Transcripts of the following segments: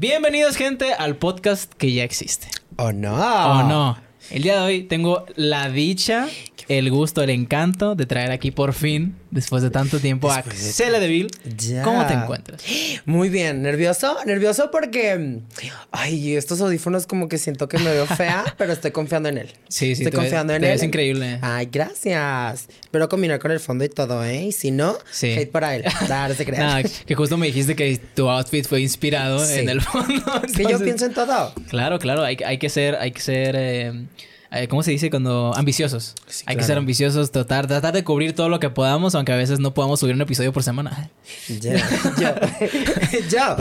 Bienvenidos, gente, al podcast que ya existe. ¿O no? ¿O no? El día de hoy tengo la dicha, el gusto, el encanto de traer aquí por fin, después de tanto tiempo, a Después de Cele Deville. Ya. ¿Cómo te encuentras? Muy bien, nervioso, nervioso porque, ay, estos audífonos como que siento que me veo fea, pero estoy confiando en él. Sí, sí, estoy ves- confiando en él. ves increíble. Ay, gracias. Espero combinar con el fondo y todo, ¿eh? Y si no, Sí. hate para él. Claro, se crea. Que justo me dijiste que tu outfit fue inspirado Sí. en el fondo. Es que yo entonces- pienso en todo. Claro, claro, hay, hay que ser, hay que ser, eh, eh, ¿cómo se dice cuando ambiciosos? Sí, hay que ser ambiciosos, tratar, tratar de cubrir todo lo que podamos, aunque a veces no podamos subir un episodio por semana. Ya, yo. yo.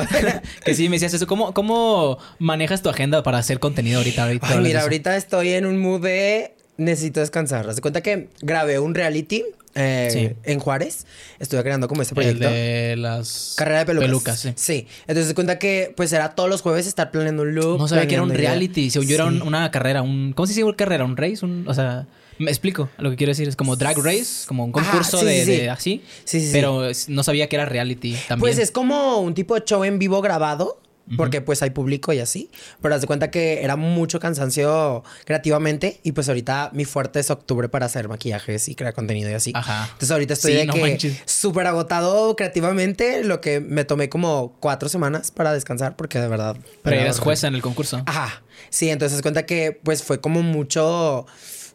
que sí, me decías eso. ¿Cómo, cómo manejas tu agenda para hacer contenido ahorita? ahorita Ay, mira, ahorita estoy en un mood de necesito descansar. Haz de cuenta que grabé un reality eh, Sí. en Juárez. Estuve creando como este El proyecto. de las Carrera de pelucas. pelucas, sí. Sí. Entonces se cuenta que pues era todos los jueves estar planeando un look. No sabía que era un reality. Según yo era un- una carrera, un... ¿Cómo se dice una carrera? ¿Un race? Un, o sea, me explico lo que quiero decir. Es como drag race, como un Ajá, concurso sí, de, sí, sí. de así. Sí, sí, sí. Pero no sabía que era reality también. Pues es como un tipo de show en vivo grabado. Porque pues hay público y así. Pero haz de cuenta que era mucho cansancio creativamente. Y pues ahorita mi fuerte es octubre para hacer maquillajes y crear contenido y así. Ajá. Entonces ahorita estoy Sí, de no que manches. súper agotado creativamente. Lo que me tomé como cuatro semanas para descansar. Porque de verdad. Pero eres jueza en el concurso. Ajá. Sí, entonces haz cuenta que pues fue como mucho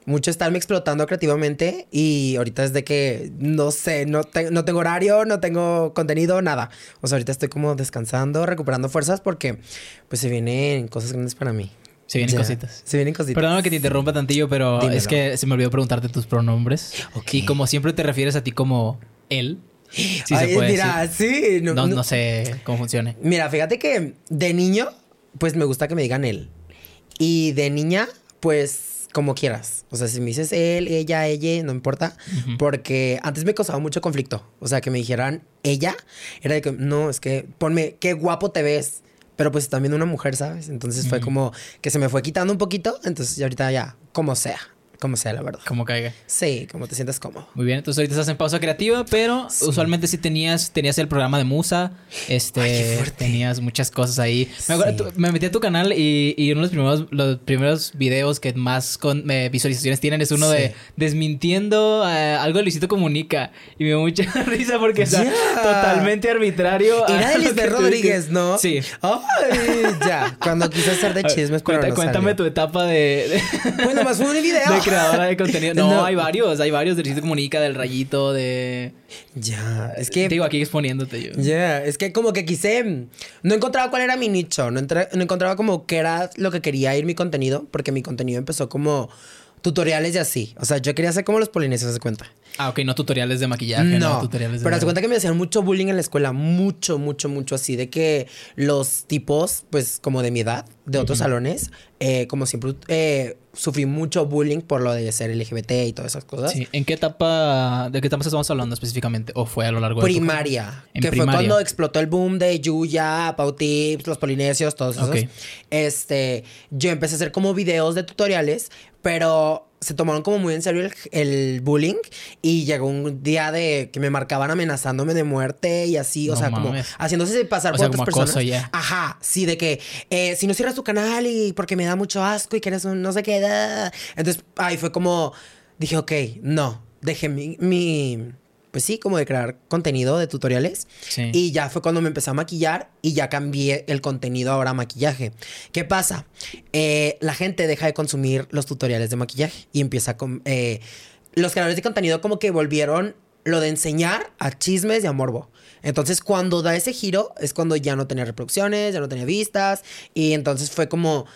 mucho estarme explotando creativamente y ahorita es de que no sé, no, te- no tengo horario, no tengo contenido, nada. O sea, ahorita estoy como descansando, recuperando fuerzas porque pues se vienen cosas grandes para mí. Se vienen Ya. cositas. Se vienen cositas. Perdóname que te interrumpa tantillo, pero Dímelo. es que se me olvidó preguntarte tus pronombres. Y como siempre te refieres a ti como él. Sí Ay, se puede mira, decir. sí. No, No, no- no sé cómo funcione. Mira, fíjate que de niño, pues me gusta que me digan él. Y de niña, pues como quieras. O sea, si me dices él, ella, ella, no importa. Porque antes me causaba mucho conflicto. O sea, que me dijeran ella, era de que, no, es que ponme, qué guapo te ves. Pero pues también una mujer, ¿sabes? Entonces fue como que se me fue quitando un poquito. Entonces ya ahorita ya, como sea. Como sea, la verdad. Como caiga. Sí, como te sientas cómodo. Muy bien, entonces ahorita estás en pausa creativa, pero usualmente sí tenías, tenías el programa de Musa, este, Ay, qué tenías muchas cosas ahí. Me, acuerdo- Sí. tú- me metí a tu canal y, y uno de los primeros, los primeros videos que más con, eh, visualizaciones tienen es uno Sí. de desmintiendo eh, algo de Luisito Comunica. Y me dio mucha risa porque está Ya. totalmente arbitrario. Era de Rodríguez. ¿no? Sí. Ay, ya. Cuando quise hacer de chismes, pero no cuéntame tu etapa de, de- Bueno, más un video. creadora de contenido. No, No. hay varios, hay varios de Luisito Comunica, del Rayito, de... Ya, es Te que. digo aquí exponiéndote yo. Ya, es que como que quise. No encontraba cuál era mi nicho. No encontraba como qué era lo que quería ir mi contenido. Porque mi contenido empezó como tutoriales y así. O sea, yo quería hacer como los polinesios, ¿se cuenta? Ah, ok, no tutoriales de maquillaje, no, No, tutoriales de... pero se cuenta que me hacían mucho bullying en la escuela, mucho, mucho, mucho así, de que los tipos, pues como de mi edad, de otros salones, eh, como siempre, eh, sufrí mucho bullying por lo de ser LGBT y todas esas cosas. Sí, ¿en qué etapa, de qué etapa estamos hablando específicamente? ¿O fue a lo largo de Primaria, En que primaria. fue cuando explotó el boom de Yuya, Pau Tips, los polinesios, todos esos. Ok. Este, yo empecé a hacer como videos de tutoriales, pero se tomaron como muy en serio el, el bullying y llegó un día de que me marcaban amenazándome de muerte y así, o No sea, como mames. haciéndose pasar O por sea, otras como personas. acoso. Ajá, sí, de que eh, si no cierras tu canal y porque me da mucho asco y que eres un no sé qué, da. entonces ahí fue como dije, ok, no, dejé mi, mi pues sí, como de crear contenido de tutoriales. Sí. Y ya fue cuando me empecé a maquillar y ya cambié el contenido ahora a maquillaje. ¿Qué pasa? Eh, la gente deja de consumir los tutoriales de maquillaje y empieza con... eh, los creadores de contenido como que volvieron lo de enseñar a chismes y a morbo. Entonces cuando da ese giro es cuando ya no tenía reproducciones, ya no tenía vistas y entonces fue como...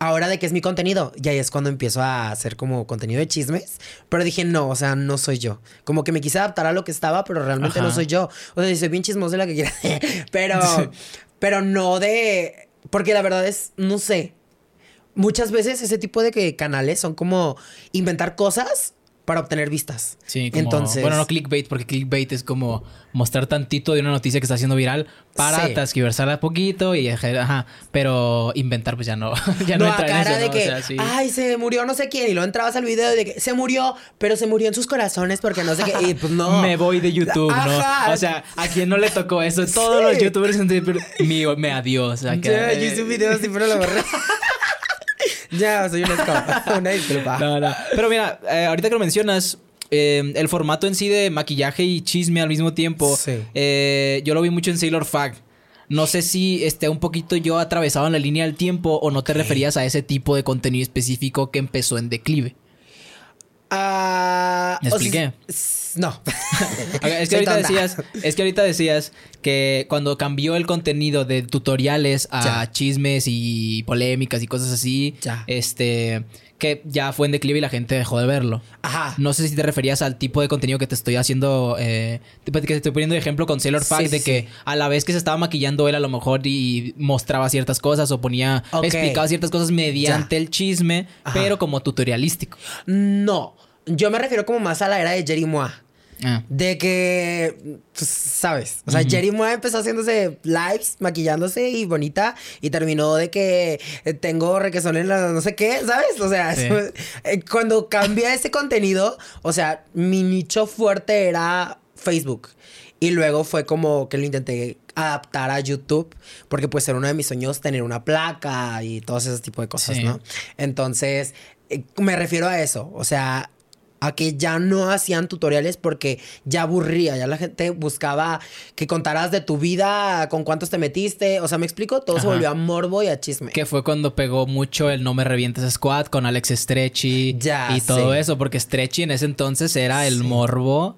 Ahora de que es mi contenido, y ahí es cuando empiezo a hacer como contenido de chismes. Pero dije, no, o sea, no soy yo. Como que me quise adaptar a lo que estaba, pero realmente no soy yo. O sea, soy bien chismoso de la que quiera. pero, pero no de. Porque la verdad es, no sé. Muchas veces ese tipo de que canales son como inventar cosas para obtener vistas. Sí, como, Entonces- Bueno, no clickbait, porque clickbait es como mostrar tantito de una noticia que está haciendo viral para Sí. transgiversarla poquito y ajá. Pero inventar, pues ya no. ya no, no, entra en acá eso, era de ¿no? que, O sea, sí. ay, se murió no sé quién. Y luego entrabas al video de que se murió, pero se murió en sus corazones porque no sé qué. Y pues no. Me voy de YouTube, Ajá. ¿no? O sea, ¿a quién no le tocó eso? Todos los youtubers en mío, me adiós. acá. Ya, yo hice un video así, pero lo borré. ya, soy una escapa. Una disculpa. No, no. Pero mira, eh, ahorita que lo mencionas, eh, el formato en sí de maquillaje y chisme al mismo tiempo, Sí. eh, yo lo vi mucho en Sailor Fag. No sé si esté un poquito yo atravesado en la línea del tiempo o no te referías a ese tipo de contenido específico que empezó en declive. Ah, ¿Me o sea, expliqué? No. Es que ahorita decías, es que ahorita decías que cuando cambió el contenido de tutoriales a Ya. chismes y polémicas y cosas así, Ya. este, que ya fue en declive y la gente dejó de verlo. Ajá. No sé si te referías al tipo de contenido que te estoy haciendo, eh, que te estoy poniendo de ejemplo con Sailor Sí, Fact, sí, de que a la vez que se estaba maquillando él a lo mejor y mostraba ciertas cosas o ponía, explicaba ciertas cosas mediante Ya. el chisme, Ajá. pero como tutorialístico. No. Yo me refiero como más a la era de Jerry Moa. Ah. De que, pues, ¿sabes? O sea. Jerry Moa empezó haciéndose lives, maquillándose y bonita, y terminó de que eh, tengo requesón en la no sé qué, ¿sabes? O sea, Sí. eso- eh, cuando cambia ese contenido, o sea, mi nicho fuerte era Facebook. Y luego fue como que lo intenté adaptar a YouTube, porque pues era uno de mis sueños tener una placa y todos esos tipos de cosas, Sí. ¿no? Entonces, eh, me refiero a eso, o sea, a que ya no hacían tutoriales porque ya aburría, ya la gente buscaba que contaras de tu vida, con cuántos te metiste, o sea, me explico, todo se volvió a morbo y a chisme. Que fue cuando pegó mucho el No Me Revientes Squad con Alex Stretchy Ya y todo eso, porque Stretchy en ese entonces era el Sí. morbo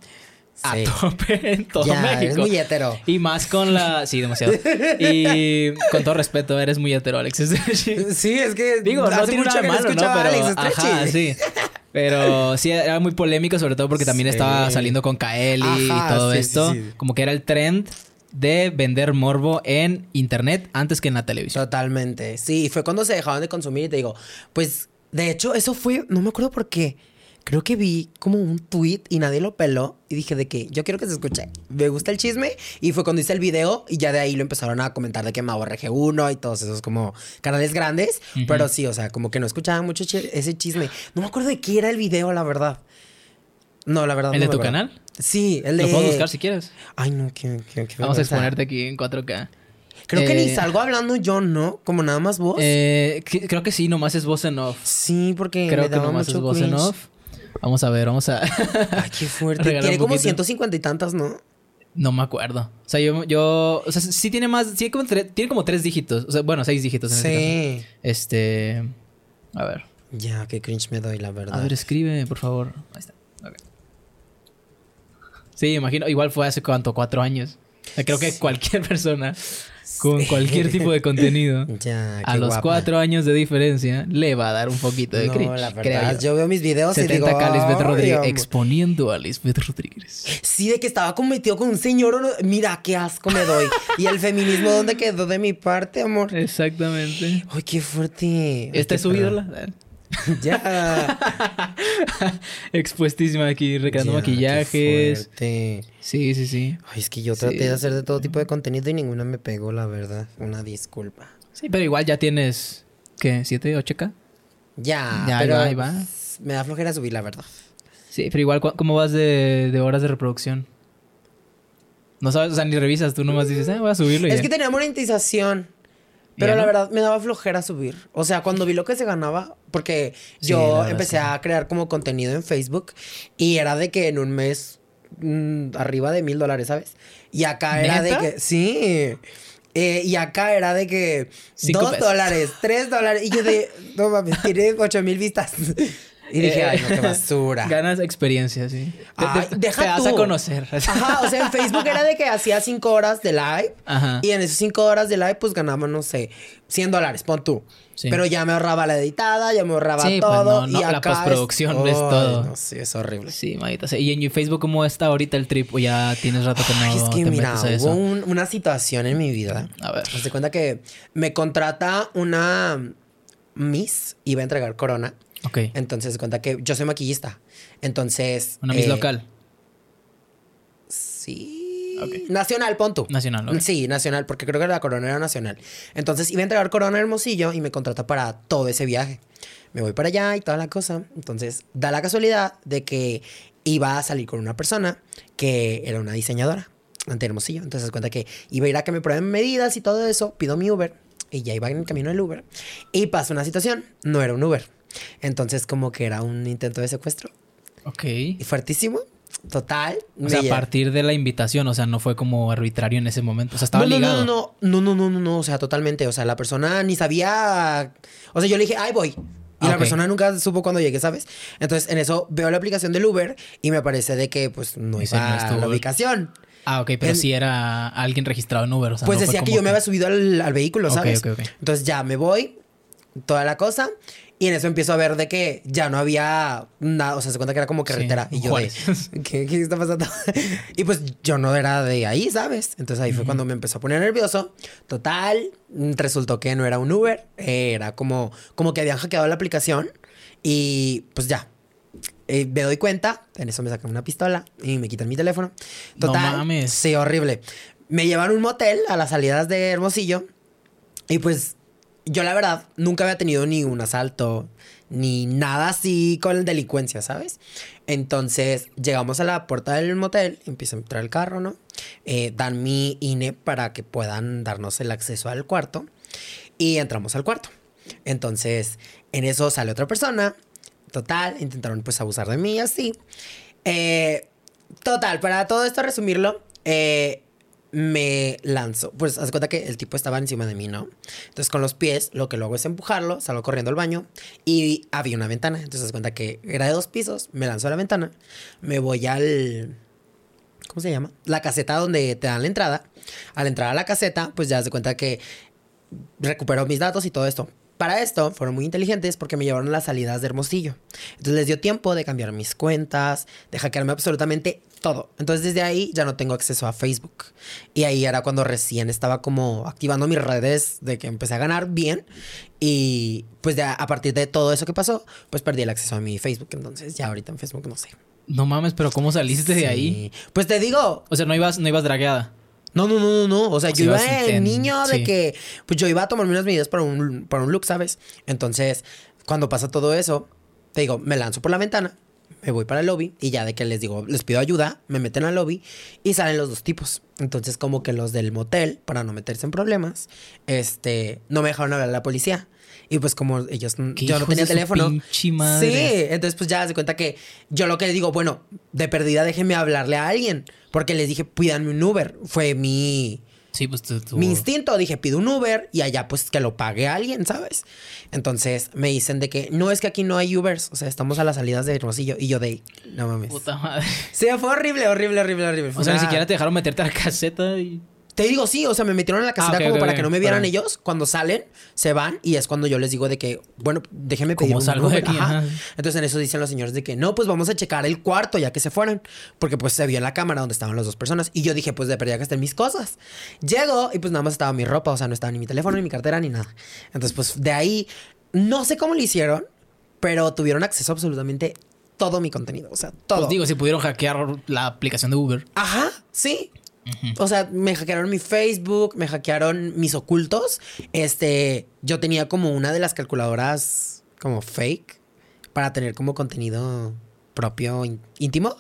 a Sí. tope en todo ya, eres México. muy hetero. Y más con la. Sí, demasiado. Y con todo respeto, eres muy hetero, Alex. Sí, es que Digo, no tiene nada malo, ¿no? Pero, Alex ajá, sí. Pero sí, era muy polémico, sobre todo porque también Sí. estaba saliendo con Kaeli y todo sí, esto. Como que era el trend de vender morbo en internet antes que en la televisión. Totalmente. Sí, fue cuando se dejaban de consumir y te digo, pues de hecho eso fue, no me acuerdo por qué. Creo que vi como un tweet y nadie lo peló y dije de que yo quiero que se escuche. Me gusta el chisme y fue cuando hice el video y ya de ahí lo empezaron a comentar de que Mau RG1 y todos esos como canales grandes. Pero sí, o sea, como que no escuchaba mucho ese chisme. No me acuerdo de qué era el video, la verdad. No, la verdad. ¿El no de me tu acuerdo. canal? Sí, el de... Lo puedo buscar si quieres. Ay, no, qué, qué, qué Vamos a exponerte aquí en 4K. Creo que ni Eh, salgo hablando yo, ¿no? Como nada más vos. Eh, que- creo que sí, nomás es voz en off. Sí, porque Creo me que nomás es voz en off. Vamos a ver, vamos a. Ay, qué fuerte. Tiene como poquito. 150 y tantas, ¿no? no me acuerdo. O sea, yo, yo. O sea, sí tiene más. Sí, como tre- tiene como tres dígitos. O sea, bueno, seis dígitos en este caso. Sí. Este. A ver. Ya, qué cringe me doy, la verdad. A ver, escribe, por favor. Ahí está. Ok. Sí, imagino. Igual fue hace cuánto, cuatro años. Sea, creo que cualquier persona con Sí. cualquier tipo de contenido. ya, A los guapa. cuatro años de diferencia le va a dar un poquito de No, cringe. la verdad, yo. veo mis videos y 70 digo... k Lisbeth "Ay, Rodríguez. amor". Exponiendo a Lisbeth Rodríguez. Sí, de que estaba cometido con un señor. Mira, qué asco me doy. y el feminismo, ¿dónde quedó de mi parte, amor? Exactamente. Ay, qué fuerte. ¿Esta es su ídola? Ya. Expuestísima aquí, recreando Ya, maquillajes. Sí, sí, sí. Ay, es que yo Sí. traté de hacer de todo tipo de contenido y ninguna me pegó, la verdad. Una disculpa. Sí, pero igual ya tienes. ¿Qué? ¿7, 8K? Ya, Ya, ahí pero va, ahí va. me da flojera subir, la verdad. Sí, pero igual, ¿cu- ¿cómo vas de, de horas de reproducción? No sabes, o sea, ni revisas, tú nomás dices, ah, voy a subirlo y Es ya. que tenía monetización. Pero ¿Ya la verdad me daba flojera subir. O sea, cuando vi lo que se ganaba, porque Sí, yo empecé a crear como contenido en Facebook y era de que en un mes mm, arriba de mil dólares, ¿sabes? Y acá era de que, sí. Eh, y acá era de que Cinco dos pesos. dólares, tres dólares. Y yo de, no mames, tiene ocho mil vistas. Y dije, Eh, ay, no, qué basura. Ganas experiencia, sí. Ay, te- deja te tú. a conocer. Ajá, o sea, en Facebook era de que hacía cinco horas de live. Ajá. Y en esas cinco horas de live, pues ganaba, no sé, 100 dólares, pon tú. Sí. Pero ya me ahorraba la editada, ya me ahorraba Sí, pues, todo. no, no, y la acá postproducción es Ay, todo. No, sí, es horrible. Sí, maldita sea. ¿Y en Facebook cómo está ahorita el trip? ¿O ya tienes rato que no Ay, es que te mira, metes a hubo eso? un- una situación en mi vida. A ver. Haz de cuenta que me contrata una Miss, iba a entregar corona. Ok. Entonces, cuenta que yo soy maquillista. Entonces. Una Miss eh, local. Sí. Ok. Nacional, pon tú. Nacional, ok. Sí, nacional, porque creo que la corona era nacional. Entonces iba a entregar corona a Hermosillo y me contrata para todo ese viaje. Me voy para allá y toda la cosa. Entonces, da la casualidad de que iba a salir con una persona que era una diseñadora ante Hermosillo. Entonces, se cuenta que iba a ir a que me prueben medidas y todo eso. Pido mi Uber y ya iba en el camino del Uber. Y pasa una situación, no era un Uber. Entonces, como que era un intento de secuestro. Ok. Y fuertísimo. Total. O sea, a partir de la invitación, o sea, no fue como arbitrario en ese momento. O sea, estaba no, no, ligado. No, no, no, no, no, no, no, o sea, totalmente. O sea, la persona ni sabía. O sea, yo le dije, ay, voy. Y Ah, la ok. persona nunca supo cuando llegué, ¿sabes? Entonces, en eso veo la aplicación del Uber y me aparece de que, pues, no Ese no iba tu a la ubicación. Ah, ok, pero En- sí era alguien registrado en Uber. O sea, pues no decía que yo me había subido al, al vehículo, ¿sabes? ok, ok. Entonces, ya me voy, toda la cosa. Y en eso empiezo a ver de que ya no había nada, o sea, se cuenta que era como carretera. Sí, y yo de, ¿qué, ¿qué está pasando? y pues yo no era de ahí, ¿sabes? Entonces ahí fue cuando me empezó a poner nervioso. Total, resultó que no era un Uber, era como, como que habían hackeado la aplicación. Y pues ya, eh, me doy cuenta, en eso me sacan una pistola y me quitan mi teléfono. No Total, mames. sí, horrible. Me llevan a un motel a las salidas de Hermosillo y pues yo la verdad nunca había tenido ni un asalto ni nada así con delincuencia, ¿sabes? Entonces llegamos a la puerta del motel, empieza a entrar el carro, ¿no? Eh, dan mi INE para que puedan darnos el acceso al cuarto y entramos al cuarto. Entonces en eso sale otra persona, total, intentaron pues abusar de mí así. Eh, total, para todo esto resumirlo, eh, me lanzo. Pues haz cuenta que el tipo estaba encima de mí, ¿no? Entonces con los pies lo que luego es empujarlo, salgo corriendo al baño y había una ventana. Entonces haz cuenta que era de dos pisos, me lanzo a la ventana, me voy al... ¿Cómo se llama? La caseta donde te dan la entrada. Al entrar a la caseta, pues ya haz de cuenta que recupero mis datos y todo esto. Para esto fueron muy inteligentes porque me llevaron las salidas de Hermosillo. Entonces les dio tiempo de cambiar mis cuentas, de hackearme absolutamente todo. Entonces desde ahí ya no tengo acceso a Facebook. Y ahí era cuando recién estaba como activando mis redes de que empecé a ganar bien. Y pues ya a partir de todo eso que pasó, pues perdí el acceso a mi Facebook. Entonces ya ahorita en Facebook no sé. No mames, pero ¿cómo saliste de ahí? Pues te digo, O sea, no ibas, no ibas dragueada. no, no, no, no, no. O sea, O yo iba en- niño de que, pues yo iba a tomarme unas medidas para un, para un look, ¿sabes? Entonces, cuando pasa todo eso, te digo, me lanzo por la ventana, me voy para el lobby y ya de que les digo, les pido ayuda, me meten al lobby y salen los dos tipos. Entonces, como que los del motel, para no meterse en problemas, este, no me dejaron hablar a la policía. Y pues como ellos, ¿Qué yo no tenía teléfono. Sí, entonces pues ya se cuenta que yo lo que les digo, bueno, de perdida déjenme hablarle a alguien. Porque les dije, pídanme un Uber. Fue mi, Sí, pues tú. tú- mi instinto. Dije, pido un Uber y allá pues que lo pague alguien, ¿sabes? Entonces me dicen de que no es que aquí no hay Ubers. O sea, estamos a las salidas de Hermosillo. Y yo de, no mames. Puta madre. Sí, fue horrible, horrible, horrible, horrible. O sea, ni una- siquiera te dejaron meterte a la caseta y. Te digo, sí, o sea, me metieron en la caseta ok, como para que no me vieran ellos. Cuando salen, se van y es cuando yo les digo de que, bueno, déjenme pedir ¿Cómo un salgo de aquí? Ajá. Ajá. Entonces en eso dicen los señores de que no, pues vamos a checar el cuarto ya que se fueron. Porque pues se vio en la cámara donde estaban las dos personas. Y yo dije, pues de perdida que estén mis cosas. Llego y pues nada más estaba mi ropa, o sea, no estaba ni mi teléfono, ni mi cartera, ni nada. Entonces pues de ahí, no sé cómo lo hicieron, pero tuvieron acceso a absolutamente todo mi contenido. O sea, todo. Pues digo, si pudieron hackear la aplicación de Uber. Ajá, sí. O sea, me hackearon mi Facebook, me hackearon mis ocultos. Este, yo tenía como una de las calculadoras como fake para tener como contenido propio ín- íntimo.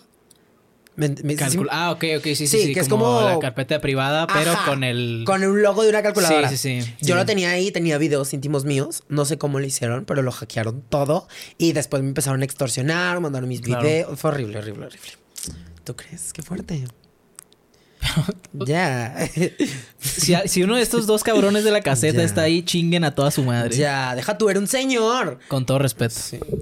Me- me- sí- Calcul- ah, ok, ok, sí, sí, Sí, sí. que es como, como- la carpeta privada, pero Ajá, con el. con un logo de una calculadora. Sí, sí, sí. Yo Sí. lo tenía ahí, tenía videos íntimos míos. No sé cómo lo hicieron, pero lo hackearon todo. Y después me empezaron a extorsionar, mandaron mis Claro. videos. Fue horrible, horrible, horrible. ¿Tú crees? Qué fuerte. ya. Si, si uno de estos dos cabrones de la caseta Ya. está ahí, chinguen a toda su madre. ya, deja tú, eres un señor. Con todo respeto.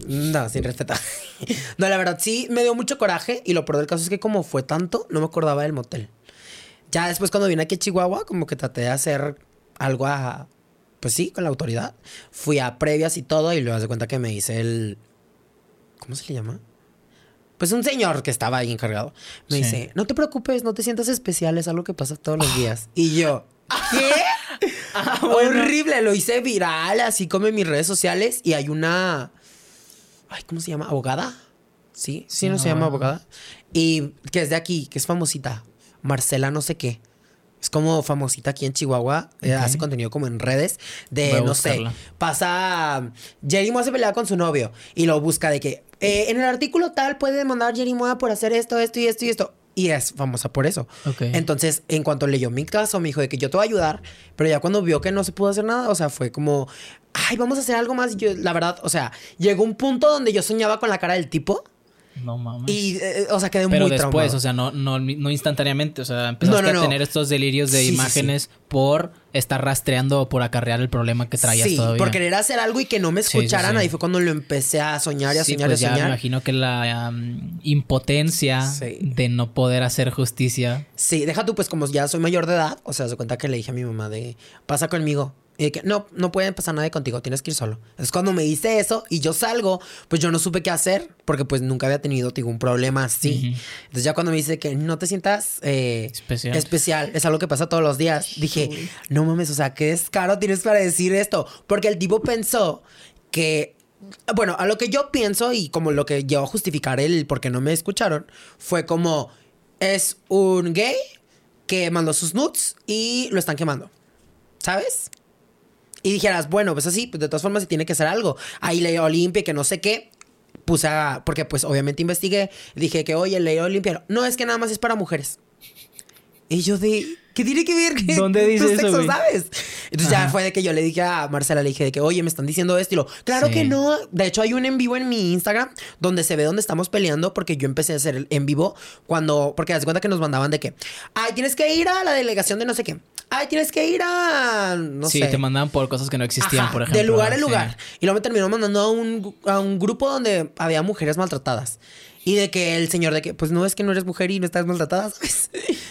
No, sin respetar. No, la verdad, sí me dio mucho coraje. Y lo peor del caso es que, como fue tanto, no me acordaba del motel. Ya después, cuando vine aquí a Chihuahua, como que traté de hacer algo a. Pues sí, con la autoridad. Fui a previas y todo. Y luego de cuenta que me hice el. ¿Cómo se le llama? Pues un señor que estaba ahí encargado. Me Sí. dice: No te preocupes, no te sientas especial, es algo que pasa todos los días. Y yo. ¿Qué? Ah, Horrible, lo hice viral, así como en mis redes sociales. Y hay una. Ay, ¿cómo se llama? ¿Abogada? Sí, sí, no, No. se llama abogada. Y que es de aquí, que es famosita. Marcela no sé qué. Es como famosita aquí en Chihuahua. eh, hace contenido como en redes. De, no sé, pasa... Jerry Moa se pelea con su novio. Y lo busca de que... eh, en el artículo tal puede demandar Jerry Moa por hacer esto, esto y esto y esto. Y es famosa por eso. Entonces, en cuanto leyó mi caso, me dijo de que yo te voy a ayudar. Pero ya cuando vio que no se pudo hacer nada, o sea, fue como... Ay, vamos a hacer algo más. Yo, la verdad, o sea, llegó un punto donde yo soñaba con la cara del tipo. No mames. Y, eh, o sea, quedé Pero muy después, traumado. o sea, no, no, no instantáneamente. O sea, empezaste No, no, no. a tener estos delirios de Sí, sí, imágenes por estar rastreando o por acarrear el problema que traías sí, todavía. por querer hacer algo y que no me Sí, sí, escucharan, sí. ahí fue cuando lo empecé a soñar y a Sí, soñar pues y a ya me soñar. imagino que la um, impotencia Sí. de no poder hacer justicia. Sí, deja tú, pues como ya soy mayor de edad, o sea, se cuenta que le dije a mi mamá de, pasa conmigo. Y de que, no, no puede pasar nadie contigo, tienes que ir solo. Es cuando me dice eso y yo salgo, pues yo no supe qué hacer, porque pues nunca había tenido, un problema así. Entonces ya cuando me dice que no te sientas eh, Especial. especial, es algo que pasa todos los días, dije, no mames, o sea, qué descaro tienes para decir esto. Porque el tipo pensó que bueno, a lo que yo pienso y como lo que llevó a justificar el por qué no me escucharon, fue como es un gay que mandó sus nudes y lo están quemando. ¿Sabes? Y dijeras, bueno, pues así, pues de todas formas se tiene que hacer algo. Ahí ley Olimpia, que no sé qué. Puse a. Porque pues obviamente investigué. Dije que, oye, ley Olimpia. No, es que nada más es para mujeres. Y yo de. ¿Qué tiene que ver? que ¿Dónde dice eso, sexo, güey? sabes? Entonces ya fue de que yo le dije a Marcela, le dije de que, oye, me están diciendo esto. Y lo, claro Sí. que no. De hecho, hay un en vivo en mi Instagram donde se ve donde estamos peleando porque yo empecé a hacer el en vivo cuando. Porque das cuenta que nos mandaban de que, ay, tienes que ir a la delegación de no sé qué. Ay, tienes que ir a. No sí, sé. te mandaban por cosas que no existían, Ajá, por ejemplo. De lugar en sí. lugar. Y luego me terminó mandando a un, a un grupo donde había mujeres maltratadas. Y de que el señor de que, pues no es que no eres mujer y no estás maltratada, ¿sabes?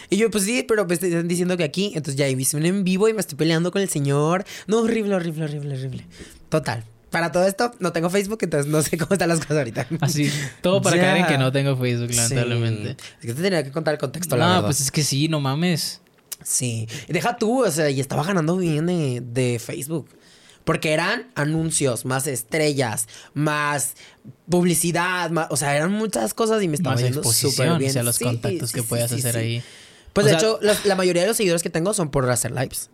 Y yo, pues sí, pero me están diciendo que aquí. Entonces ya hice un en vivo y me estoy peleando con el señor. No, horrible, horrible, horrible, horrible. Total. Para todo esto, no tengo Facebook, entonces no sé cómo están las cosas ahorita. Así, todo para caer en que no tengo Facebook, Sí. lamentablemente. Es que te tenía que contar el contexto, la No, verdad. pues es que sí, no mames. Sí. Deja tú, o sea, y estaba ganando bien de, de Facebook. Porque eran anuncios, más estrellas, más publicidad, más, o sea, eran muchas cosas y me estaba Más yendo súper bien. los Sí, contactos sí, que sí, puedas hacer ahí. Pues O de sea- hecho, la, la mayoría de los seguidores que tengo son por hacer lives.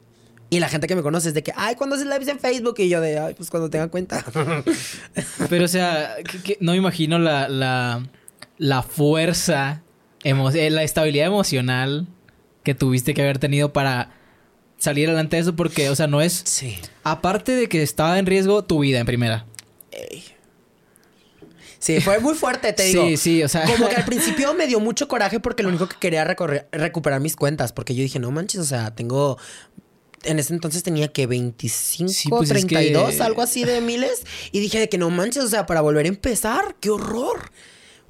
Y la gente que me conoce es de que, ay, ¿cuándo haces lives en Facebook? Y yo de, ay, pues cuando tenga cuenta. Pero, o sea, que- que no me imagino la, la, la fuerza, eh, la estabilidad emocional que tuviste que haber tenido para salir adelante de eso, porque, o sea, no es. sí. Aparte de que estaba en riesgo tu vida en primera. Sí, fue muy fuerte, te Sí, digo. sí, o sea- Como que al principio me dio mucho coraje porque lo único que quería era recuperar mis cuentas. Porque yo dije, no manches, o sea, tengo. En ese entonces tenía que 25, Sí, pues es 32, que- algo así de miles. Y dije de que no manches, o sea, para volver a empezar, qué horror.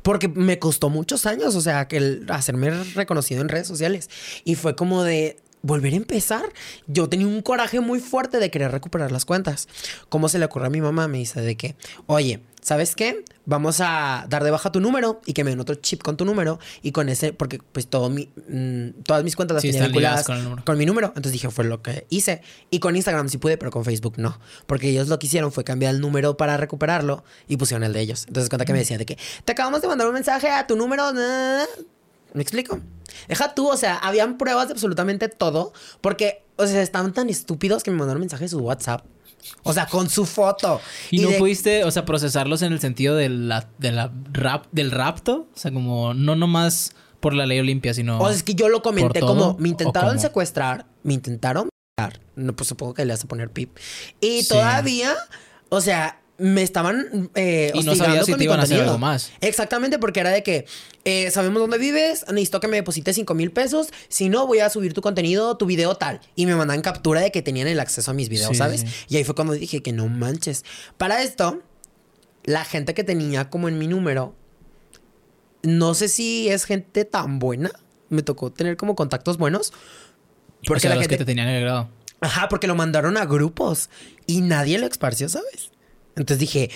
Porque me costó muchos años, o sea, que el hacerme reconocido en redes sociales. Y fue como de volver a empezar. Yo tenía un coraje muy fuerte de querer recuperar las cuentas. ¿Cómo se le ocurre a mi mamá? Me dice de que, oye, ¿sabes qué? Vamos a dar de baja tu número y que me den otro chip con tu número. Y con ese, porque pues todo mi, mm, todas mis cuentas las Sí, tenía vinculadas con mi número. Entonces dije, fue lo que hice. Y con Instagram sí pude, pero con Facebook no. Porque ellos lo que hicieron fue cambiar el número para recuperarlo y pusieron el de ellos. Entonces cuenta que me decían de que te acabamos de mandar un mensaje a tu número. na, na, na". ¿Me explico? Deja tú, o sea, habían pruebas de absolutamente todo. Porque, o sea, estaban tan estúpidos que me mandaron mensaje de su WhatsApp. O sea, con su foto. ¿Y, no de- pudiste, o sea, procesarlos en el sentido de la, de la rap, del rapto? O sea, como no nomás por la ley olimpia, sino... O sea, es que yo lo comenté ¿Por como me ¿O intentaron secuestrar, me intentaron. No, pues supongo que le vas a poner pip. Y Sí. todavía, o sea, me estaban eh, Y no sabías si te iban a hacer contenido. algo más. Exactamente, porque era de que eh, sabemos dónde vives, necesito que me deposites 5 mil pesos, si no voy a subir tu contenido, tu video tal. Y me mandan captura de que tenían el acceso a mis videos, Sí, ¿sabes? Y ahí fue cuando dije que no manches. Para esto, la gente que tenía como en mi número, no sé si es gente tan buena. Me tocó tener como contactos buenos. Porque la los gente... que te tenían agregado. Ajá, porque lo mandaron a grupos y nadie lo esparció, ¿sabes? Entonces dije,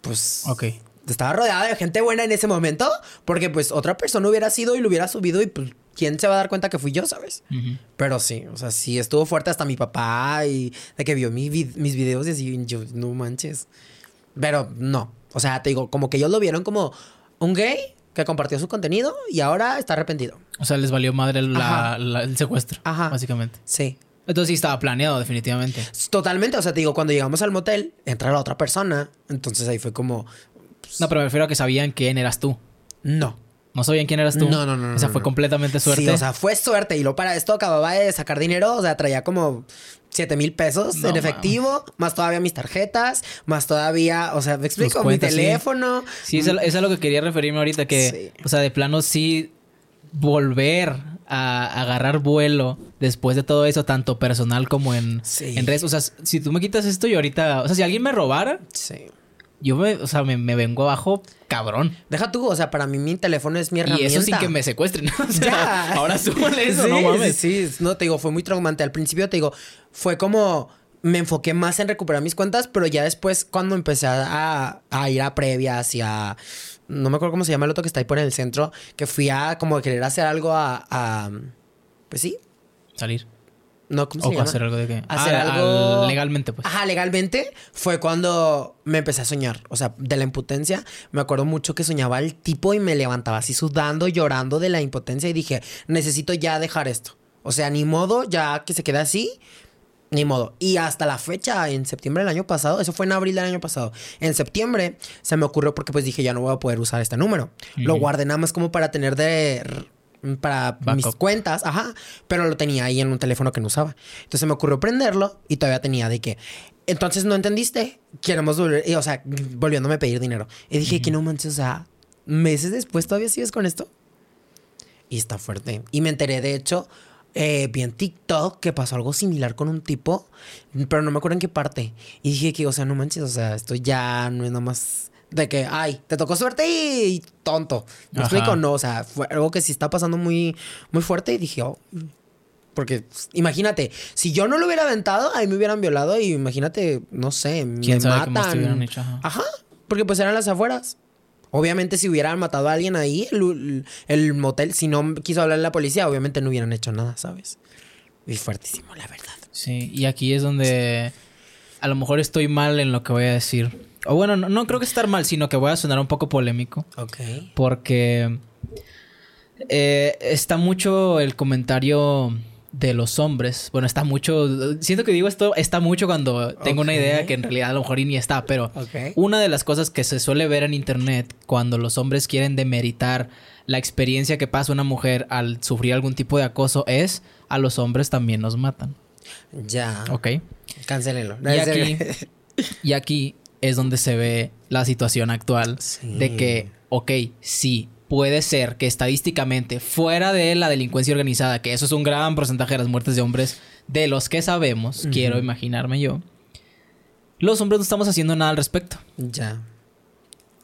pues... Ok. Estaba rodeada de gente buena en ese momento porque pues otra persona hubiera sido y lo hubiera subido y pues quién se va a dar cuenta que fui yo, ¿sabes? Ujú. Pero sí, o sea, sí estuvo fuerte hasta mi papá y de que vio mi vid- mis videos y así, yo, no manches. Pero no, O sea, te digo, como que ellos lo vieron como un gay que compartió su contenido y ahora está arrepentido. O sea, les valió madre la- Ajá. la- el secuestro. Ajá. Básicamente. Sí. Entonces sí estaba planeado, definitivamente. Totalmente, o sea, te digo, cuando llegamos al motel, entra la otra persona, entonces ahí fue como, No, pero me refiero a que sabían quién eras tú. no. No sabían quién eras tú. No, no, no, O sea, no, fue no. completamente suerte. Sí, o sea, fue suerte. Y luego para esto acababa de sacar dinero. O sea, traía como 7 mil pesos No, en efectivo. Más todavía mis tarjetas. Más todavía, o sea, me explico, mi sí. teléfono. Sí, eso, eso es a lo que quería referirme ahorita, que, Sí. o sea, de plano sí volver a agarrar vuelo después de todo eso, tanto personal como en, Sí. en redes. O sea, si tú me quitas esto y ahorita, o sea, si alguien me robara, Sí. yo me, o sea, me, me vengo abajo cabrón. Deja tú, o sea, para mí mi teléfono es mi herramienta. Y eso sin que me secuestren. O sea, Ya. ahora eso, sí, no mames. Sí, sí, no te digo, fue muy traumante. Al principio te digo, fue como me enfoqué más en recuperar mis cuentas, pero ya después cuando empecé a, a ir a previas y a no me acuerdo cómo se llama el otro que está ahí por el centro, que fui a como querer hacer algo a, a- pues sí, Salir. no cómo se O llama. hacer algo de que. Hacer Ah, algo al- legalmente, pues. Ajá, legalmente fue cuando me empecé a soñar. O sea, de la impotencia. Me acuerdo mucho que soñaba el tipo y me levantaba así sudando, llorando de la impotencia. Y dije, necesito ya dejar esto. O sea, ni modo, ya que se quede así. Ni modo. Y hasta la fecha, en septiembre del año pasado, eso fue en abril del año pasado. En septiembre se me ocurrió porque pues dije, ya no voy a poder usar este número. Lo guardé nada más como para tener de... Para mis cuentas, ajá. Pero lo tenía ahí en un teléfono que no usaba. Entonces me ocurrió prenderlo y todavía tenía de que. Entonces no entendiste. Queremos volver. y, o sea, volviéndome a pedir dinero. Y dije que no manches, o sea, meses después todavía sigues con esto. Y está fuerte. Y me enteré, de hecho, eh, vi en TikTok que pasó algo similar con un tipo, pero no me acuerdo en qué parte. Y dije que, o sea, no manches, o sea, esto ya no es nada más de que, ay, te tocó suerte y, tonto. ¿Me Ajá. explico? No, o sea, fue algo que sí está pasando muy, muy fuerte y dije, oh. Porque pues, imagínate, si yo no lo hubiera aventado, ahí me hubieran violado y imagínate, no sé, me ¿Quién sabe cómo matan. hecho? Ajá. Ajá, porque pues eran las afueras. Obviamente si hubieran matado a alguien ahí, el, el motel, si no quiso hablar la policía, obviamente no hubieran hecho nada, ¿sabes? Y fuertísimo, la verdad. Sí, y aquí es donde a lo mejor estoy mal en lo que voy a decir. O bueno, no, no creo que estar mal, sino que voy a sonar un poco polémico. Ok. Porque eh, está mucho el comentario de los hombres. Bueno, está mucho. Siento que digo esto, está mucho cuando tengo una idea que en realidad a lo mejor ni está, pero una de las cosas que se suele ver en internet cuando los hombres quieren demeritar la experiencia que pasa una mujer al sufrir algún tipo de acoso es a los hombres también nos matan. Ya. ¿Ok? Cancélenlo. Y aquí, y aquí es donde se ve la situación actual Sí. de que, ok, sí, puede ser que estadísticamente, fuera de la delincuencia organizada, que eso es un gran porcentaje de las muertes de hombres, de los que sabemos, quiero imaginarme yo, los hombres no estamos haciendo nada al respecto. Ya.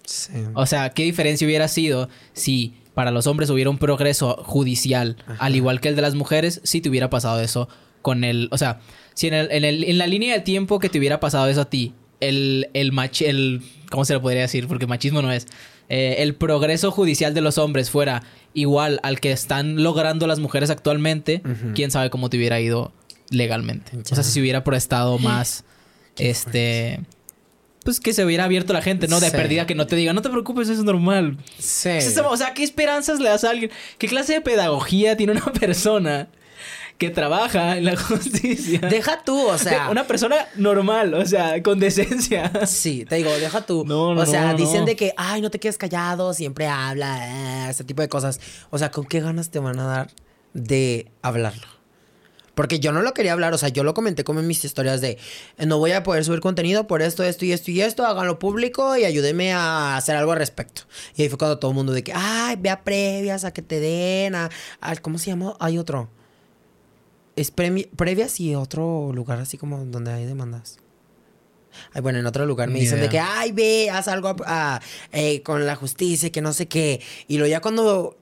Sí. O sea, ¿qué diferencia hubiera sido si para los hombres hubiera un progreso judicial, al igual que el de las mujeres, si te hubiera pasado eso con el... O sea, si en, el- en, el- en la línea de tiempo que te hubiera pasado eso a ti, el, el, mach- el ¿Cómo se le podría decir? Porque machismo no es. Eh, el progreso judicial de los hombres fuera igual al que están logrando las mujeres actualmente, quién sabe cómo te hubiera ido legalmente. O sea, si se hubiera prestado más... este... Pues que se hubiera abierto la gente, ¿no? De Sí. perdida que no te diga, no te preocupes, eso es normal. Sí. O sea, ¿qué esperanzas le das a alguien? ¿Qué clase de pedagogía tiene una persona que trabaja en la justicia? Deja tú, o sea. una persona normal, o sea, con decencia. Sí, te digo, deja tú. No, no, o sea, no, dicen de que, ay, no te quedes callado, siempre habla, eh, ese tipo de cosas. O sea, ¿con qué ganas te van a dar de hablarlo? Porque yo no lo quería hablar, o sea, yo lo comenté como en mis historias de, no voy a poder subir contenido por esto, esto y esto y esto, háganlo público y ayúdenme a hacer algo al respecto. Y ahí fue cuando todo el mundo de que, ay, ve a previas, a que te den, a, a- ¿cómo se llama? Hay otro. Es premi- previas y otro lugar así como donde hay demandas. Ay, bueno, en otro lugar me dicen de que, ay, ve, haz algo a- eh, con la justicia, que no sé qué. Y luego ya cuando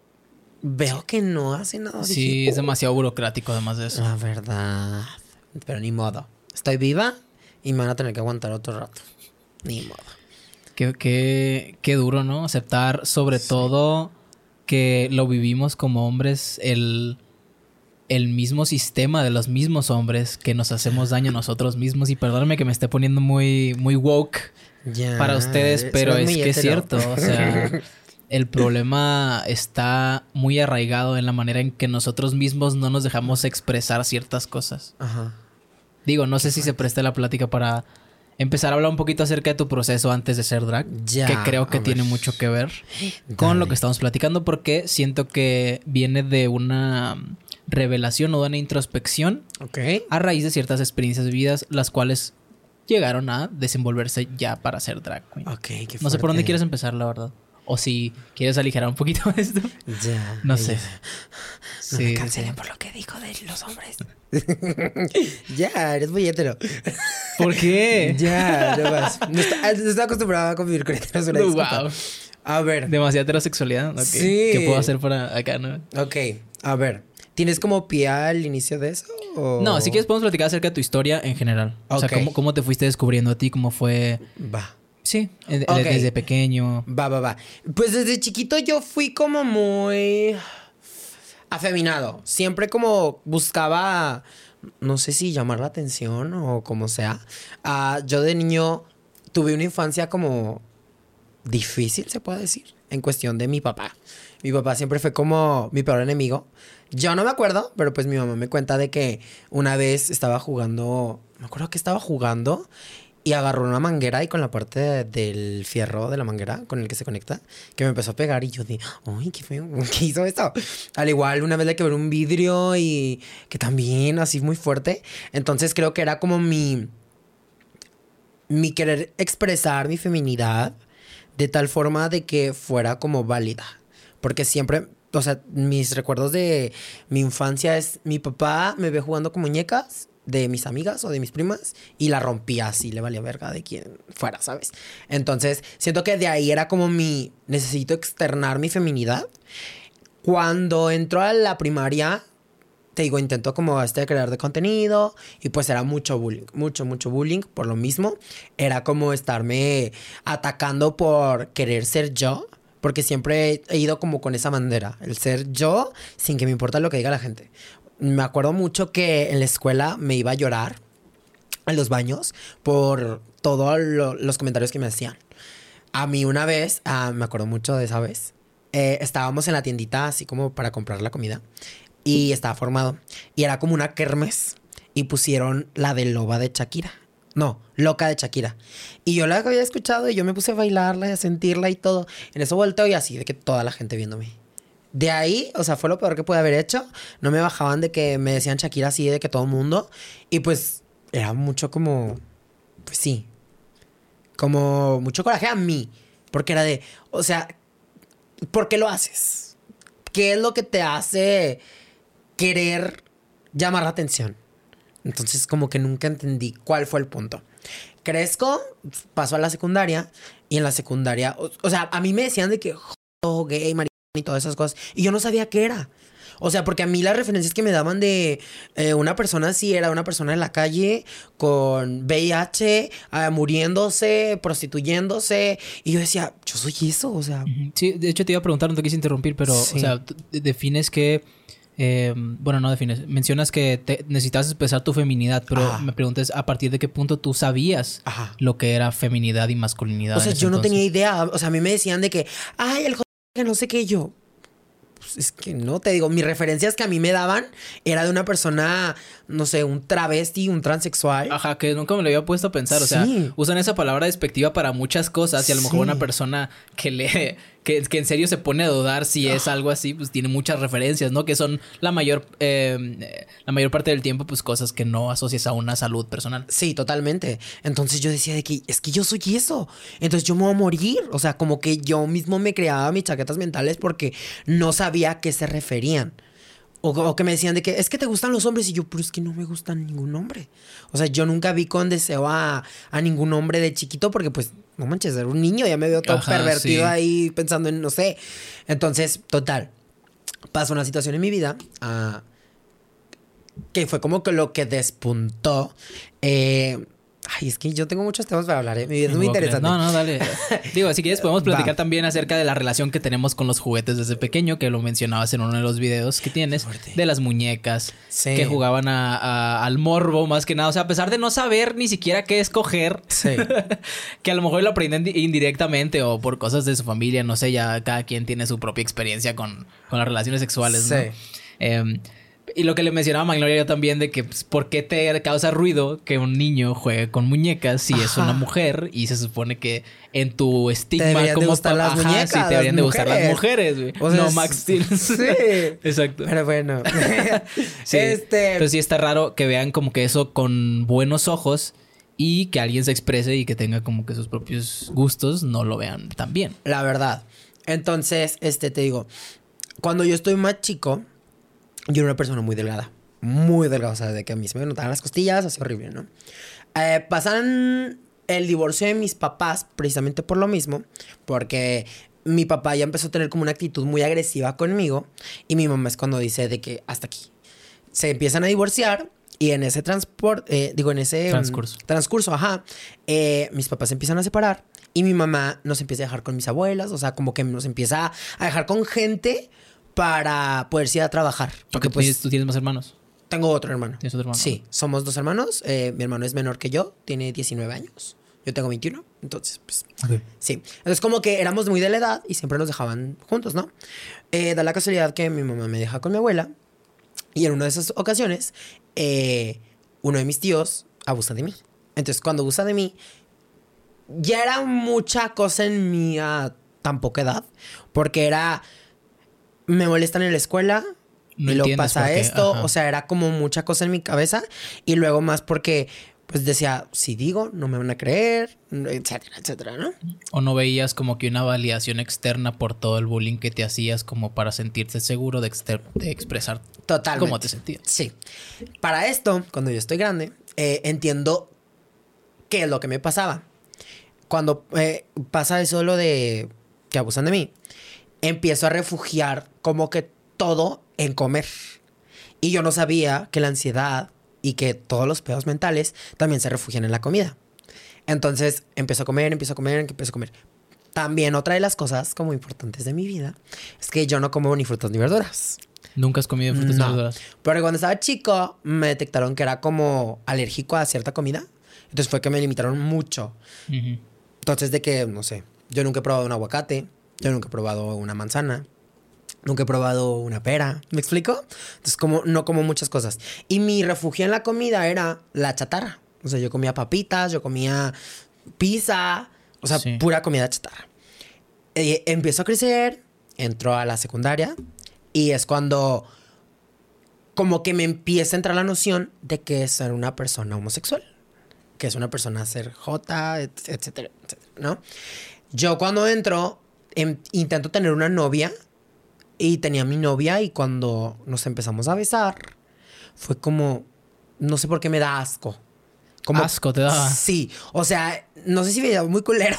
veo que no hace nada. Sí, dije, es demasiado burocrático además de eso. La verdad. Pero ni modo. Estoy viva y me van a tener que aguantar otro rato. Ni modo. Qué, qué, qué duro, ¿no? Aceptar sobre todo que lo vivimos como hombres, el... el mismo sistema de los mismos hombres que nos hacemos daño a nosotros mismos. Y perdóname que me esté poniendo muy, muy woke para ustedes, pero es que es cierto. O sea, el problema está muy arraigado en la manera en que nosotros mismos no nos dejamos expresar ciertas cosas. Ajá. Digo, no sé si se preste la plática para empezar a hablar un poquito acerca de tu proceso antes de ser drag, Ya, que creo que tiene mucho que ver con lo que estamos platicando porque siento que viene de una revelación o de una introspección a raíz de ciertas experiencias vividas las cuales llegaron a desenvolverse ya para ser drag queen. Ok, qué No sé por dónde quieres empezar, la verdad. O si quieres aligerar un poquito esto. Ya. No ya. sé. No me Sí, cancelen por lo que dijo de los hombres. ya, eres muy hetero. ¿Por qué? Ya, no más. No no está acostumbrado a convivir con heteros. disculpa. Wow. A ver. Demasiada heterosexualidad. Sí. ¿Qué puedo hacer para acá, no? Ok, a ver. ¿Tienes como pie al inicio de eso? o- No, si quieres podemos platicar acerca de tu historia en general. O sea, cómo, cómo te fuiste descubriendo a ti, cómo fue... Va. Sí, desde pequeño. Va, va, va. Pues desde chiquito yo fui como muy afeminado. Siempre como buscaba, no sé si llamar la atención o como sea. Ah, yo de niño tuve una infancia como difícil, se puede decir, en cuestión de mi papá. Mi papá siempre fue como mi peor enemigo. Yo no me acuerdo, pero pues mi mamá me cuenta de que una vez estaba jugando, me acuerdo que estaba jugando y agarró una manguera y con la parte de- del fierro de la manguera con el que se conecta, que me empezó a pegar y yo dije, ay, qué feo, ¿qué hizo esto? Al igual, una vez le quebró un vidrio y que también así muy fuerte. Entonces creo que era como mi, mi querer expresar mi feminidad de tal forma de que fuera como válida. Porque siempre, o sea, mis recuerdos de mi infancia es mi papá me ve jugando con muñecas de mis amigas o de mis primas y la rompía así, le valía verga de quien fuera, ¿sabes? Entonces, siento que de ahí era como mi necesito externar mi feminidad. Cuando entró a la primaria, te digo, intento como este crear de contenido y pues era mucho bullying, mucho, mucho bullying por lo mismo. Era como estarme atacando por querer ser yo, porque siempre he ido como con esa bandera, el ser yo sin que me importa lo que diga la gente. Me acuerdo mucho que en la escuela me iba a llorar en los baños por todos los comentarios que me hacían. A mí una vez, ah, me acuerdo mucho de esa vez, eh, estábamos en la tiendita así como para comprar la comida y estaba formado y era como una kermes y pusieron la de loba de Shakira. No, loca de Shakira. Y yo la había escuchado y yo me puse a bailarla y a sentirla y todo. En eso volteo y así de que toda la gente viéndome. De ahí, o sea, fue lo peor que pude haber hecho. No me bajaban de que me decían Shakira así de que todo el mundo. Y pues era mucho como, pues sí, como mucho coraje a mí. Porque era de, o sea, ¿por qué lo haces? ¿Qué es lo que te hace querer llamar la atención? Entonces como que nunca entendí cuál fue el punto. Crezco, paso a la secundaria y en la secundaria, o, o sea, a mí me decían de que jodo, gay, maricón y todas esas cosas y yo no sabía qué era. O sea, porque a mí las referencias que me daban de eh, una persona así era una persona en la calle con VIH, ah, muriéndose, prostituyéndose. Y yo decía, yo soy eso, o sea. Sí, de hecho te iba a preguntar, no te quise interrumpir, pero, Sí. o sea, defines que. Eh, bueno, no defines. Mencionas que te, necesitas expresar tu feminidad, pero Ajá. me preguntas a partir de qué punto tú sabías Ajá. lo que era feminidad y masculinidad. O sea, yo no tenía idea. O sea, a mí me decían de que, ay, el joder, que no sé qué yo. Pues es que no, te digo, mis referencias que a mí me daban era de una persona, no sé, un travesti, un transexual. Ajá, que nunca me lo había puesto a pensar. O sea, Sí. usan esa palabra despectiva para muchas cosas y a lo mejor Sí. una persona que le que, que en serio se pone a dudar si es algo así, pues tiene muchas referencias, ¿no? Que son la mayor eh, la mayor parte del tiempo, pues cosas que no asocias a una salud personal. Sí, totalmente. Entonces yo decía de que es que yo soy eso. Entonces yo me voy a morir. O sea, como que yo mismo me creaba mis chaquetas mentales porque no sabía a qué se referían. O, o que me decían de que es que te gustan los hombres y yo, pero es que no me gustan ningún hombre. O sea, yo nunca vi con deseo a, a ningún hombre de chiquito porque pues, no manches, era un niño, ya me veo todo Ajá, pervertido sí. ahí pensando en, no sé. Entonces, total, pasó una situación en mi vida ah, que fue como que lo que despuntó. eh, Ay, es que yo tengo muchos temas para hablar, ¿eh? Mi vida es muy interesante. No, no, dale. Digo, si quieres podemos platicar Va. también acerca de la relación que tenemos con los juguetes desde pequeño, que lo mencionabas en uno de los videos que tienes, de las muñecas, Sí. que jugaban a- a- al morbo más que nada. O sea, a pesar de no saber ni siquiera qué escoger, Sí. que a lo mejor lo aprenden di- indirectamente o por cosas de su familia, no sé, ya cada quien tiene su propia experiencia con, con las relaciones sexuales, ¿no? Sí. Y lo que le mencionaba a Magnolia yo también de que pues, por qué te causa ruido que un niño juegue con muñecas si es una mujer y se supone que en tu estigma como gustar las muñecas, sí, te deberían de gustar las mujeres, güey. O sea, no Max Steel. Sí. Exacto. Pero bueno. Sí. Este. Pero sí está raro que vean como que eso con buenos ojos y que alguien se exprese y que tenga como que sus propios gustos no lo vean tan bien. La verdad. Entonces, este, te digo, cuando yo estoy más chico, yo era una persona muy delgada. Muy delgada. O sea, de que a mí se me notaban las costillas, así horrible, ¿no? Eh, pasan el divorcio de mis papás precisamente por lo mismo, porque mi papá ya empezó a tener como una actitud muy agresiva conmigo y mi mamá es cuando dice de que hasta aquí. Se empiezan a divorciar y en ese transporte, digo, en ese mm, Transcurso. transcurso, ajá, eh, mis papás se empiezan a separar y mi mamá nos empieza a dejar con mis abuelas, o sea, como que nos empieza a dejar con gente para poder ir a trabajar. Porque pues tienes, tú tienes más hermanos. tengo otro hermano. ¿Tienes otro hermano? Sí, somos dos hermanos. eh, mi hermano es menor que yo, tiene 19 años. Yo tengo 21, entonces, pues, sí. Entonces, como que éramos muy de la edad y siempre nos dejaban juntos, ¿no? Eh, da la casualidad que mi mamá me deja con mi abuela y en una de esas ocasiones, eh, uno de mis tíos abusa de mí. Entonces, cuando abusa de mí, ya era mucha cosa en mi a tan poca edad, porque era, me molestan en la escuela, No y luego pasa esto, ajá. o sea, era como mucha cosa en mi cabeza y luego más porque pues decía, si digo, no me van a creer, etcétera, etcétera, ¿no? ¿O no veías como que una validación externa por todo el bullying que te hacías como para sentirte seguro de, de expresar Totalmente. cómo te sentías? Sí. Para esto, cuando yo estoy grande, eh, entiendo qué es lo que me pasaba. Cuando eh, pasa eso lo de que abusan de mí, empiezo a refugiar como que todo en comer. Y yo no sabía que la ansiedad y que todos los pedos mentales también se refugian en la comida. Entonces empiezo a comer, empiezo a comer, empiezo a comer. También otra de las cosas como importantes de mi vida es que yo no como ni frutas ni verduras. ¿Nunca has comido frutas No. verduras? Porque cuando estaba chico me detectaron que era como alérgico a cierta comida. Entonces fue que me limitaron mucho. Ujú. Entonces de que, no sé, yo nunca he probado un aguacate, yo nunca he probado una manzana, nunca he probado una pera. ¿Me explico? Entonces como no como muchas cosas. Y mi refugio en la comida era la chatarra. O sea, yo comía papitas, yo comía pizza, o sea, Sí. pura comida chatarra. Eh, empiezo a crecer, entro a la secundaria y es cuando como que me empieza a entrar la noción de que es ser una persona homosexual, que es una persona ser J, et- etcétera, etcétera, ¿no? Yo cuando entro em- intento tener una novia y tenía mi novia y cuando nos empezamos a besar fue como no sé por qué me da asco. Como, Asco te daba. Sí, o sea, no sé si me llamo muy culero.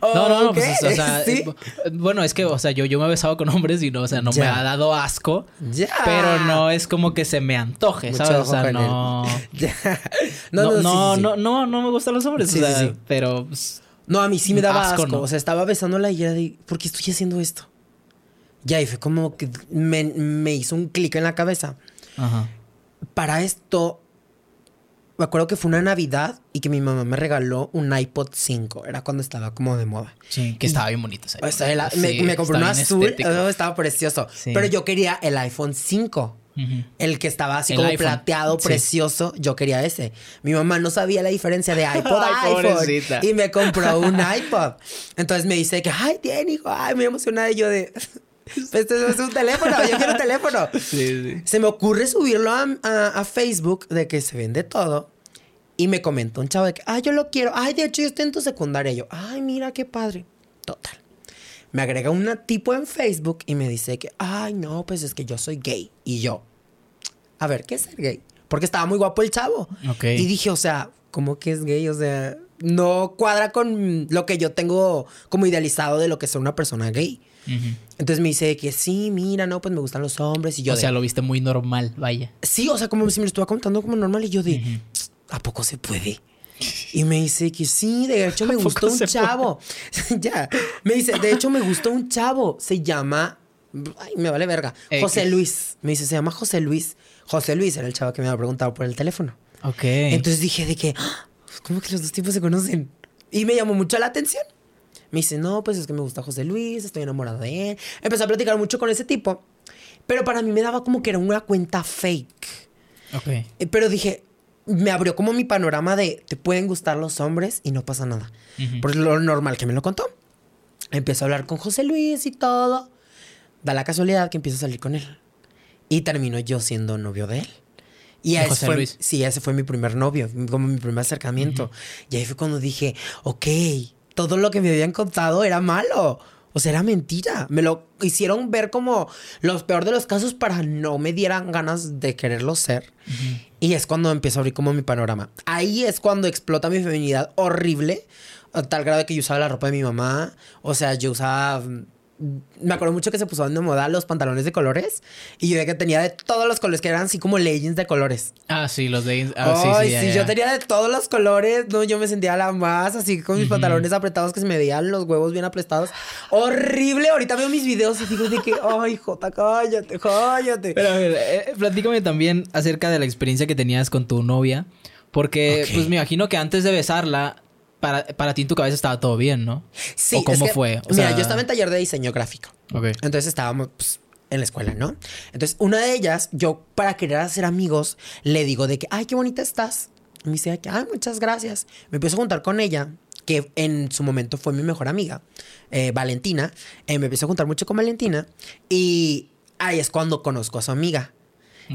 o No, no, no, pues, o sea, Sí. eh, bueno, es que, o sea, yo, yo me he besado con hombres y no, o sea, no me ha dado asco, Ya. pero no es como que se me antoje, Mucho ¿sabes? O sea, no... Ya. No, no, sí, no, sí, no, no, no me gustan los hombres, o sea, pero... pues, No, a mí sí me daba Asco, asco. ¿no? O sea, estaba besándola y era de, ¿por qué estoy haciendo esto? Ya, y fue como que me, me hizo un clic en la cabeza. Ajá. Para esto, me acuerdo que fue una Navidad y que mi mamá me regaló un iPod 5. Era cuando estaba como de moda. Sí, que estaba bien bonito. ese O sea, el- me, Sí, me uno está bien azul. estético. estaba precioso. Sí. Pero yo quería el iPhone 5. El que estaba así El como iPhone. plateado, Sí. precioso, yo quería ese. Mi mamá no sabía la diferencia de iPod a iPhone. pobrecita. Y me compró un iPod. Entonces me dice que, ay, tiene, hijo, ay, me emocionada. Y yo de, este es un teléfono, yo quiero un teléfono. Sí, sí. Se me ocurre subirlo a, a- a Facebook de que se vende todo. Y me comentó un chavo de que, ay, yo lo quiero. Ay, de hecho, yo estoy en tu secundaria. Y yo, ay, mira qué padre. Total. Me agrega un tipo en Facebook y me dice que, ay, no, pues es que yo soy gay. Y yo, a ver, ¿qué es ser gay? Porque estaba muy guapo el chavo. Ok. Y dije, o sea, ¿cómo que es gay? O sea, no cuadra con lo que yo tengo como idealizado de lo que es una persona gay. Entonces me dice que sí, mira, no, pues me gustan los hombres. Y yo, o de, sea, lo viste muy normal, vaya. Sí, o sea, como si me lo estuviera contando como normal y yo de, ¿a poco se puede? Y me dice que sí, de hecho me ¿A poco gustó un chavo. ya. Me dice, de hecho me gustó un chavo. Se llama. Ay, me vale verga. X. José Luis. Me dice, se llama José Luis. José Luis era el chavo que me había preguntado por el teléfono. Ok. Entonces dije de que, "Ah, ¿cómo que los dos tipos se conocen? Y me llamó mucho la atención. Me dice, no, pues es que me gusta José Luis, estoy enamorado de él. Empecé a platicar mucho con ese tipo. Pero para mí me daba como que era una cuenta fake. ok. Eh, Pero dije, me abrió como mi panorama de te pueden gustar los hombres y no pasa nada. Por lo normal que me lo contó. Empiezo a hablar con José Luis y todo. Da la casualidad que empiezo a salir con él. Y termino yo siendo novio de él. Y ¿De ese José fue, Luis? sí, ese fue mi primer novio, como mi primer acercamiento. Y ahí fue cuando dije, ok, todo lo que me habían contado era malo. O sea, era mentira. Me lo hicieron ver como los peor de los casos para no me dieran ganas de quererlo ser. Y es cuando empiezo a abrir como mi panorama. Ahí es cuando explota mi feminidad horrible. A tal grado que yo usaba la ropa de mi mamá. O sea, yo usaba... Me acuerdo mucho que se puso de moda los pantalones de colores. Y yo veía que tenía de todos los colores, que eran así como leggings de colores. Ah, sí, los de. Ah, sí, Ay, sí, sí, ya, yo tenía de todos los colores. No, yo me sentía la más así con mis pantalones apretados que se me veían los huevos bien apretados. Horrible. Ahorita veo mis videos y digo de que, ay, Jota, cállate, cállate. Pero a ver, eh, platícame también acerca de la experiencia que tenías con tu novia. Porque, pues me imagino que antes de besarla, para, para ti en tu cabeza estaba todo bien, ¿no? sí, ¿O cómo es que, fue? O mira, sea- yo estaba en taller de diseño gráfico. Ok. Entonces estábamos pues, en la escuela, ¿no? Entonces, una de ellas, yo para querer hacer amigos, le digo de que, ay, qué bonita estás. Y me dice que, ay, muchas gracias. Me empiezo a juntar con ella, que en su momento fue mi mejor amiga, eh, Valentina. Eh, me empiezo a juntar mucho con Valentina. Y ahí es cuando conozco a su amiga.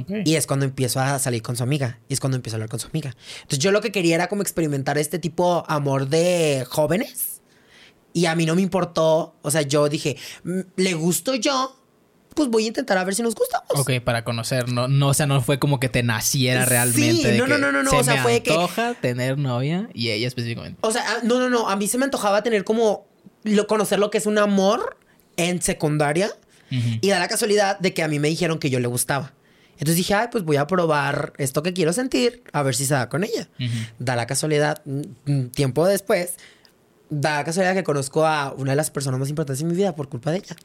Ok. Y es cuando empiezo a salir con su amiga. Y es cuando empiezo a hablar con su amiga. Entonces yo lo que quería era como experimentar este tipo amor de jóvenes. Y a mí no me importó. O sea, yo dije, "Mm, le gusto yo. Pues voy a intentar a ver si nos gustamos. Ok, para conocer, no, no, o sea, no fue como que te naciera Sí, realmente. de no, no, que no, no, no, Se o sea, me fue que- antoja tener novia y ella específicamente. O sea, ah, no, no, no. A mí se me antojaba tener como lo, conocer lo que es un amor en secundaria. Ujú. Y da la casualidad de que a mí me dijeron que yo le gustaba. Entonces dije, ay, pues voy a probar esto que quiero sentir, a ver si se da con ella. Ujú. Da la casualidad, mm, mm, tiempo después, da la casualidad que conozco a una de las personas más importantes en mi vida por culpa de ella.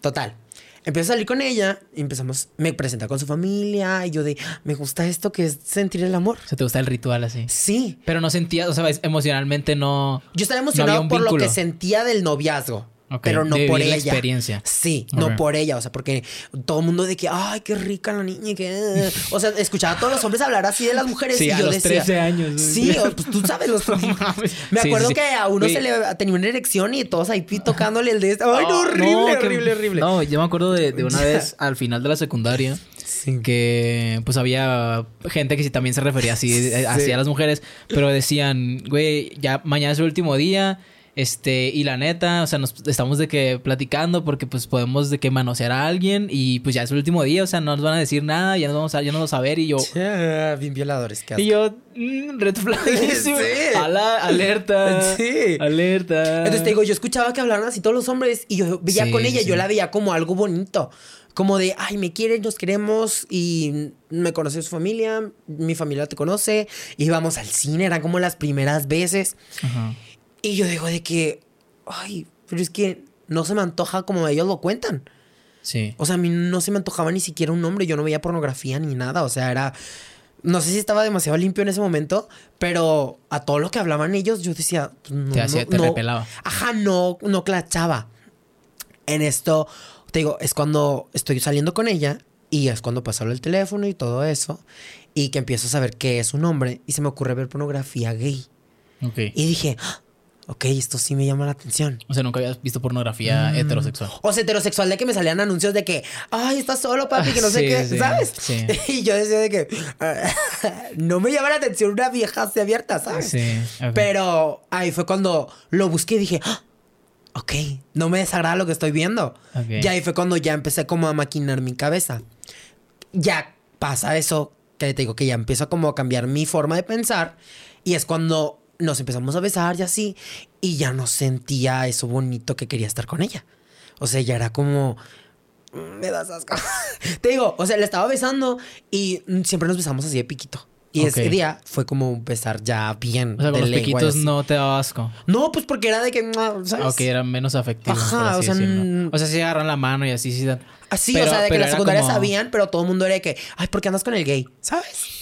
Total. Empiezo a salir con ella, y empezamos, me presenta con su familia, y yo de, "Ah, me gusta esto que es sentir el amor. O sea, te gusta el ritual así. Sí. Pero no sentías, o sea, emocionalmente no. Yo estaba No emocionado un por lo que sentía del noviazgo. Pero no de por ella. la experiencia. Sí, no por ella. O sea, porque todo el mundo de que, ay, qué rica la niña. Que... O sea, escuchaba a todos los hombres hablar así de las mujeres. Sí, y a yo los decía, 13 años. Sí, pues tú sabes los. Me acuerdo sí, sí. que a uno se le tenía una erección y todos ahí tocándole el de este. Ay, no, horrible, no, horrible, horrible. No, yo me acuerdo de, de una vez al final de la secundaria Sí. que pues había gente que sí también se refería así, así Sí. a las mujeres, pero decían, güey, ya mañana es el último día. Este, y la neta, o sea, nos estamos de que platicando porque pues podemos de que manosear a alguien y pues ya es el último día, o sea, no nos van a decir nada, ya nos vamos a, ya nos vamos a ver y yo, bien violadores, qué y yo, mm, red flag. Sí. Ala- alerta. Sí. Alerta. Entonces te digo, yo escuchaba que hablaban así todos los hombres y yo veía Sí, con ella, sí, yo la veía como algo bonito. Como de, ay, me quieren, nos queremos y me conoce su familia, mi familia te conoce, íbamos al cine, eran como las primeras veces. Ajá. Y yo digo de que, ay, pero es que no se me antoja como ellos lo cuentan. Sí. O sea, a mí no se me antojaba ni siquiera un nombre, yo no veía pornografía ni nada, o sea, era... No sé si estaba demasiado limpio en ese momento, pero a todo lo que hablaban ellos, yo decía, pues, no, Te hacía- no, te no. repelaba. Ajá, no, no clachaba. En esto, te digo, es cuando estoy saliendo con ella y es cuando pasó el teléfono y todo eso, y que empiezo a saber qué es un hombre y se me ocurre ver pornografía gay. Ok. Y dije, "Ah, ok, esto sí me llama la atención. O sea, nunca habías visto pornografía Mm. heterosexual. O sea, heterosexual de que me salían anuncios de que, ay, estás solo, papi, que no sé Sí, qué, sí, ¿sabes? sí. Y yo decía de que no me llama la atención una vieja así abierta, ¿sabes? Sí. Pero ahí fue cuando lo busqué y dije, "Ah, ok, no me desagrada lo que estoy viendo. Ok. Y ahí fue cuando ya empecé como a maquinar mi cabeza. Ya pasa eso, que te digo que ya empiezo como a cambiar mi forma de pensar. Y es cuando nos empezamos a besar y así. Y ya no sentía eso bonito que quería estar con ella. O sea, ya era como... "Mm, Me das asco. te digo, o sea, le estaba besando y siempre nos besamos así de piquito. Y ese día fue como empezar ya bien. O sea, con los piquitos no te daba asco. No, pues porque era de que, ¿sabes? Ok, eran menos afectivos. Ajá, o sea. O sea, sí agarran la mano y así sí dan. Así, Pero- o sea, de que pero la era secundaria como- sabían, pero todo el mundo era de que, ay, ¿por qué andas con el gay? ¿Sabes?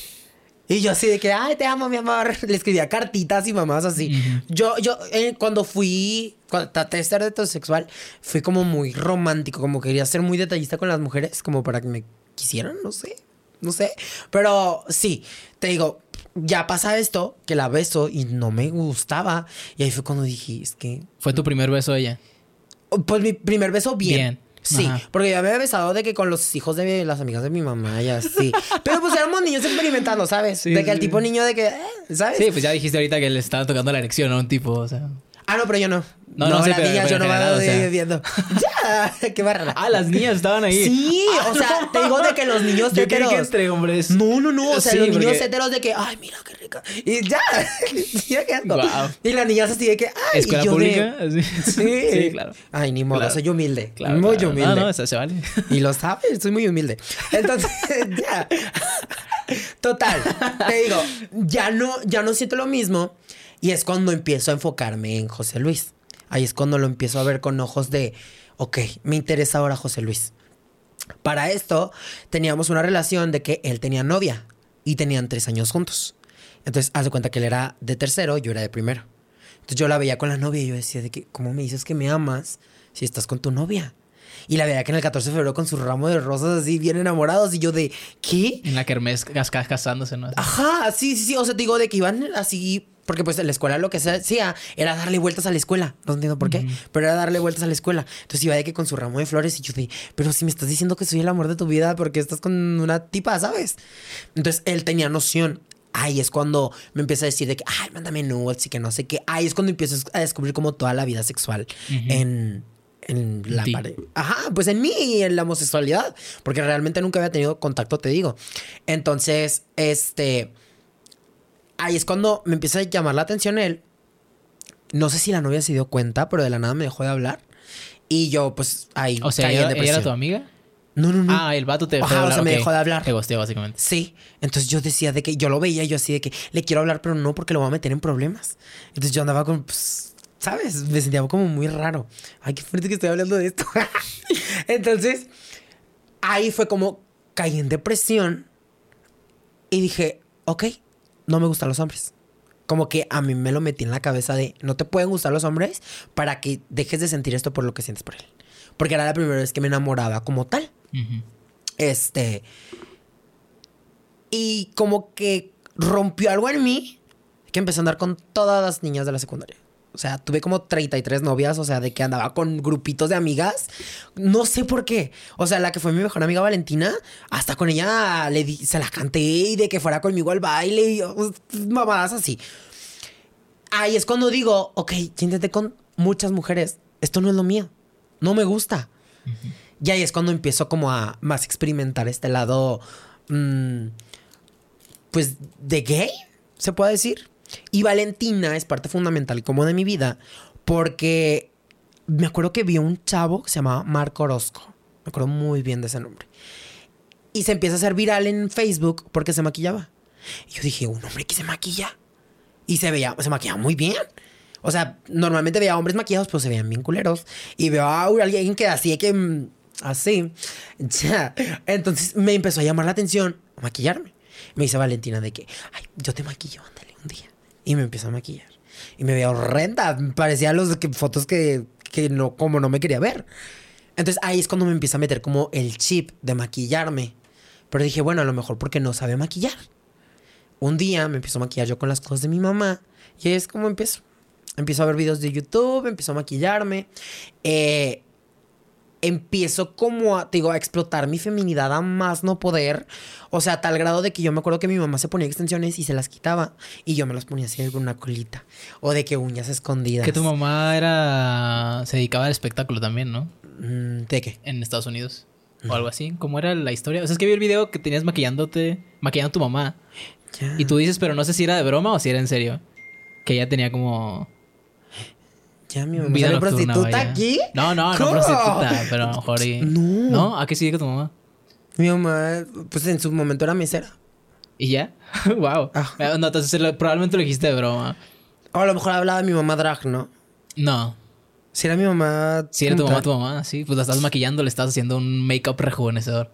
Y yo así de que, ay, te amo, mi amor. Le escribía cartitas y mamás así. Yo, yo, eh, cuando fui, cuando traté de ser heterosexual, fui como muy romántico, como quería ser muy detallista con las mujeres, como para que me quisieran, no sé, no sé. Pero sí, te digo, ya pasa esto, que la beso y no me gustaba. Y ahí fue cuando dije, es que Fue tu primer beso ella. pues mi primer beso bien. Bien. Sí, Ajá. porque ya me había besado de que con los hijos de las amigas de mi mamá y así. Pero pues éramos niños experimentando, ¿sabes? Sí, de que el sí. tipo niño de que, eh, ¿sabes? Sí, pues ya dijiste ahorita que le estaba tocando la erección a un tipo, o sea. Ah, no, pero yo no. No, No, no, sí, las pero- niñas, pero yo no me o sea. viendo. ya, qué barra. Ah, las niñas estaban ahí. Sí, o sea, te digo de que los niños Yo heteros. que entre hombres. No, no, no. O sea, Sí, los niños porque- heteros de que, ay, mira qué rica. Y ya. Guau. Y las niñas así de que, ay, ¿Escuela yo de- pública? Sí. Sí. Sí, claro. Ay, ni modo, Claro. soy humilde. Claro, muy claro. humilde. No, no, eso se vale. Y lo sabes, soy muy humilde. Entonces, ya. Total, te digo, ya no, ya no siento lo mismo. Y es cuando empiezo a enfocarme en José Luis. Ahí es cuando lo empiezo a ver con ojos de, ok, me interesa ahora José Luis. Para esto, teníamos una relación de que él tenía novia y tenían tres años juntos. Entonces, haz de cuenta que él era de tercero, yo era de primero. Entonces, yo la veía con la novia y yo decía de que, ¿cómo me dices que me amas si estás con tu novia? Y la veía que en el 14 de febrero con su ramo de rosas así, bien enamorados. Y yo de, ¿qué? En la kermés cas- cas- casándose, ¿no? Ajá, sí, sí, sí. O sea, te digo de que iban así. Porque pues en la escuela lo que se hacía era darle vueltas a la escuela. No entiendo por qué, pero era darle vueltas a la escuela. Entonces iba de que con su ramo de flores y yo de, pero si me estás diciendo que soy el amor de tu vida porque estás con una tipa, ¿sabes? Entonces él tenía noción. Ahí es cuando me empieza a decir de que, ay, mándame nudes y que no sé qué. Ahí es cuando empiezo a descubrir como toda la vida sexual en, en la ti. pared. Ajá, pues en mí y en la homosexualidad. Porque realmente nunca había tenido contacto, te digo. Entonces, este. Ahí es cuando me empieza a llamar la atención él. No sé si la novia se dio cuenta, pero de la nada me dejó de hablar. Y yo, pues, ahí O sea, caí en ¿ella, ella depresión. era tu amiga? No, no, no. Ah, el vato te Ajá, fue a o hablar, sea, me dejó de hablar. Te gosteó, básicamente. Sí, entonces yo decía de que yo lo veía yo así de que le quiero hablar, pero no porque lo voy a meter en problemas. Entonces yo andaba con, pues, ¿sabes? Me sentía como muy raro. Ay, qué fuerte que estoy hablando de esto. entonces, ahí fue como caí en depresión y dije, ok, no me gustan los hombres. Como que a mí me lo metí en la cabeza de no te pueden gustar los hombres para que dejes de sentir esto por lo que sientes por él. Porque era la primera vez que me enamoraba como tal. Este. Y como que rompió algo en mí que empecé a andar con todas las niñas de la secundaria. O sea, tuve como 33 novias, o sea, de que andaba con grupitos de amigas. No sé por qué. O sea, la que fue mi mejor amiga Valentina, hasta con ella le di- se la canté y de que fuera conmigo al baile y uh, mamadas así. Ahí es cuando digo, ok, ya intenté con muchas mujeres. Esto no es lo mío. No me gusta. Y ahí es cuando empiezo como a más experimentar este lado, mm, pues, de gay, se puede decir. Y Valentina es parte fundamental como de mi vida porque me acuerdo que vi a un chavo que se llamaba Marco Orozco. Me acuerdo muy bien de ese nombre. Y se empieza a hacer viral en Facebook porque se maquillaba. Y yo dije, un hombre que se maquilla. Y se veía, se maquillaba muy bien. O sea, normalmente veía hombres maquillados, pero se veían bien culeros. Y veo a alguien que así, que mm, así. Entonces me empezó a llamar la atención a maquillarme. Me dice Valentina de que, yo te maquillo, ándale un día. Y me empezó a maquillar. Y me veía horrenda. Parecían los que, fotos que, que no, como no me quería ver. Entonces ahí es cuando me empieza a meter como el chip de maquillarme. Pero dije, bueno, a lo mejor porque no sabe maquillar. Un día me empiezo a maquillar yo con las cosas de mi mamá. Y es como empiezo. Empiezo a ver videos de YouTube, empiezo a maquillarme. Eh, empiezo como a, te digo, a explotar mi feminidad a más no poder. O sea, a tal grado de que yo me acuerdo que mi mamá se ponía extensiones y se las quitaba. Y yo me las ponía así con una colita. O de que uñas escondidas. Que tu mamá era... Se dedicaba al espectáculo también, ¿no? Mm, ¿De qué? En Estados Unidos. O algo así. ¿Cómo era la historia? O sea, es que vi el video que tenías maquillándote... Maquillando a tu mamá. Y tú dices, pero no sé si era de broma o si era en serio. Que ella tenía como... Ya, mi mamá prostituta vaya. aquí. No, no, no prostituta, pero a lo mejor y... No. ¿No? ¿A qué se dedica tu mamá? Mi mamá, pues en su momento era mesera. ¿Y ya? wow. Ah. No, entonces probablemente lo dijiste de broma. O a lo mejor hablaba mi mamá drag, ¿no? No. Si era mi mamá. Si era tu mamá, tu mamá, sí. Pues la estás maquillando, le estás haciendo un make-up rejuvenecedor.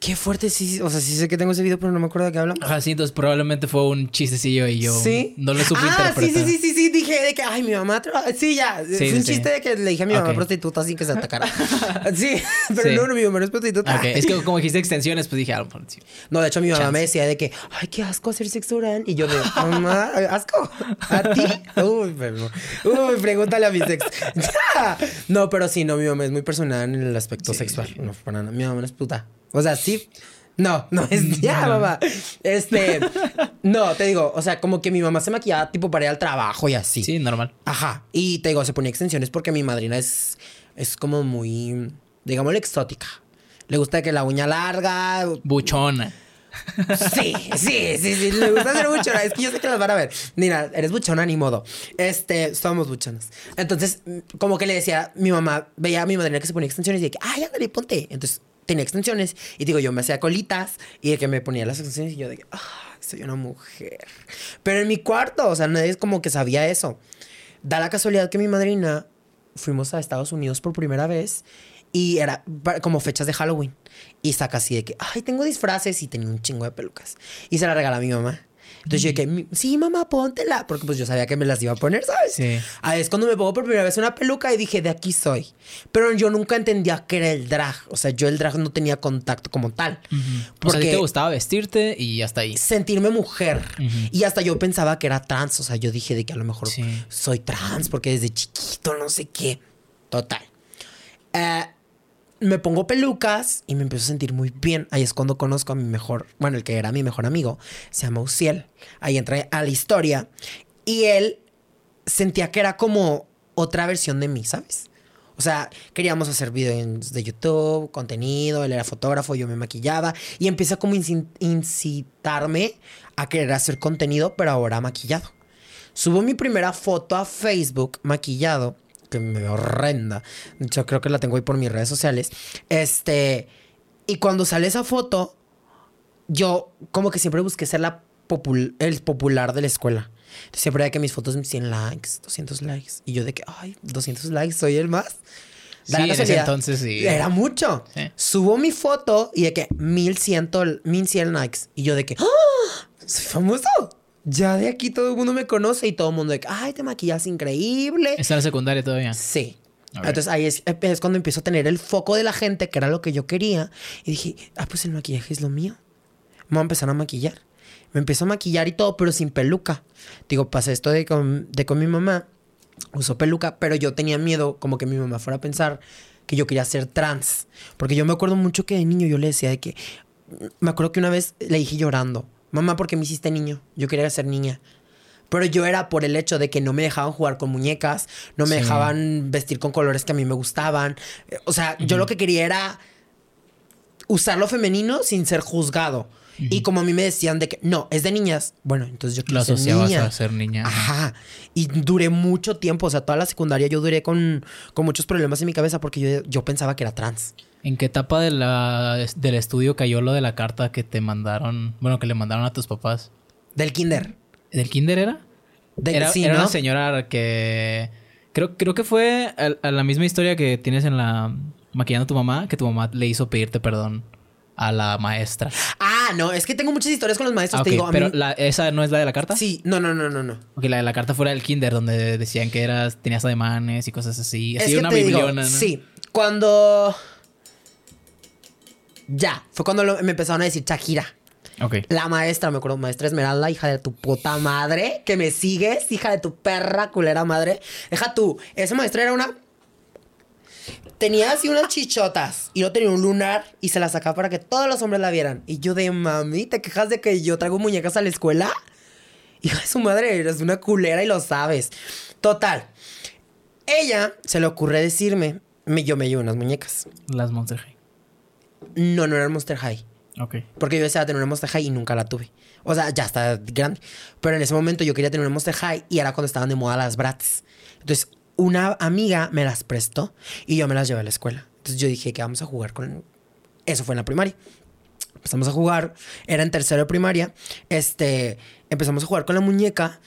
Qué fuerte, sí. O sea, sí sé que tengo ese video, pero no me acuerdo de qué hablamos. Ajá, sí, entonces probablemente fue un chistecillo y yo Sí. no lo supe ah, sí, interpretar. sí, sí, sí, sí. Dije de que, ay, mi mamá. Sí, ya. Sí, Fue un chiste de que le dije a mi mamá prostituta sin que se atacara. sí, pero no, no, mi mamá no es prostituta. Ok, es que como dijiste extensiones, pues dije, ah, pues sí. No, de hecho, mi mamá Chance. me decía de que, ay, qué asco hacer sexo oral. Y yo de, mamá, asco. ¿A ti? Uy, pero, uy, pregúntale a mi sex. No, pero sí, no, mi mamá es muy personal en el aspecto sexual. No, para nada. Mi mamá no es puta. O sea, sí. No, no es ya, mamá. Este, no, te digo, o sea, como que mi mamá se maquillaba tipo para ir al trabajo y así. Sí, normal. Ajá. Y te digo, se ponía extensiones porque mi madrina es, es como muy, digámosle, exótica. Le gusta que la uña larga, Buchona. Sí, sí, sí, sí. Le gusta ser buchona. Es que yo sé que las van a ver. Mira, eres buchona ni modo. Este, somos buchonas. Entonces, como que le decía, mi mamá veía a mi madrina que se ponía extensiones y de que, ay, ándale, ponte. Entonces, tenía extensiones. Y digo, yo me hacía colitas y de que me ponía las extensiones y yo de que, ah, soy una mujer. Pero en mi cuarto, o sea, nadie es como que sabía eso. Da la casualidad que mi madrina fuimos a Estados Unidos por primera vez y era como fechas de Halloween. Y saca así de que, ay, tengo disfraces y tenía un chingo de pelucas. Y se la regala a mi mamá. Entonces yo dije, "Mi- sí, mamá, póntela. Porque pues yo sabía que me las iba a poner, ¿sabes? Sí. Ahí es cuando me pongo por primera vez una peluca y dije, de aquí soy. Pero yo nunca entendía que era el drag. O sea, yo el drag no tenía contacto como tal. O sea, a ti Porque te gustaba vestirte y hasta ahí. sentirme mujer. Y hasta yo pensaba que era trans. O sea, yo dije de que a lo mejor Sí. soy trans porque desde chiquito no sé qué. Total. Eh, me pongo pelucas y me empiezo a sentir muy bien. Ahí es cuando conozco a mi mejor, bueno, el que era mi mejor amigo, se llama Uciel. Ahí entré a la historia y él sentía que era como otra versión de mí, ¿sabes? O sea, queríamos hacer videos de YouTube, contenido, él era fotógrafo, yo me maquillaba y empieza como incitarme a querer hacer contenido, pero ahora maquillado. Subo mi primera foto a Facebook maquillado, que me veo horrenda. Yo creo que la tengo ahí por mis redes sociales. Este, y cuando sale esa foto, yo como que siempre busqué ser la popul- el popular de la escuela. Siempre veía que mis fotos 100 likes, 200 likes. Y yo de que, ay, 200 likes, soy el más. Da Sí, en ese entonces sí. Era mucho. Sí. Subo mi foto y de que 1100, 1100 likes. Y yo de que, ¡Ah! Soy famoso. Ya de aquí todo el mundo me conoce y todo el mundo de ay, te maquillas increíble. Está en la secundaria todavía. Sí. Entonces ahí es, es cuando empiezo a tener el foco de la gente, que era lo que yo quería. Y dije, ah, pues el maquillaje es lo mío. Me voy a empezar a maquillar. Me empiezo a maquillar y todo, pero sin peluca. Digo, pasé esto de con, de con mi mamá. Usó peluca, pero yo tenía miedo como que mi mamá fuera a pensar que yo quería ser trans. Porque yo me acuerdo mucho que de niño yo le decía de que... Me acuerdo que una vez le dije llorando, mamá, ¿por qué me hiciste niño? Yo quería ser niña. Pero yo era por el hecho de que no me dejaban jugar con muñecas, no me Sí. dejaban vestir con colores que a mí me gustaban. O sea, yo lo que quería era usar lo femenino sin ser juzgado. Y como a mí me decían de que no, es de niñas, bueno, entonces yo quiero Lo ser asociabas niña. a ser niña. ajá. Ajá. Y duré mucho tiempo, o sea, toda la secundaria yo duré con, con muchos problemas en mi cabeza porque yo, yo pensaba que era trans. ¿En qué etapa de la, del estudio cayó lo de la carta que te mandaron? Bueno, que le mandaron a tus papás. Del kinder. ¿Del kinder era? De, era sí, era ¿no? una señora que... Creo, creo que fue a, a la misma historia que tienes en la... Maquillando a tu mamá, que tu mamá le hizo pedirte perdón a la maestra. Ah, no, es que tengo muchas historias con los maestros, Ah, te ok, digo. a pero mí- la- ¿esa no es la de la carta? Sí, no, no, no, no, no. Ok, la de la carta fuera del kinder, donde decían que eras, tenías ademanes y cosas así. Así es que una te digo, bibliona, ¿no? Sí, cuando... Ya, fue cuando lo- me empezaron a decir Shakira. Ok. La maestra, me acuerdo, maestra Esmeralda, hija de tu puta madre, que me sigues, hija de tu perra culera madre. Deja tú, esa maestra era una... Tenía así unas chichotas y no tenía un lunar y se la sacaba para que todos los hombres la vieran. Y yo de mami, ¿te quejas de que yo traigo muñecas a la escuela? Hija de su madre, eres una culera y lo sabes. Total. Ella se le ocurre decirme, me, yo me llevo unas muñecas. Las Monster High. No, no eran Monster High. Ok. Porque yo deseaba tener una Monster High y nunca la tuve. O sea, ya está grande. Pero en ese momento yo quería tener una Monster High y era cuando estaban de moda las Bratz. Entonces, una amiga me las prestó y yo me las llevé a la escuela. Entonces yo dije que vamos a jugar con... Eso fue en la primaria. empezamos a jugar, era en tercero de primaria, este, empezamos a jugar con la muñeca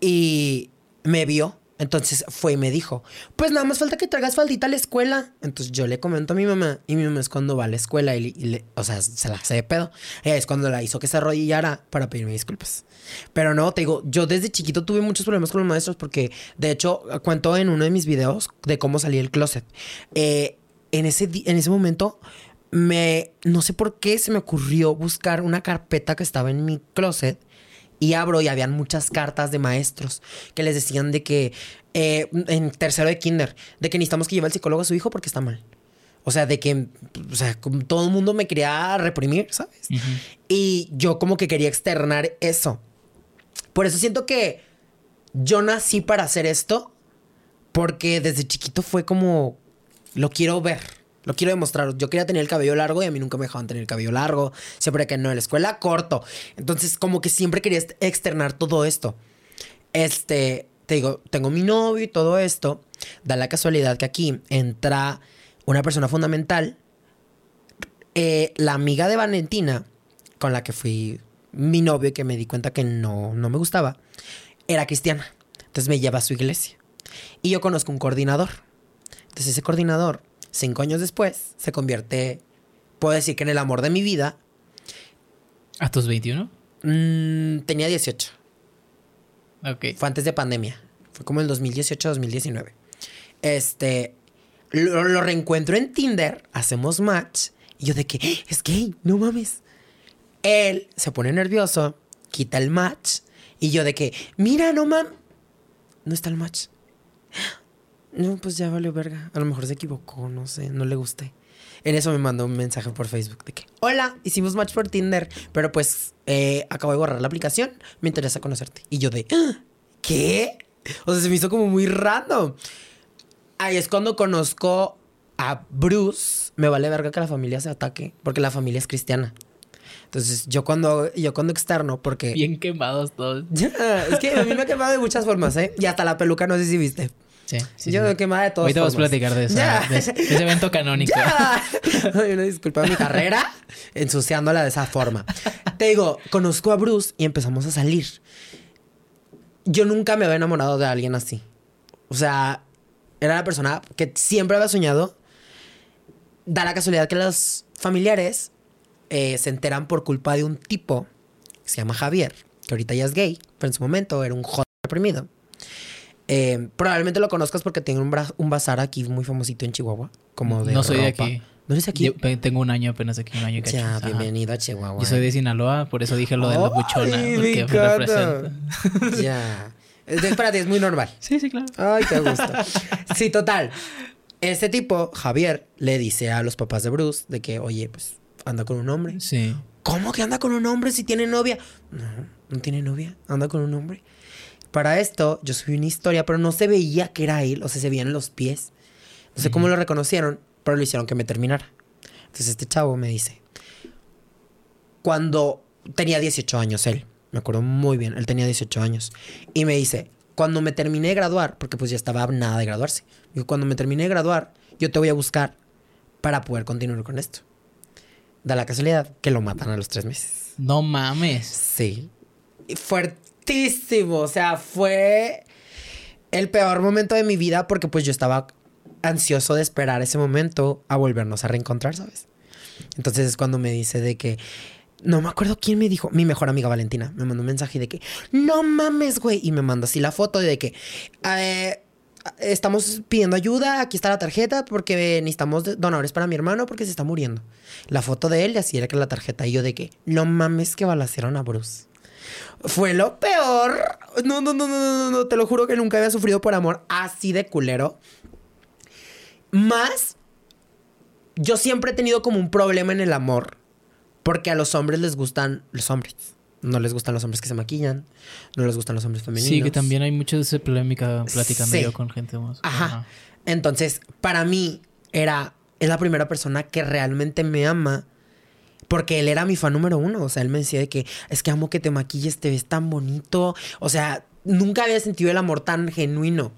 y me vio. Entonces fue y me dijo, pues nada más falta que traigas faldita a la escuela. Entonces yo le comento a mi mamá y mi mamá es cuando va a la escuela y, le, o sea, se la hace de pedo. Es cuando la hizo que se arrodillara para pedirme disculpas. Pero no, te digo, yo desde chiquito tuve muchos problemas con los maestros porque, de hecho, cuento en uno de mis videos de cómo salí del closet. Eh, en, ese, en ese momento me, no sé por qué se me ocurrió buscar una carpeta que estaba en mi closet y abro y habían muchas cartas de maestros que les decían de que eh, en tercero de kinder, de que necesitamos que lleve al psicólogo a su hijo porque está mal. O sea, de que, o sea, todo el mundo me quería reprimir, ¿sabes? Y yo como que quería externar eso. Por eso siento que yo nací para hacer esto, porque desde chiquito fue como, lo quiero ver. Lo quiero demostrar. Yo quería tener el cabello largo y a mí nunca me dejaban tener el cabello largo. Siempre que no en la escuela, corto. Entonces, como que siempre quería externar todo esto. Este, te digo, tengo mi novio y todo esto. Da la casualidad que aquí entra una persona fundamental. Eh, la amiga de Valentina, con la que fui mi novio y que me di cuenta que no, no me gustaba, era cristiana. Entonces me lleva a su iglesia. Y yo conozco un coordinador. Entonces ese coordinador cinco años después, se convierte, puedo decir que en el amor de mi vida. ¿A tus 21? Mm, tenía 18. Ok. Fue antes de pandemia. Fue como el 2018-2019. Este, lo, reencuentro en Tinder, hacemos match. Y yo de que, ¡Eh, es gay, no mames. Él se pone nervioso, quita el match. Y yo de que, mira, no mames. No está el match. No, pues ya valió verga. A lo mejor se equivocó, no sé, no le gusté. En eso me mandó un mensaje por Facebook de que, hola, hicimos match por Tinder, pero pues eh, acabo de borrar la aplicación, me interesa conocerte. Y yo de, ah, ¿qué? O sea, se me hizo como muy random. Ahí es cuando conozco a Bruce. Me vale verga que la familia se ataque, porque la familia es cristiana. Entonces, yo cuando, yo cuando externo, porque... Bien quemados todos. es que a mí me ha quemado de muchas formas, ¿eh? Y hasta la peluca, no sé si viste. Sí, sí, Yo sí. quemaba de todos. Ahorita vamos a platicar de, esa, de, ese, evento canónico. una disculpa mi carrera ensuciándola de esa forma. Te digo, conozco a Bruce y empezamos a salir. Yo nunca me había enamorado de alguien así. O sea, era la persona que siempre había soñado. Da la casualidad que los familiares eh, se enteran por culpa de un tipo que se llama Javier, que ahorita ya es gay, pero en su momento era un joven reprimido. Eh, probablemente lo conozcas porque tiene un, un, bazar aquí muy famosito en Chihuahua. Como de no soy de aquí. ¿No eres aquí? Yo tengo un año apenas aquí, un año que Ya, bienvenido a Chihuahua. Yo soy de Sinaloa, por eso dije lo de la buchona. Porque me representa. ya. Espérate, es muy normal. Sí, sí, claro. Ay, qué gusto. sí, total. Este tipo, Javier, le dice a los papás de Bruce de que, oye, pues anda con un hombre. Sí. ¿Cómo que anda con un hombre si tiene novia? No, no tiene novia, anda con un hombre. Para esto, yo subí una historia, pero no se veía que era él, o sea, se veían los pies. No sé cómo lo reconocieron, pero lo hicieron que me terminara. Entonces este chavo me dice, cuando tenía 18 años él, me acuerdo muy bien, él tenía 18 años, y me dice, cuando me terminé de graduar, porque pues ya estaba nada de graduarse, digo, cuando me terminé de graduar, yo te voy a buscar para poder continuar con esto. Da la casualidad que lo matan a los tres meses. No mames. Sí. Fuerte o sea, fue el peor momento de mi vida porque pues yo estaba ansioso de esperar ese momento a volvernos a reencontrar, ¿sabes? Entonces es cuando me dice de que... No me acuerdo quién me dijo. Mi mejor amiga Valentina me mandó un mensaje de que... No mames, güey. Y me mandó así la foto de que... Eh, estamos pidiendo ayuda. Aquí está la tarjeta porque necesitamos donadores para mi hermano porque se está muriendo. La foto de él y así era que la tarjeta. Y yo de que... No mames que balacieron a Bruce. Fue lo peor. No, no, no, no, no, no. Te lo juro que nunca había sufrido por amor así de culero. Más, yo siempre he tenido como un problema en el amor. Porque a los hombres les gustan los hombres. No les gustan los hombres que se maquillan. No les gustan los hombres femeninos. Sí, que también hay mucha de esa polémica platicando yo con gente más. Ajá. Entonces, para mí, era. Es la primera persona que realmente me ama porque él era mi fan número uno. O sea, él me decía de que es que amo que te maquilles, te ves tan bonito. O sea, nunca había sentido el amor tan genuino.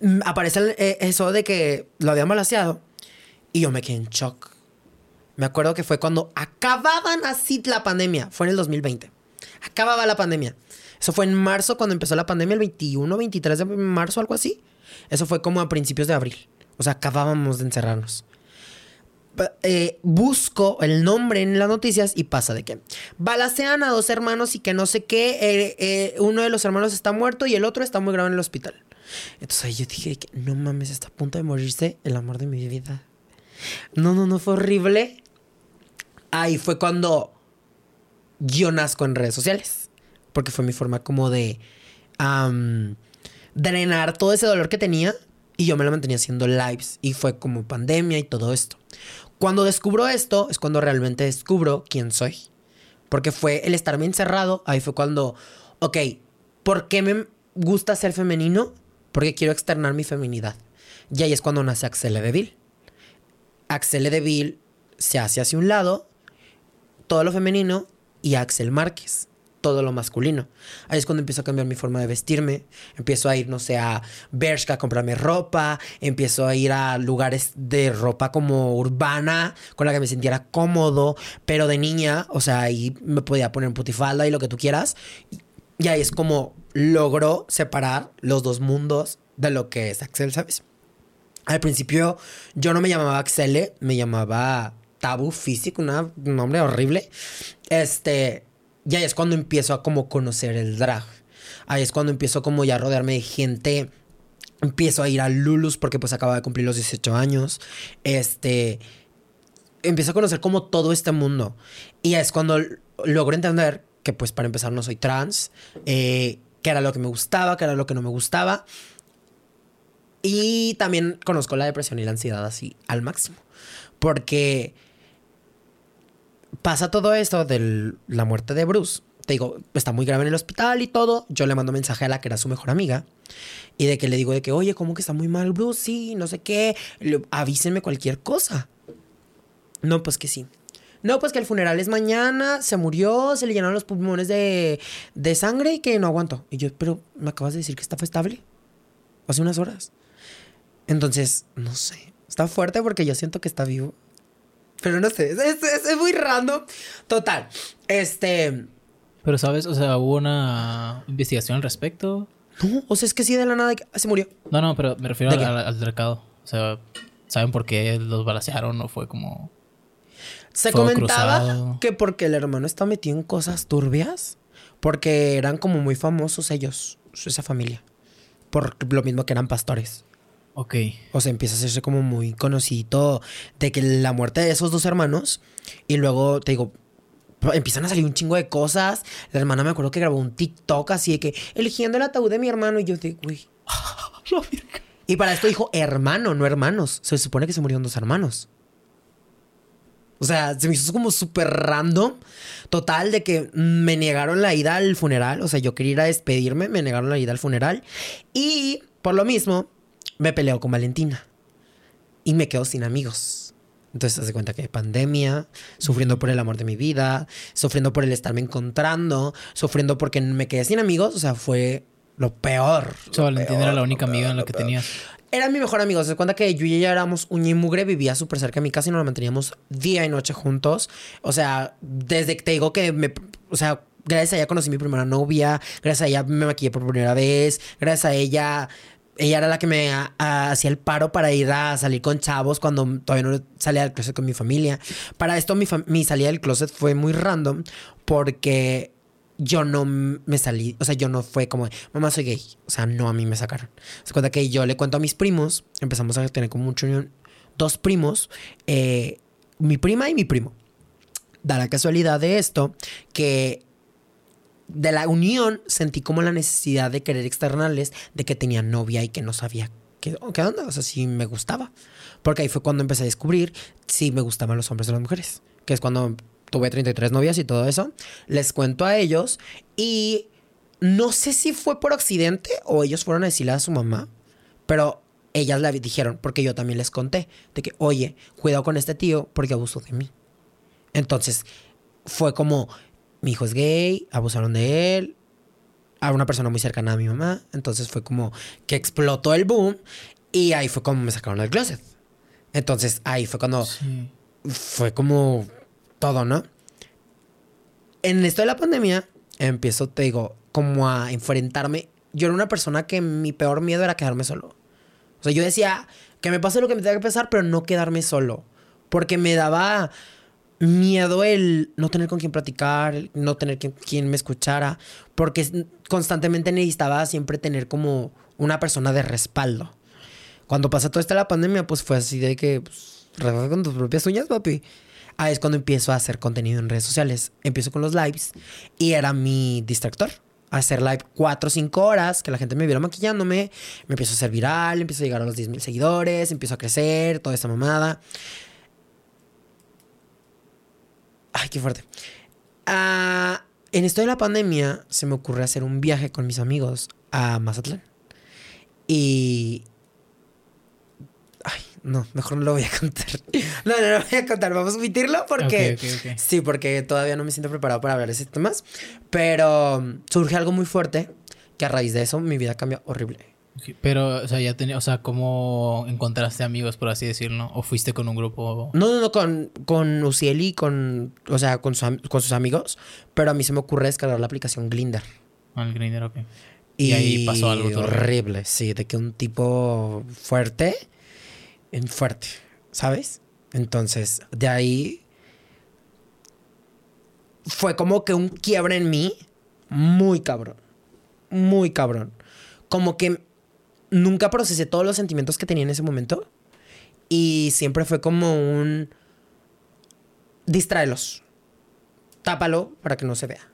Mm, aparece eh, eso de que lo había malaseado y yo me quedé en shock. Me acuerdo que fue cuando acababan así la pandemia. Fue en el 2020. Acababa la pandemia. Eso fue en marzo cuando empezó la pandemia, el 21, 23 de marzo, algo así. Eso fue como a principios de abril. O sea, acabábamos de encerrarnos. Eh, busco el nombre en las noticias y pasa de que balacean a dos hermanos y que no sé qué, eh, eh, uno de los hermanos está muerto y el otro está muy grave en el hospital. Entonces ahí yo dije que no mames, está a punto de morirse el amor de mi vida. No, no, no, fue horrible. Ahí fue cuando yo nazco en redes sociales. Porque fue mi forma como de drenar todo ese dolor que tenía. Y yo me lo mantenía haciendo lives. Y fue como pandemia y todo esto. Cuando descubro esto, es cuando realmente descubro quién soy. Porque fue el estarme encerrado. Ahí fue cuando, ok, ¿por qué me gusta ser femenino? Porque quiero externar mi feminidad. Y ahí es cuando nace Axel Deville. Axel Deville se hace hacia un lado todo lo femenino y Axel Márquez, todo lo masculino. Ahí es cuando empiezo a cambiar mi forma de vestirme. Empiezo a ir, no sé, a Bershka a comprarme ropa. Empiezo a ir a lugares de ropa como urbana, con la que me sintiera cómodo. Pero de niña, o sea, ahí me podía poner putifalda y lo que tú quieras. Y ahí es como logró separar los dos mundos de lo que es Axel, ¿sabes? Al principio yo no me llamaba Axel, me llamaba tabú físico, un nombre horrible. Este, y ahí es cuando empiezo a como conocer el drag. Ahí es cuando empiezo como ya a rodearme de gente. Empiezo a ir a Lulus porque pues acaba de cumplir los 18 años. Este, empiezo a conocer como todo este mundo. Y es cuando logro entender que pues para empezar no soy trans, eh, que era lo que me gustaba, que era lo que no me gustaba. Y también conozco la depresión y la ansiedad así al máximo. Porque pasa todo esto de la muerte de Bruce. Te digo, está muy grave en el hospital y todo. Yo le mando mensaje a la que era su mejor amiga. Y de que le digo de que, oye, ¿cómo que está muy mal Bruce? Sí, no sé qué. avísenme cualquier cosa. No, pues que sí. No, pues que el funeral es mañana, se murió, se le llenaron los pulmones de, de sangre y que no aguanto. Y yo, pero me acabas de decir que está estable. Hace unas horas. Entonces, no sé. Está fuerte porque yo siento que está vivo. Pero no sé, es, muy random. Total. Este. Pero, ¿sabes? O sea, hubo una investigación al respecto. No, o sea, es que sí, de la nada se murió. No, no, pero me refiero al, al, O sea, ¿saben por qué los balacearon o fue como. Se comentaba que porque el hermano está metido en cosas turbias. Porque eran como muy famosos ellos, esa familia. Por lo mismo que eran pastores. Ok. O sea, empieza a hacerse como muy conocido de que la muerte de esos dos hermanos. Y luego, te digo, empiezan a salir un chingo de cosas. La hermana me acuerdo que grabó un TikTok así de que eligiendo el ataúd de mi hermano. Y yo dije, güey. y para esto dijo hermano, no hermanos. Se supone que se murieron dos hermanos. O sea, se me hizo como súper random. Total, de que me negaron la ida al funeral. O sea, yo quería ir a despedirme, me negaron la ida al funeral. Y por lo mismo, me peleo con Valentina. Y me quedo sin amigos. Entonces, das cuenta que pandemia, sufriendo por el amor de mi vida, sufriendo por el estarme encontrando, sufriendo porque me quedé sin amigos. O sea, fue lo peor. O sea, Valentina era la única amiga en la que tenías. Era mi mejor amigo. Se cuenta que yo y ella éramos uña y mugre, vivía súper cerca de mi casa y nos manteníamos día y noche juntos. O sea, desde que te digo que me. O sea, gracias a ella conocí mi primera novia, gracias a ella me maquillé por primera vez, gracias a ella ella era la que me hacía el paro para ir a salir con chavos cuando todavía no salía del closet con mi familia. Para esto mi, mi salida del closet fue muy random porque yo no me salí, o sea, yo no fue como, mamá soy gay, o sea, no a mí me sacaron. Se cuenta que yo le cuento a mis primos, empezamos a tener como mucho dos primos, eh, mi prima y mi primo. Da la casualidad de esto que de la unión sentí como la necesidad de querer externarles de que tenía novia y que no sabía qué, qué onda, o sea, si me gustaba. Porque ahí fue cuando empecé a descubrir si me gustaban los hombres o las mujeres, que es cuando tuve 33 novias y todo eso. Les cuento a ellos y no sé si fue por accidente o ellos fueron a decirle a su mamá, pero ellas le dijeron, porque yo también les conté, de que, oye, cuidado con este tío porque abusó de mí. Entonces, fue como, mi hijo es gay, abusaron de él, a una persona muy cercana a mi mamá. Entonces fue como que explotó el boom y ahí fue como me sacaron del closet. Entonces ahí fue cuando fue como todo, ¿no? En esto de la pandemia, empiezo, te digo, como a enfrentarme. Yo era una persona que mi peor miedo era quedarme solo. O sea, yo decía que me pase lo que me tenga que pasar, pero no quedarme solo. Porque me daba miedo el no tener con quién platicar, no tener quien, quien me escuchara, porque constantemente necesitaba siempre tener como una persona de respaldo. Cuando pasó toda esta la pandemia, pues fue así de que, pues, con tus propias uñas, papi. Ahí es cuando empiezo a hacer contenido en redes sociales. Empiezo con los lives y era mi distractor. Hacer live 4 o 5 horas, que la gente me viera maquillándome, me empiezo a hacer viral, empiezo a llegar a los 10 mil seguidores, empiezo a crecer, toda esta mamada. Ay, qué fuerte. Ah, en esto de la pandemia se me ocurre hacer un viaje con mis amigos a Mazatlán. Y... Ay, no, mejor no lo voy a contar. No, no, lo voy a contar. Vamos a omitirlo porque... Sí, porque todavía no me siento preparado para hablar de esos temas. Pero um, surge algo muy fuerte que a raíz de eso mi vida cambia horrible. Pero, o sea, ya tenía, o sea, ¿cómo encontraste amigos, por así decirlo? ¿O fuiste con un grupo? No, no, no, con, con Ucieli, con, o sea, con, su con sus amigos. Pero a mí se me ocurre descargar la aplicación Glinder. Al Grindr, ok. Y, Y ahí pasó algo turbio. horrible, sí, de que un tipo fuerte, en fuerte, ¿sabes? Entonces, de ahí fue como que un quiebre en mí muy cabrón, muy cabrón. Como que nunca procesé todos los sentimientos que tenía en ese momento y siempre fue como un distráelos, tápalo para que no se vea.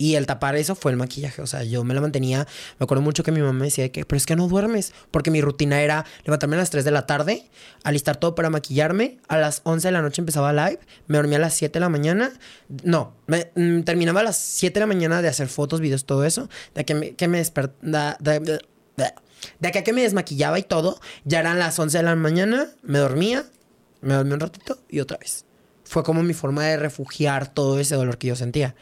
Y el tapar eso fue el maquillaje. O sea, yo me la mantenía. Me acuerdo mucho que mi mamá me decía de que, pero es que no duermes. Porque mi rutina era levantarme a las 3 de la tarde, alistar todo para maquillarme. A las 11 de la noche empezaba live. Me dormía a las 7 de la mañana. No, me, mm, terminaba a las 7 de la mañana de hacer fotos, videos, todo eso. De que me, que de, de acá que me desmaquillaba y todo. Ya eran las 11 de la mañana. Me dormía. Me dormía un ratito y otra vez. Fue como mi forma de refugiar todo ese dolor que yo sentía.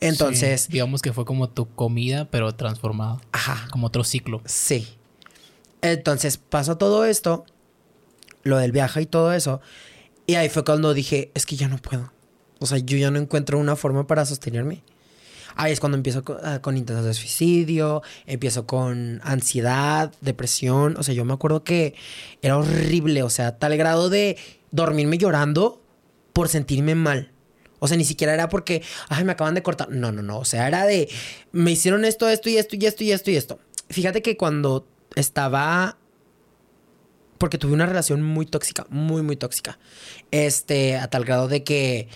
Entonces, Sí, digamos que fue como tu comida, pero transformada. ajá, Como otro ciclo. sí. Entonces pasó todo esto, lo del viaje y todo eso. Y ahí fue cuando dije, es que ya no puedo. O sea, yo ya no encuentro una forma para sostenerme. Ahí es cuando empiezo ah, con, intentos de suicidio, empiezo con ansiedad, depresión. O sea, yo me acuerdo que era horrible, o sea, tal grado de dormirme llorando por sentirme mal. O sea, ni siquiera era porque, ay, me acaban de cortar. No, no, no. O sea, era de, me hicieron esto, esto y esto y esto y esto y esto. Fíjate que cuando estaba porque tuve una relación muy tóxica, muy, muy tóxica. Este, a tal grado de que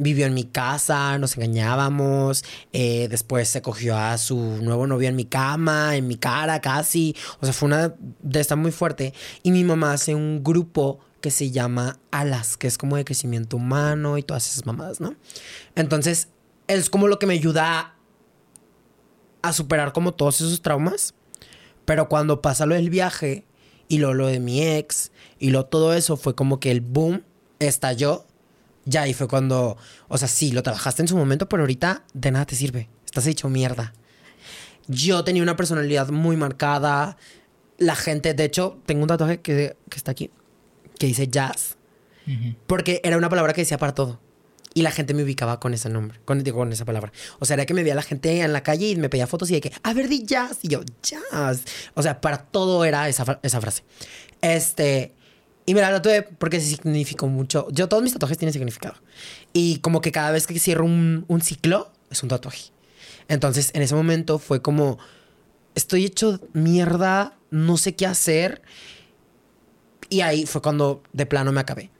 vivió en mi casa, nos engañábamos, eh, después se cogió a su nuevo novio en mi cama, en mi cara casi. O sea, fue una de esta muy fuerte. Y mi mamá hace un grupo que se llama Alas, que es como de crecimiento humano y todas esas mamadas, ¿no? Entonces, es como lo que me ayuda a, a superar como todos esos traumas. Pero cuando pasa lo del viaje y lo, lo de mi ex y lo todo eso fue como que el boom estalló. Ya y fue cuando, o sea, sí, lo trabajaste en su momento, pero ahorita de nada te sirve. Estás hecho mierda. Yo tenía una personalidad muy marcada. La gente, de hecho, tengo un tatuaje que, que está aquí, que dice jazz, Ujú. porque era una palabra que decía para todo. Y la gente me ubicaba con ese nombre, con, digo, con esa palabra. O sea, era que me veía la gente en la calle y me pedía fotos y de que, a ver, di jazz. Y yo, jazz. O sea, para todo era esa, esa frase. Este. Y me la tatué porque significó mucho. Yo, todos mis tatuajes tienen significado. Y como que cada vez que cierro un, un ciclo, es un tatuaje. Entonces, en ese momento fue como, estoy hecho mierda, no sé qué hacer. Y ahí fue cuando de plano me acabé.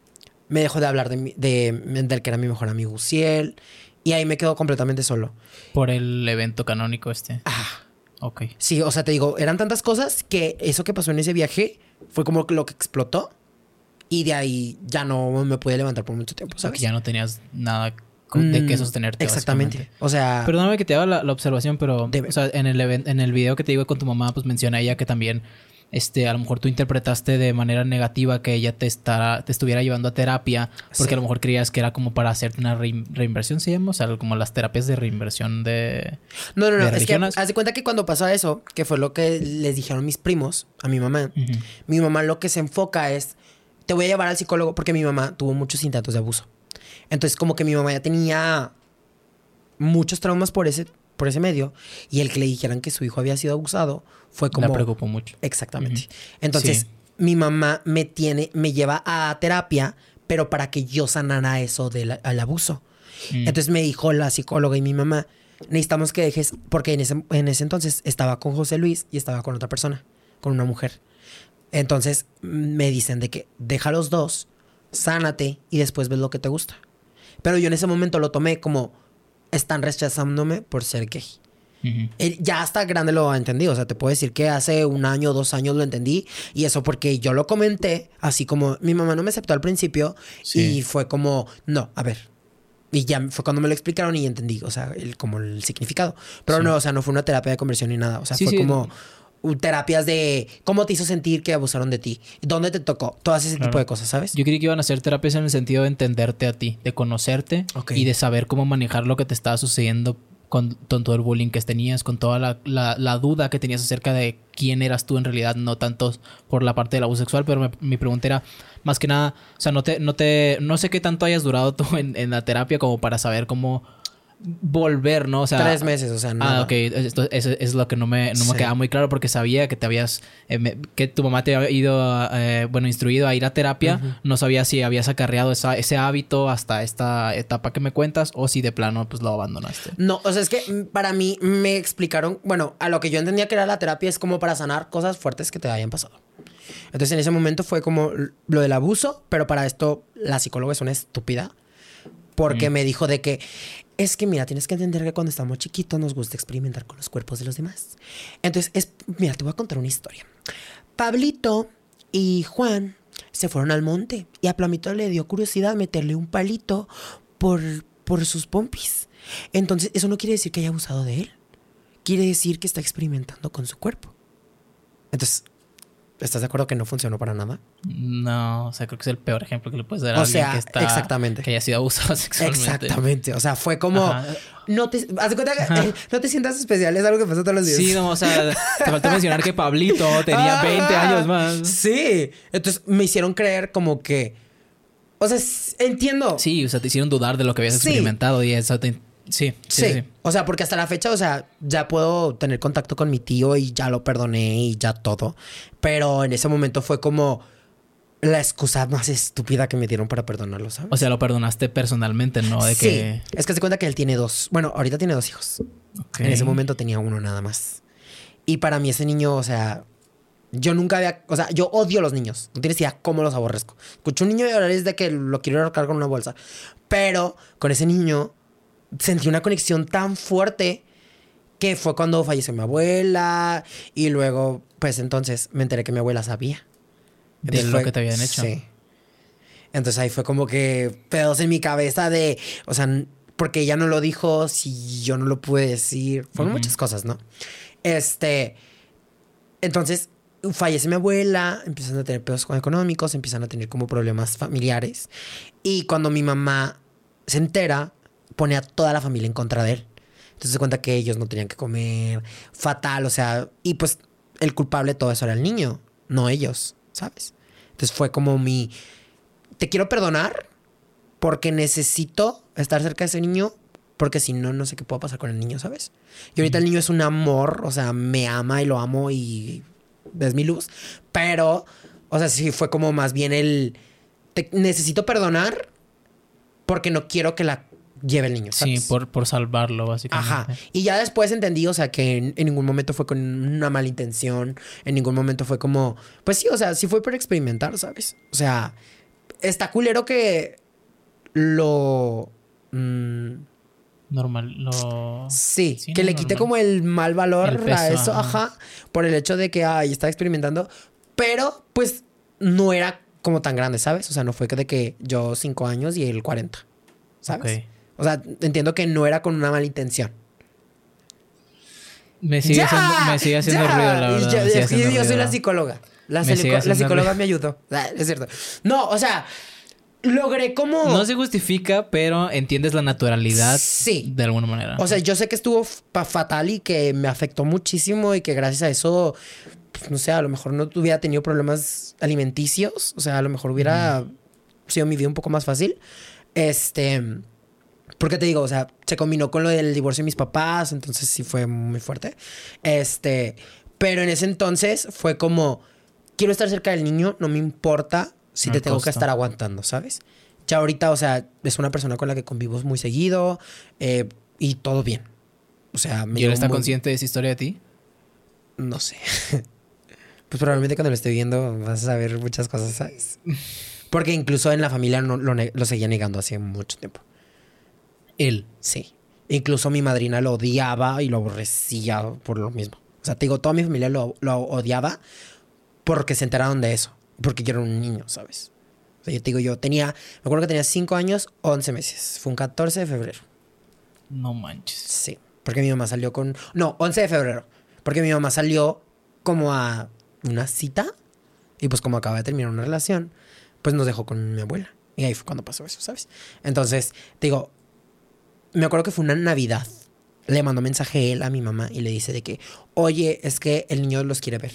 Me dejó de hablar de, mi- de, del que era mi mejor amigo Uciel. Y ahí me quedo completamente solo. Por el evento canónico este. Ah, Ok. sí, o sea, te digo, eran tantas cosas que eso que pasó en ese viaje fue como lo que explotó. Y de ahí ya no me pude levantar por mucho tiempo, O sea, ¿sabes? que ya no tenías nada de qué Mm, sostenerte. Exactamente. O sea, Perdóname que te haga la, la observación, pero o sea, en el en el video que te digo con tu mamá, pues menciona ella que también este, a lo mejor tú interpretaste de manera negativa que ella te, estará, te estuviera llevando a terapia, porque Sí. a lo mejor creías que era como para hacerte una rein- reinversión, ¿se llama? O sea, como las terapias de reinversión de... no, no, no. Es que haz de cuenta que cuando pasó eso, que fue lo que les dijeron mis primos a mi mamá, mi mamá lo que se enfoca es te voy a llevar al psicólogo porque mi mamá tuvo muchos intentos de abuso. Entonces, como que mi mamá ya tenía muchos traumas por ese, por ese medio y el que le dijeran que su hijo había sido abusado fue como... La preocupó mucho. Exactamente. Entonces, Sí. mi mamá me tiene, me lleva a terapia, pero para que yo sanara eso del al abuso. Mm. Entonces me dijo la psicóloga y mi mamá, necesitamos que dejes, porque en ese, en ese entonces estaba con José Luis y estaba con otra persona, con una mujer. Entonces me dicen de que deja los dos, sánate y después ves lo que te gusta. Pero yo en ese momento lo tomé como, están rechazándome por ser gay. Él ya hasta grande lo entendí. O sea, te puedo decir que hace un año o dos años lo entendí. Y eso porque yo lo comenté, así como mi mamá no me aceptó al principio. Sí. Y fue como, no, a ver. Y ya fue cuando me lo explicaron y entendí, o sea, el, como el significado. Pero Sí. no, o sea, no fue una terapia de conversión ni nada. O sea, Sí, fue como uh, terapias de cómo te hizo sentir que abusaron de ti, dónde te tocó, todas ese Claro. tipo de cosas, ¿sabes? Yo creí que iban a hacer terapias en el sentido de entenderte a ti, de conocerte y de saber cómo manejar lo que te estaba sucediendo con, con todo el bullying que tenías, con toda la, la- la duda que tenías acerca de quién eras tú en realidad, no tanto por la parte del abuso sexual, pero me- mi pregunta era más que nada, o sea, no te, no te, no sé qué tanto hayas durado tú en, en la terapia como para saber cómo volver, ¿no? O sea, Tres meses, o sea, nada. Ah, ok. Esto, eso es lo que no me, no me Sí. quedaba muy claro porque sabía que te habías... eh, me- que tu mamá te había ido, eh, bueno, instruido a ir a terapia. No sabía si habías acarreado esa- ese hábito hasta esta etapa que me cuentas o si de plano pues lo abandonaste. No, o sea, es que para mí me explicaron, bueno, a lo que yo entendía que era la terapia es como para sanar cosas fuertes que te hayan pasado. Entonces en ese momento fue como lo del abuso, pero para esto la psicóloga es una estúpida porque Mm. me dijo de que es que mira, tienes que entender que cuando estamos chiquitos nos gusta experimentar con los cuerpos de los demás. Entonces, es, mira, te voy a contar una historia. Pablito y Juan se fueron al monte y a Plamito le dio curiosidad meterle un palito por, por sus pompis. Entonces, eso no quiere decir que haya abusado de él. Quiere decir que está experimentando con su cuerpo. Entonces, ¿estás de acuerdo que no funcionó para nada? No, o sea, creo que es el peor ejemplo que le puedes dar a O alguien sea, que está... exactamente. Que haya sido abusado sexualmente. Exactamente. O sea, fue como. Ajá. No te, haz de cuenta que, eh, no te sientas especial, es algo que pasa todos los días. Sí, no, o sea, te faltó mencionar que Pablito tenía Ah, 20 años más. Sí. Entonces me hicieron creer como que. O sea, entiendo. Sí, o sea, te hicieron dudar de lo que habías Sí. experimentado y eso te... Sí, sí, Sí. sí. O sea, porque hasta la fecha, o sea, ya puedo tener contacto con mi tío y ya lo perdoné y ya todo. Pero en ese momento fue como la excusa más estúpida que me dieron para perdonarlo, ¿sabes? O sea, lo perdonaste personalmente, ¿no? De sí. que... Es que se cuenta que él tiene dos. Bueno, ahorita tiene dos hijos. En ese momento tenía uno nada más. Y para mí ese niño, o sea, yo nunca había, o sea, yo odio a los niños. No tienes idea cómo los aborrezco. Escucho un niño llorar y es de que lo quiero ahorcar con una bolsa. Pero con ese niño sentí una conexión tan fuerte que fue cuando falleció mi abuela y luego, pues entonces me enteré que mi abuela sabía. De lo fue- que te habían hecho. Sí. Entonces ahí fue como que pedos en mi cabeza de, o sea, porque ella no lo dijo, si yo no lo pude decir. Fueron muchas cosas, ¿no? Este, entonces fallece mi abuela, empiezan a tener pedos económicos, empiezan a tener como problemas familiares. Y cuando mi mamá se entera, pone a toda la familia en contra de él. Entonces se cuenta que ellos no tenían que comer, fatal, o sea, y pues el culpable de todo eso era el niño, no ellos, ¿sabes? Entonces fue como mi, te quiero perdonar porque necesito estar cerca de ese niño, porque si no, no sé qué pueda pasar con el niño, ¿sabes? Y ahorita el niño es un amor, o sea, me ama y lo amo y es mi luz, pero, o sea, sí fue como más bien el, te necesito perdonar porque no quiero que la lleve el niño, Sí, ¿sabes? por, por salvarlo, básicamente. Ajá. Y ya después entendí, o sea, que en, en ningún momento fue con una mala intención. En ningún momento fue como. Pues sí, o sea, sí fue por experimentar, ¿sabes? O sea, está culero que lo. mm, Normal, lo... sí, Sí, que no, le quite como el mal valor El peso, a eso, ajá. ajá. Por el hecho de que, ay, está experimentando. Pero, pues, no era como tan grande, ¿sabes? O sea, no fue que de que yo cinco años y él 40, ¿sabes? Ok. O sea, entiendo que no era con una mala intención. Me sigue, haciendo, me sigue haciendo ya. ruido, la Y verdad. yo, haciendo yo soy la psicóloga. La, psicóloga me ayudó. Ah, Es cierto. No, o sea, logré como. No se justifica, pero entiendes la naturalidad Sí. de alguna manera. O sea, yo sé que estuvo fa- fatal y que me afectó muchísimo y que gracias a eso pues, no sé, a lo mejor no hubiera tenido problemas alimenticios. O sea, a lo mejor hubiera sido mi vida un poco más fácil. Este. Porque te digo, o sea, se combinó con lo del divorcio de mis papás, entonces sí fue muy fuerte. Este. Pero en ese entonces fue como. Quiero estar cerca del niño, no me importa si te tengo que estar aguantando, ¿sabes? Ya ahorita, o sea, es una persona con la que convivo muy seguido eh, y todo bien. O sea, me ¿Y él está muy- consciente de esa historia de ti? No sé. pues probablemente cuando lo esté viendo vas a saber muchas cosas, ¿sabes? Porque incluso en la familia no, lo, lo seguía negando hace mucho tiempo. Él. Sí. Incluso mi madrina lo odiaba y lo aborrecía por lo mismo. O sea, te digo, toda mi familia lo, lo odiaba porque se enteraron de eso. Porque yo era un niño, ¿sabes? O sea, yo te digo, yo tenía, me acuerdo que tenía 5 años, 11 meses. Fue un 14 de febrero. No manches. Sí. Porque mi mamá salió con... No, 11 de febrero. Porque mi mamá salió como a una cita. Y pues como acaba de terminar una relación, pues nos dejó con mi abuela. Y ahí fue cuando pasó eso, ¿sabes? Entonces, te digo, me acuerdo que fue una Navidad. Le mandó mensaje él a mi mamá y le dice de que, oye, es que el niño los quiere ver.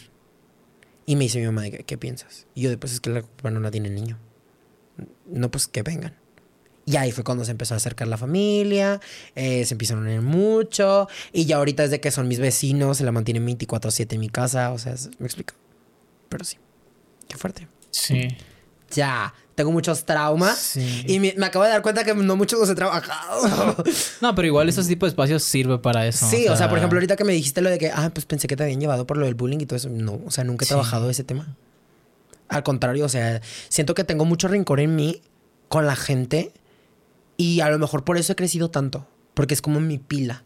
Y me dice mi mamá, de que, ¿qué piensas? Y yo, de, pues es que la culpa no la tiene el niño. No, pues que vengan. Y ahí fue cuando se empezó a acercar la familia, eh, se empezaron a unir mucho. Y ya ahorita desde que son mis vecinos, se la mantienen 24-7 en mi casa. O sea, me explico. Pero sí, qué fuerte. Sí. Ya, tengo muchos traumas. Sí. Y me, me acabo de dar cuenta que no muchos los he trabajado. No, pero igual esos tipos de espacios sirve para eso. sí, o sea, por ejemplo, ahorita que me dijiste lo de que, ah, pues pensé que te habían llevado por lo del bullying y todo eso. No, o sea, nunca he Sí. trabajado ese tema. Al contrario, o sea, siento que tengo mucho rencor en mí con la gente y a lo mejor por eso he crecido tanto, porque es como mi pila.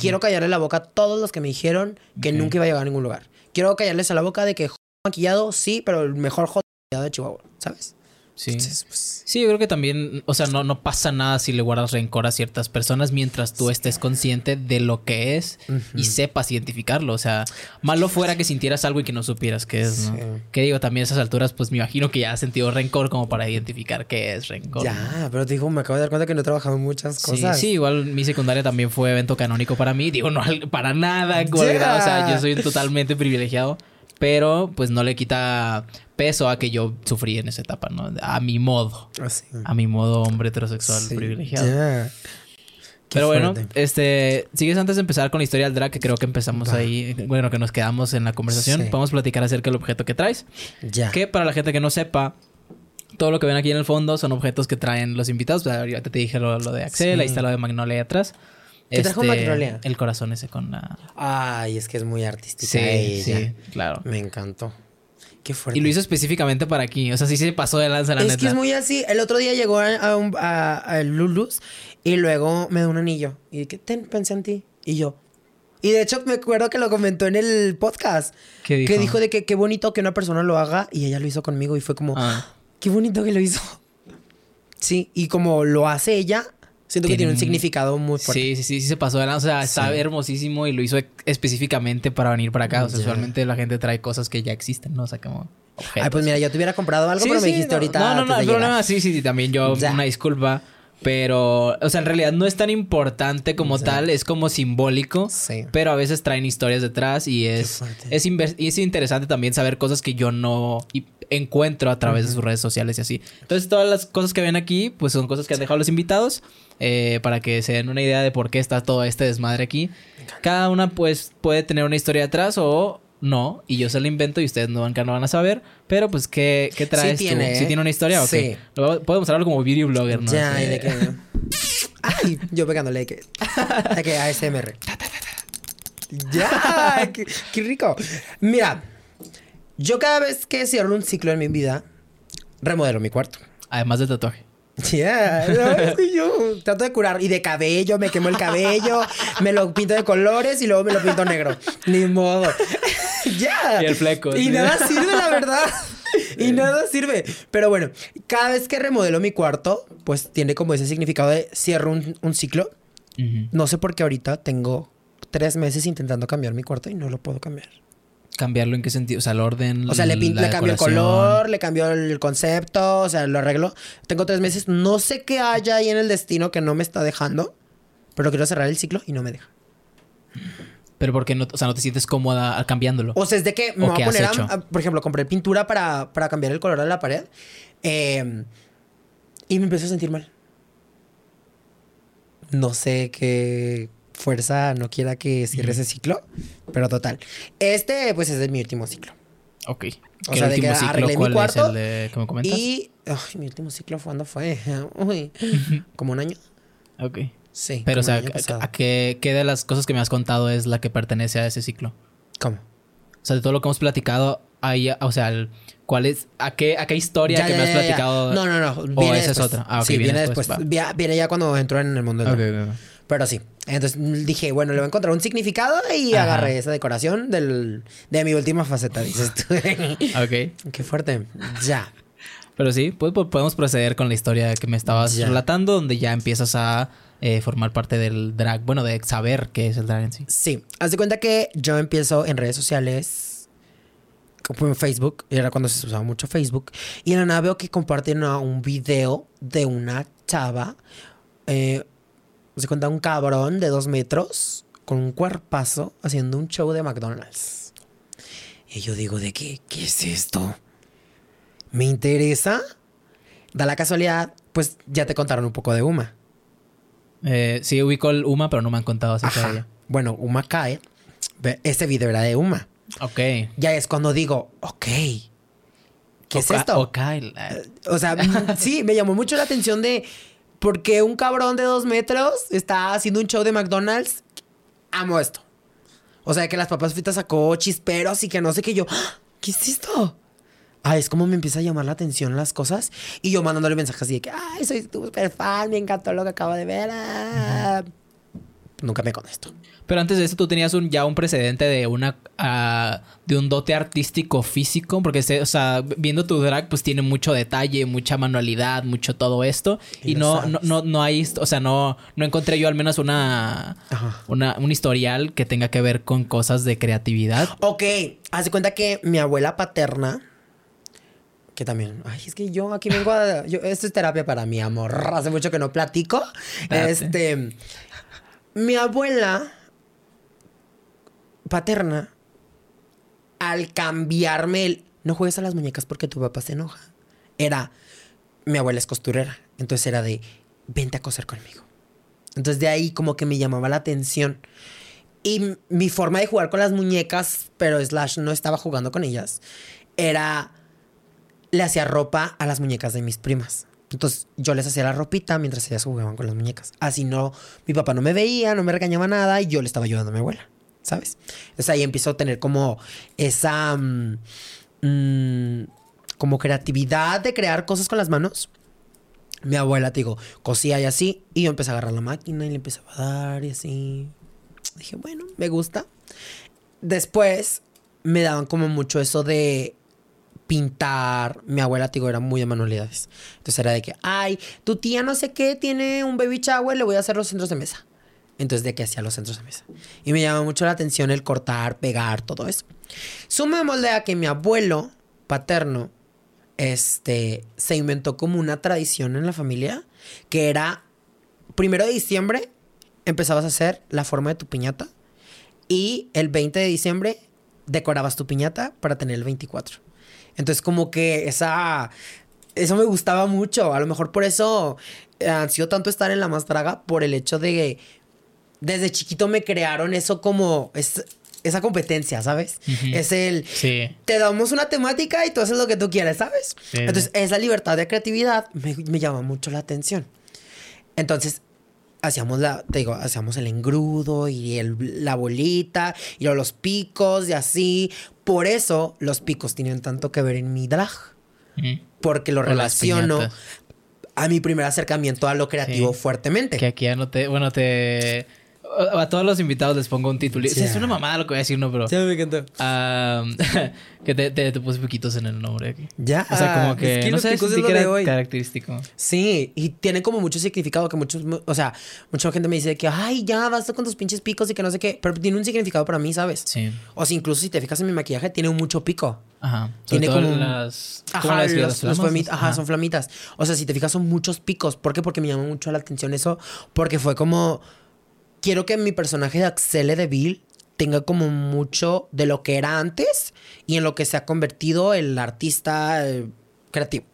Quiero callarle la boca a todos los que me dijeron que nunca iba a llegar a ningún lugar. Quiero callarles a la boca de que "Joder, maquillado, sí, pero el mejor maquillado de Chihuahua, ¿sabes? Sí. Entonces, pues, Sí, yo creo que también, o sea, no, no pasa nada si le guardas rencor a ciertas personas mientras tú estés consciente de lo que es y sepas identificarlo. O sea, malo fuera que sintieras algo y que no supieras qué es, ¿no? Sí. Que digo, también a esas alturas, pues me imagino que ya has sentido rencor como para identificar qué es rencor. ¿no? ya, pero te digo, me acabo de dar cuenta que no he trabajado en muchas Sí, cosas. sí, igual mi secundaria también fue evento canónico para mí. Digo, no para nada, colgado, O sea, yo soy totalmente privilegiado. Pero pues no le quita peso a que yo sufrí en esa etapa, ¿no? A mi modo. Así. A mi modo hombre heterosexual Sí, privilegiado. Pero bueno, este, sigues antes de empezar con la historia del drag, que creo que empezamos Va. ahí, bueno, que nos quedamos en la conversación. Sí. Podemos platicar acerca del objeto que traes. Ya. Que para la gente que no sepa, todo lo que ven aquí en el fondo son objetos que traen los invitados. Sea, ahorita te dije lo, lo de Axel, Sí. ahí está lo de Magnolia ahí Este, ¿Qué trajo Magnolia? El corazón ese con la... Ay, es que es muy artística Sí, ella. sí, claro. Me encantó. Qué fuerte. Y lo hizo específicamente para aquí. O sea, sí se pasó de lanza, la es neta. que es muy así. El otro día llegó a, a, un- a- a Lulus y luego me dio un anillo. Y que ten, pensé en ti. Y yo. Y de hecho me acuerdo que lo comentó en el podcast. ¿Qué dijo? Que dijo de que qué bonito que una persona lo haga y ella lo hizo conmigo y fue como, Ah. qué bonito que lo hizo. Sí, y como lo hace ella, siento que Tiene un significado muy fuerte. Sí, sí, sí, sí se pasó de lanza. O sea, está Sí. hermosísimo y lo hizo específicamente para venir para acá. O sea, usualmente la gente trae cosas que ya existen, ¿no? O sea, como objetos. Ay, pues mira, yo te hubiera comprado algo, Sí, pero me dijiste no, ahorita. No, no, no, llegar. problema. Sí, sí, sí, también yo, una disculpa. Pero, o sea, en realidad no es tan importante como tal, es como simbólico. Sí. Pero a veces traen historias detrás y es, es, es interesante también saber cosas que yo no encuentro a través de sus redes sociales y así. Entonces, todas las cosas que ven aquí, pues son cosas que han dejado los invitados eh, para que se den una idea de por qué está todo este desmadre aquí. Cada una, pues, puede tener una historia detrás o no, y yo se la invento y ustedes no, nunca no van a saber. Pero, pues, ¿qué, qué traes tiene, tú? ¿eh? ¿Sí tiene una historia Sí. Lo- Podemos hablar como beauty blogger, ¿no? Ya, y de que. Ay, yo pegándole de que. De que ASMR. Ya, qué, qué rico. Mira, yo cada vez que cierro un ciclo en mi vida, remodelo mi cuarto. Además de tatuaje. Ya, no, yo trato de curar. Y de cabello, me quemo el cabello, me lo pinto de colores y luego me lo pinto negro. Ni modo. ya. Y el fleco, Y sí. nada sirve, la verdad. Y nada sirve. Pero bueno, cada vez que remodelo mi cuarto, pues tiene como ese significado de cierro un, un ciclo. Ujú. No sé por qué ahorita tengo tres meses intentando cambiar mi cuarto y no lo puedo cambiar. ¿Cambiarlo en qué sentido? O sea, el orden. O sea, le, le cambio el color, le cambio el concepto, o sea, lo arreglo. Tengo tres meses, no sé qué haya ahí en el destino que no me está dejando, pero quiero cerrar el ciclo y no me deja. Pero porque no, o sea, no te sientes cómoda cambiándolo. O sea, es de que me ¿O voy a poner, a- a- por ejemplo, compré pintura para, para cambiar el color de la pared. eh, y me empecé a sentir mal. No sé qué fuerza no quiera que cierre ese ciclo, pero total. Este, pues, es de mi último ciclo. Ok. O ¿Qué sea, de que ciclo arreglé mi cuarto es el de me comentas? Y. Ay, mi último ciclo, ¿cuándo fue? Uy, como un año. Ok. Sí. Pero, o sea. ¿a, a qué, qué de las cosas que me has contado es la que pertenece a ese ciclo? ¿Cómo? O sea, de todo lo que hemos platicado, hay, o sea, el- ¿cuál es, a qué, a qué historia Ya, que ya, me has ya, platicado? No, no, no. ¿O esa es otra? Ah, ok, sí, viene viene después, Viene ya cuando entro en el mundo del Ok, drag. ok, ok. Pero sí. Entonces dije, bueno, le voy a encontrar un significado y Ajá. agarré esa decoración del, de mi última faceta, dices tú. Ok. Qué fuerte. Ya. Pero sí, pues, pues, podemos proceder con la historia que me estabas relatando, donde ya empiezas a eh, formar parte del drag, bueno, de saber qué es el drag en sí. Sí. Haz de cuenta que yo empiezo en redes sociales, como en Facebook, era cuando se usaba mucho Facebook, y en la nada veo que comparten un video de una chava, eh, se cuenta un cabrón de dos metros, con un cuerpazo, haciendo un show de McDonald's. Y yo digo, ¿de qué? ¿Qué es esto? ¿Me interesa? Da la casualidad, pues ya te contaron un poco de Uma. Eh, sí, ubico el UMA, pero no me han contado acerca de Ajá. ella. Bueno, Uma cae. Este video era de Uma. Ok. Ya es cuando digo, ok. ¿Qué es esto? Ok. eh, O sea, mm, sí, me llamó mucho la atención de por qué un cabrón de dos metros está haciendo un show de McDonald's. Amo esto. O sea, que las papas fritas sacó chisperos y que no sé qué yo. ¡Ah! ¿Qué es esto? Ah, es como me empieza a llamar la atención las cosas. Y yo mandándole mensajes así de que, ay, soy tu super fan, me encantó lo que acabo de ver. ah". Nunca me contesto. Pero antes de eso tú tenías un, ya un precedente de una ah, de un dote artístico físico, porque o sea, viendo tu drag pues tiene mucho detalle, mucha manualidad, mucho todo esto Y no, no no no hay, o sea, no no encontré yo al menos una Ajá. una un historial que tenga que ver con cosas de creatividad. Ok, haz de cuenta que mi abuela paterna, que también, ay, es que yo aquí vengo a, yo, esto es terapia para mi amor, hace mucho que no platico. Date. Este, mi abuela paterna, al cambiarme el, no juegues a las muñecas porque tu papá se enoja, era, mi abuela es costurera, entonces era de, vente a coser conmigo. Entonces de ahí como que me llamaba la atención. Y mi forma de jugar con las muñecas, pero Slash no estaba jugando con ellas, era. Le hacía ropa a las muñecas de mis primas. Entonces yo les hacía la ropita mientras ellas jugaban con las muñecas. Así no, mi papá no me veía, no me regañaba nada y yo le estaba ayudando a mi abuela, ¿sabes? Entonces ahí empiezo a tener como esa. mm, mm, como creatividad de crear cosas con las manos. Mi abuela, te digo, cosía y así. Y yo empecé a agarrar la máquina y le empezaba a dar y así. Dije, bueno, me gusta. Después me daban como mucho eso de pintar. Mi abuela, digo, era muy de manualidades. Entonces era de que, ay, tu tía no sé qué tiene un baby shower, le voy a hacer los centros de mesa. Entonces, de que hacía los centros de mesa. Y me llama mucho la atención el cortar, pegar, todo eso. Sumémosle a que mi abuelo paterno, este, se inventó como una tradición en la familia que era primero de diciembre empezabas a hacer la forma de tu piñata y el 20 de diciembre decorabas tu piñata para tener el 24. Entonces como que esa eso me gustaba mucho, a lo mejor por eso eh, ansió tanto estar en la más draga por el hecho de que desde chiquito me crearon eso como es- esa competencia, ¿sabes? Es el Sí. te damos una temática y tú haces lo que tú quieres, ¿sabes? Sí, Entonces, esa libertad de creatividad me, me llama mucho la atención. Entonces, hacíamos la, te digo, hacíamos el engrudo y el- la bolita y los picos y así. Por eso los picos tienen tanto que ver en mi drag. Porque lo relaciono a mi primer acercamiento a lo creativo Sí. fuertemente. Que aquí ya no te, bueno, te a a todos los invitados les pongo un título. Sí. Es una mamada lo que voy a decir, no, pero Sí, me encantó. Ah, que te, te, te puse piquitos en el nombre aquí. Ya. O sea, como que, es que no sé, lo que era hoy. característico. Sí, y tiene como mucho significado que muchos, o sea, mucha gente me dice que, ay, ya basta con tus pinches picos y que no sé qué, pero tiene un significado para mí, ¿sabes? Sí. O sea, incluso si te fijas en mi maquillaje, tiene mucho pico. Ajá. Sobre Tiene todo como las ¿cómo Ajá, las los, los ajá, son flamitas. O sea, si te fijas, son muchos picos. ¿Por qué? Porque me llamó mucho la atención eso. Porque fue como. Quiero que mi personaje de Axel de Bill tenga como mucho de lo que era antes y en lo que se ha convertido el artista eh, creativo.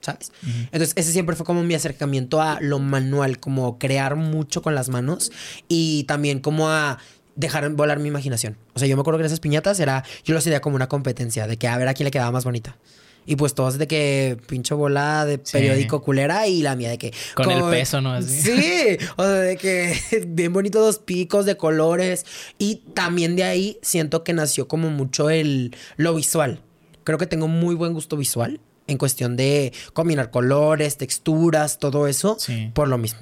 ¿Sabes? Entonces, ese siempre fue como mi acercamiento a lo manual, como crear mucho con las manos y también como a dejar volar mi imaginación. O sea, yo me acuerdo que esas piñatas era, yo lo hacía como una competencia de que a ver a quién le quedaba más bonita. Y pues todos de que pincho bola de periódico culera y la mía de que... Con el peso, ¿no? Sí, o sea, de que bien bonitos dos picos de colores. Y también de ahí siento que nació como mucho el lo visual. Creo que tengo muy buen gusto visual en cuestión de combinar colores, texturas, todo eso, por lo mismo.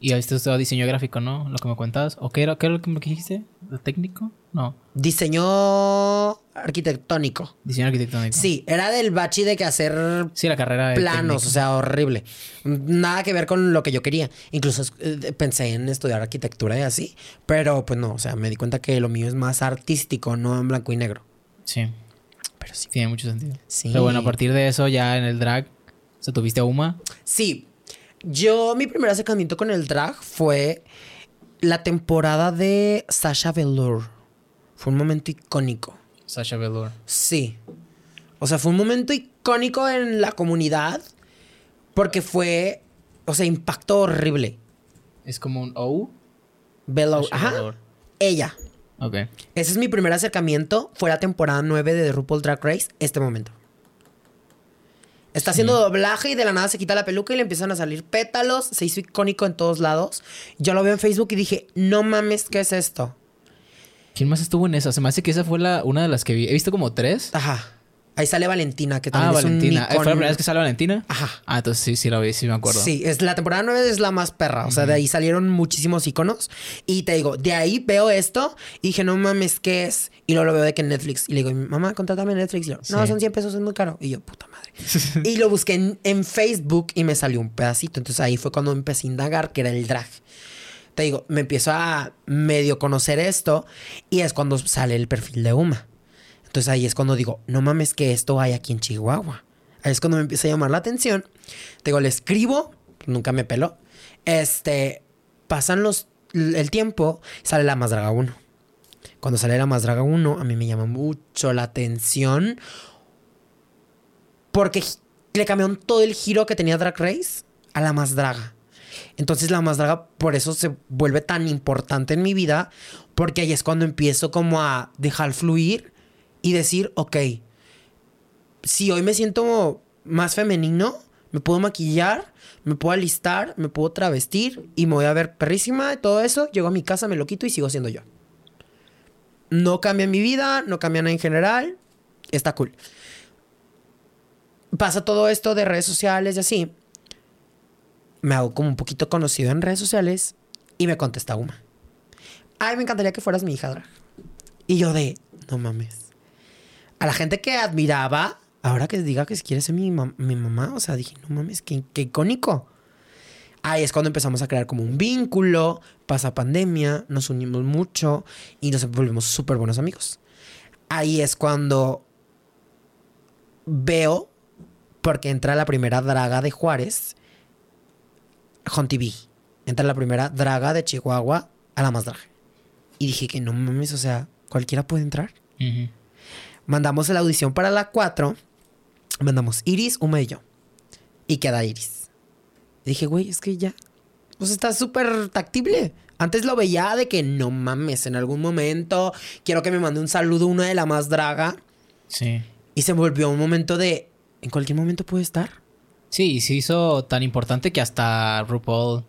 Y esto es diseño gráfico, ¿no? Lo que me cuentabas. ¿O qué era, qué era lo que me dijiste? ¿Lo técnico? No. Diseño arquitectónico. Diseño arquitectónico. Sí, era del bachi de que hacer sí, la carrera de planos, o sea, horrible. Nada que ver con lo que yo quería. Incluso eh, pensé en estudiar arquitectura y así, pero pues no, o sea, me di cuenta que lo mío es más artístico, no en blanco y negro. Sí. Pero sí. Tiene mucho sentido. Sí. Pero bueno, a partir de eso ya en el drag, ¿se tuviste a Uma? Sí, yo, mi primer acercamiento con el drag fue la temporada de Sasha Velour. Fue un momento icónico. Sasha Velour. Sí. O sea, fue un momento icónico en la comunidad porque fue, o sea, impacto horrible. Es como un O. Velour. Ajá. Ella. Ok. Ese es mi primer acercamiento. Fue la temporada 9 de The RuPaul Drag Race, este momento. Está haciendo doblaje y de la nada se quita la peluca y le empiezan a salir pétalos. Se hizo icónico en todos lados. Yo lo veo en Facebook y dije, no mames, ¿qué es esto? ¿Quién más estuvo en eso? Se me hace que esa fue la, una de las que vi. He visto como tres. Ajá. Ahí sale Valentina, que también ah, es Valentina. ¿Fue la primera vez que sale Valentina? Ajá. Ah, entonces sí, sí la vi, sí me acuerdo. Sí, es, la temporada 9 es la más perra. O sea, de ahí salieron muchísimos iconos. Y te digo, de ahí veo esto y dije, no mames, ¿qué es? Y luego lo veo de que en Netflix. Y le digo, mamá, contrátame en Netflix. Y yo, no, son 100 pesos, es muy caro. Y yo, puta madre. y lo busqué en, Facebook y me salió un pedacito. Entonces ahí fue cuando empecé a indagar, que era el drag te digo, me empiezo a medio conocer esto y es cuando sale el perfil de Uma. Entonces ahí es cuando digo, no mames que esto hay aquí en Chihuahua. Ahí es cuando me empieza a llamar la atención. Te digo, le escribo, nunca me peló. Este, pasan los, el tiempo, sale la Más Draga 1. Cuando sale la Más Draga 1, a mí me llama mucho la atención porque le cambiaron todo el giro que tenía Drag Race a la Más Draga. Entonces la Más Draga por eso se vuelve tan importante en mi vida porque ahí es cuando empiezo como a dejar fluir y decir, ok, si hoy me siento más femenino, me puedo maquillar, me puedo alistar, me puedo travestir y me voy a ver perrísima, todo eso, llego a mi casa, me lo quito y sigo siendo yo. No cambia mi vida, no cambia nada en general, está cool. Pasa todo esto de redes sociales y así. Me hago como un poquito conocido en redes sociales y me contesta Uma. Ay, me encantaría que fueras mi hija Y yo de, no mames a la gente que admiraba, ahora que diga que quiere ser mi, mi mamá, o sea, dije, no mames, qué, qué icónico. Ahí es cuando empezamos a crear como un vínculo, pasa pandemia, nos unimos mucho y nos volvimos súper buenos amigos. Ahí es cuando veo, porque entra la primera draga de Juárez, Hon TV. Entra la primera draga de Chihuahua a la más draga. Y dije que no mames, o sea, cualquiera puede entrar. Mandamos la audición para la 4. Mandamos Iris, Uma y yo. Y queda Iris. dije, güey, es que ya. Pues está súper tactible. Antes lo veía de que no mames, en algún momento quiero que me mande un saludo una de la más draga. Sí. Y se volvió un momento de. En cualquier momento puede estar. Sí, y se hizo tan importante que hasta RuPaul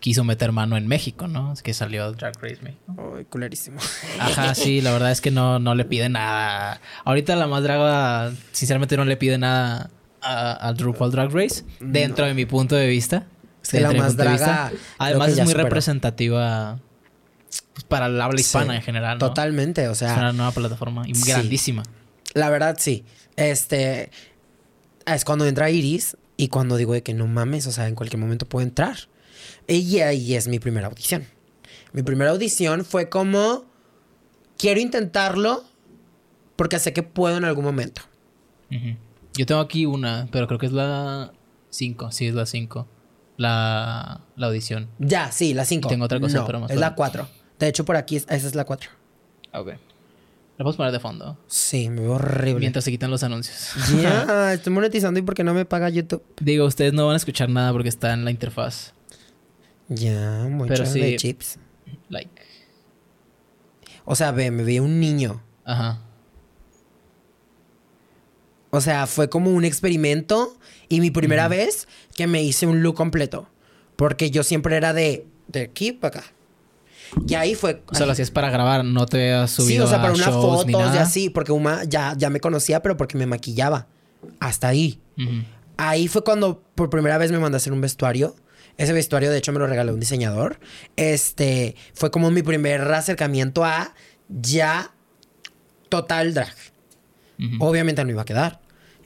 quiso meter mano en México, ¿no? Es que salió Drag Race México. Ay, culerísimo. Ajá, sí, la verdad es que no, no le pide nada. Ahorita la más draga, sinceramente, no le pide nada a, RuPaul Drag Race, dentro de mi punto de vista. Es que la más draga. Además, es muy representativa pues, para el habla hispana en general. ¿no? Totalmente, o sea. Es una nueva plataforma y grandísima. La verdad, sí. Este. Es cuando entra Iris y cuando digo de que no mames, o sea, en cualquier momento puede entrar. Y ahí es mi primera audición. Mi primera audición fue como, quiero intentarlo porque sé que puedo en algún momento. Yo tengo aquí una, pero creo que es la 5. Sí, es la 5. La, la, audición. Ya, sí, la 5. Tengo otra cosa, pero más. Es la 4. De hecho, por aquí esa es la 4. Ok. La puedes poner de fondo. Sí, me veo horrible. Mientras se quitan los anuncios. Ya, estoy monetizando y porque no me paga YouTube. Digo, ustedes no van a escuchar nada porque está en la interfaz. Ya, mucho Pero sí. de chips. Like. O sea, ve, me vi un niño. Ajá. O sea, fue como un experimento y mi primera vez que me hice un look completo. Porque yo siempre era de, de aquí para acá. Y ahí fue. O sea, lo hacías para grabar, no te has sí, subido o sea, para unas fotos y así. Porque Uma ya, ya me conocía, pero porque me maquillaba. Hasta ahí. Ahí fue cuando por primera vez me mandé a hacer un vestuario. Ese vestuario, de hecho, me lo regaló un diseñador. Este fue como mi primer acercamiento a ya total drag. Obviamente no iba a quedar.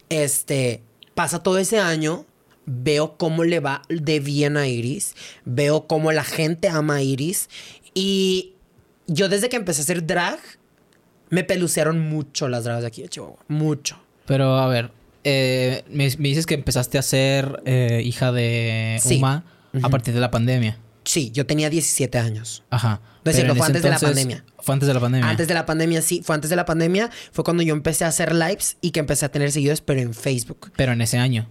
Este pasa todo ese año. Veo cómo le va de bien a Iris. Veo cómo la gente ama a Iris. Y yo desde que empecé a hacer drag, me pelucearon mucho las dragas de aquí de Chihuahua. Mucho. Pero a ver, eh, me, me dices que empezaste a ser eh, hija de Sí. Uma a partir de la pandemia. Sí, yo tenía 17 años. Ajá. No es cierto, fue antes de la pandemia. Fue antes de la pandemia. Antes de la pandemia, sí, fue antes de la pandemia. Fue cuando yo empecé a hacer lives y que empecé a tener seguidores, pero en Facebook. Pero en ese año.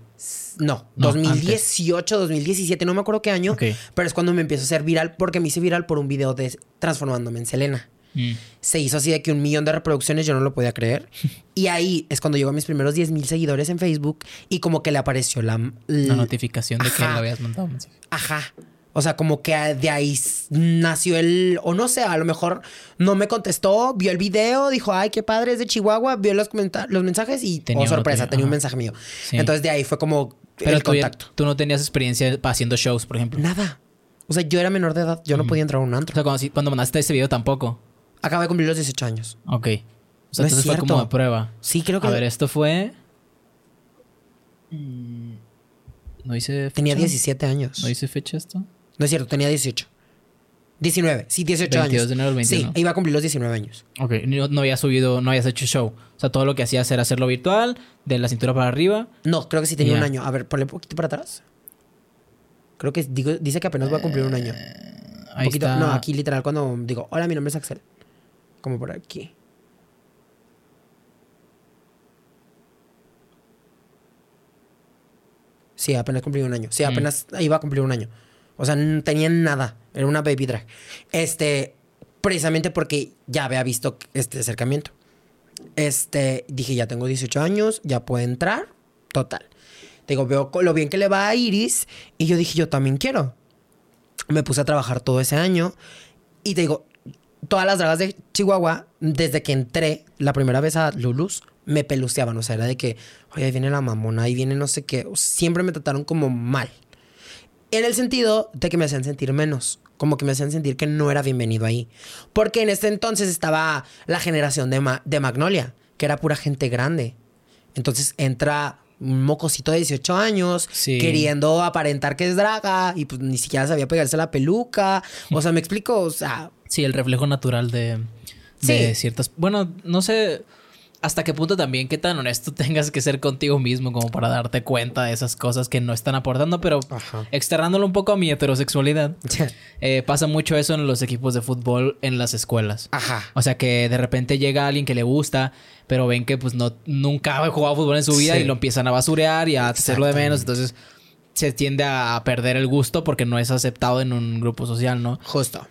No, No, 2018, 2017, no me acuerdo qué año. Pero es cuando me empiezo a hacer viral porque me hice viral por un video de transformándome en Selena. Mm. Se hizo así de que un millón de reproducciones, yo no lo podía creer. Y ahí es cuando llegó a mis primeros 10 mil seguidores en Facebook y como que le apareció la... La notificación de que le habías mensaje. Ajá. O sea, como que de ahí nació el. O no sé, a lo mejor no me contestó, vio el video, dijo, ay, qué padre, es de Chihuahua, vio los, los mensajes y, Tenía oh, sorpresa, tenía un mensaje mío. Sí. Entonces de ahí fue como Pero el tú, ya- contacto. tú no tenías experiencia haciendo shows, por ejemplo. Nada. O sea, yo era menor de edad, yo no podía entrar a un O antro. sea, cuando, mandaste ese video tampoco. Acabo de cumplir los 18 años. Ok. O sea, No es entonces fue como de prueba. Sí, creo que A ver, esto fue. Mm, ¿No hice fecha? tenía 17 años. ¿No hice fecha esto? No es cierto, tenía 18. 19, sí, 18 22 años. de enero del Sí, 21. iba a cumplir los 19 años. Ok, no, no habías subido, no habías hecho show. O sea, todo lo que hacías era hacerlo virtual, de la cintura para arriba. No, creo que sí tenía Ya. un año. A ver, ponle un poquito para atrás. Creo que digo- dice que apenas voy a cumplir un año. Ahí poquito, está. No, aquí literal cuando digo, hola, mi nombre es Axel. Como por aquí. Sí, apenas cumplí un año. Sí, Mm. apenas iba a cumplir un año. O sea, no tenía nada. Era una baby drag. Este, precisamente porque ya había visto este acercamiento. Este, dije, ya tengo 18 años, ya puedo entrar. Total. Digo, veo lo bien que le va a Iris. Y yo dije, yo también quiero. Me puse a trabajar todo ese año. Y te digo, todas las dragas de Chihuahua, desde que entré la primera vez a Lulus, me peluceaban. O sea, era de que, oye, ahí viene la mamona, ahí viene no sé qué. Siempre me trataron como mal. En el sentido de que me hacían sentir menos. Como que me hacían sentir que no era bienvenido ahí. Porque en este entonces estaba la generación de, Ma- de Magnolia, que era pura gente grande. Entonces entra un mocosito de 18 años Sí. queriendo aparentar que es draga y pues ni siquiera sabía pegarse la peluca. O sea, me explico, o sea, Sí, el reflejo natural de, de Sí. ciertas. Bueno, no sé hasta qué punto también, qué tan honesto tengas que ser contigo mismo como para darte cuenta de esas cosas que no están aportando, pero Ajá. externándolo un poco a mi heterosexualidad. eh, pasa mucho eso en los equipos de fútbol en las escuelas. Ajá. O sea que de repente llega alguien que le gusta, pero ven que pues no nunca ha jugado fútbol en su vida Sí. y lo empiezan a basurear y a hacerlo de menos. Entonces se tiende a perder el gusto porque no es aceptado en un grupo social, ¿no? Justo.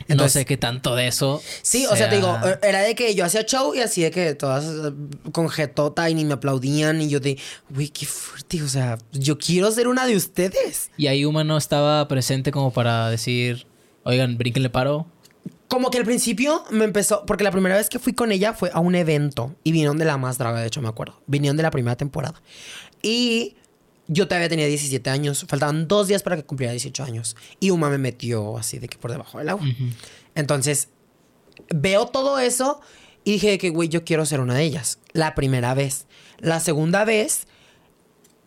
No Entonces- sé qué tanto de eso. Sí, o sea, te digo, era de que yo hacía show y así de que todas eh, con jetota y ni me aplaudían y yo de, güey, qué fuerte, o sea, yo quiero ser una de ustedes. Y ahí Uma no estaba presente como para decir, oigan, brínquenle paro. Como que al principio me empezó, porque la primera vez que fui con ella fue a un evento y vinieron de la más draga, de hecho me acuerdo, vinieron de la primera temporada. Y yo todavía tenía 17 años, faltaban dos días para que cumpliera 18 años. Y Uma me metió así de que por debajo del agua. Entonces, veo todo eso y dije que, güey, yo quiero ser una de ellas. La primera vez. La segunda vez,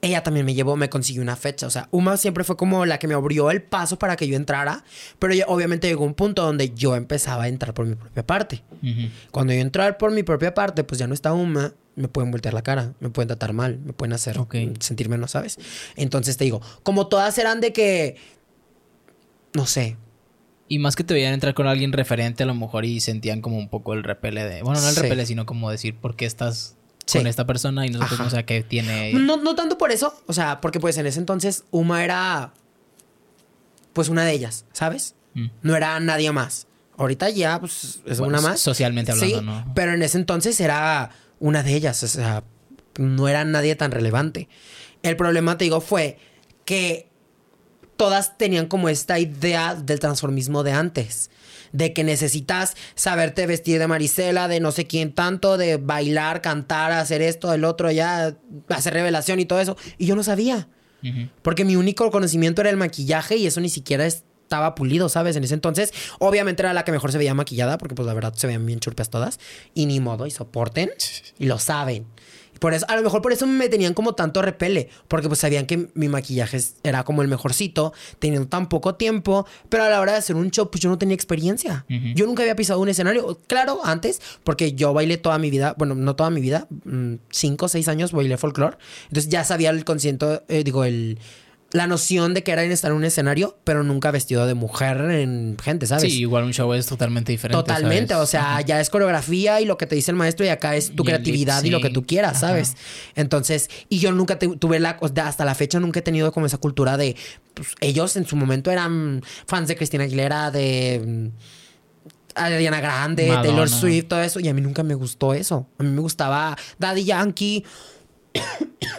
ella también me llevó, me consiguió una fecha. O sea, Uma siempre fue como la que me abrió el paso para que yo entrara. Pero ya obviamente llegó un punto donde yo empezaba a entrar por mi propia parte. Cuando yo entrar por mi propia parte, pues ya no está Uma, me pueden voltear la cara, me pueden tratar mal, me pueden hacer sentir menos, ¿sabes? Entonces te digo, como todas eran de que, no sé, Y más que te veían entrar con alguien referente a lo mejor y sentían como un poco el repele de... Bueno, no el Sí. repele, sino como decir, ¿por qué estás Sí. con esta persona? Y nosotros Ajá. no sé qué tiene... No, no tanto por eso, o sea, porque pues en ese entonces Uma era pues una de ellas, ¿sabes? Mm. No era nadie más. Ahorita ya pues es Bueno, una más. socialmente hablando, Sí, ¿no? Pero en ese entonces era una de ellas, o sea, no era nadie tan relevante. El problema, te digo, fue que todas tenían como esta idea del transformismo de antes. De que necesitas saberte vestir de Marisela, de no sé quién tanto, de bailar, cantar, hacer esto, el otro, ya, hacer revelación y todo eso. Y yo no sabía. Porque mi único conocimiento era el maquillaje y eso ni siquiera estaba pulido, ¿sabes? En ese entonces, obviamente era la que mejor se veía maquillada, porque pues la verdad se veían bien churpias todas. Y ni modo, y soporten. Y lo saben. Por eso, a lo mejor por eso me tenían como tanto repele, porque pues sabían que mi maquillaje era como el mejorcito, teniendo tan poco tiempo, pero a la hora de hacer un show, pues yo no tenía experiencia. Ujú. Yo nunca había pisado un escenario, claro, antes, porque yo bailé toda mi vida, bueno, no toda mi vida, mm, cinco o seis años bailé folclore, entonces ya sabía el consciente, eh, digo, el, la noción de que era en estar en un escenario, pero nunca vestido de mujer en gente, ¿sabes? Sí, igual un show es totalmente diferente. Totalmente, ¿sabes? o sea, ya es coreografía y lo que te dice el maestro y acá es tu Y creatividad y lo que tú quieras, Ajá. ¿sabes? Entonces, y yo nunca te- tuve la, o sea, hasta la fecha nunca he tenido como esa cultura de, pues, ellos en su momento eran fans de Cristina Aguilera, de mm, Ariana Grande, Madonna. Taylor Swift, todo eso, y a mí nunca me gustó eso. A mí me gustaba Daddy Yankee,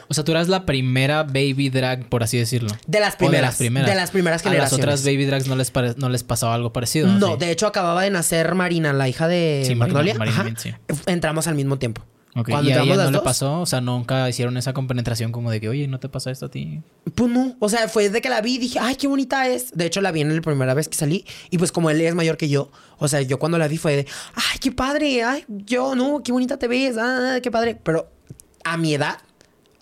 O sea, tú eras la primera baby drag, por así decirlo. de las O primeras, de las primeras. de las primeras A las generaciones. otras baby drags no les, pare- no les pasaba algo parecido. no, Sí. de hecho acababa de nacer Marina, la hija de Sí, Marina- Magnolia. Marina. Mint, sí. Entramos al mismo tiempo. Ok, Cuando ¿Y a ella no le pasó? O sea, nunca hicieron esa compenetración como de que, oye, ¿no te pasa esto a ti? Pues no, o sea, fue de que la vi y dije, ay, qué bonita es. De hecho, la vi en la primera vez que salí y pues como él es mayor que yo, o sea, yo cuando la vi fue de, ay, qué padre, ay, yo, no, qué bonita te ves, ah, qué padre. Pero a mi edad,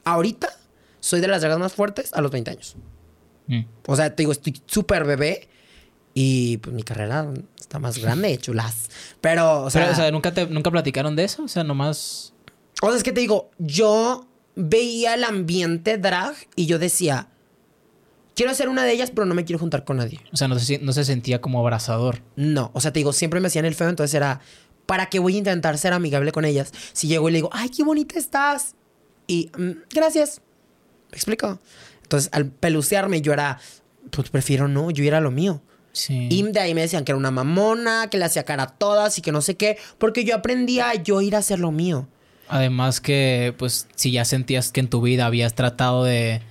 ahorita, soy de las dragas más fuertes a los 20 años. Mm. O sea, te digo, estoy súper bebé y pues mi carrera está más grande, chulas. Pero, o sea, Pero, o sea, ¿nunca, te, ¿nunca platicaron de eso? O sea, nomás... o sea, es que te digo, yo veía el ambiente drag y yo decía, quiero ser una de ellas, pero no me quiero juntar con nadie. O sea, no se, no se sentía como abrazador. No, o sea, te digo, siempre me hacían el feo, entonces era, ¿para qué voy a intentar ser amigable con ellas? Si llego y le digo, ay, qué bonita estás. Y, "Mm, gracias. ¿Me explico? Entonces, al pelucearme, yo era, pues prefiero no, yo era lo mío. Sí. Y de ahí me decían que era una mamona, que le hacía cara a todas y que no sé qué, porque yo aprendía a yo ir a hacer lo mío. Además que, pues, si ya sentías que en tu vida habías tratado de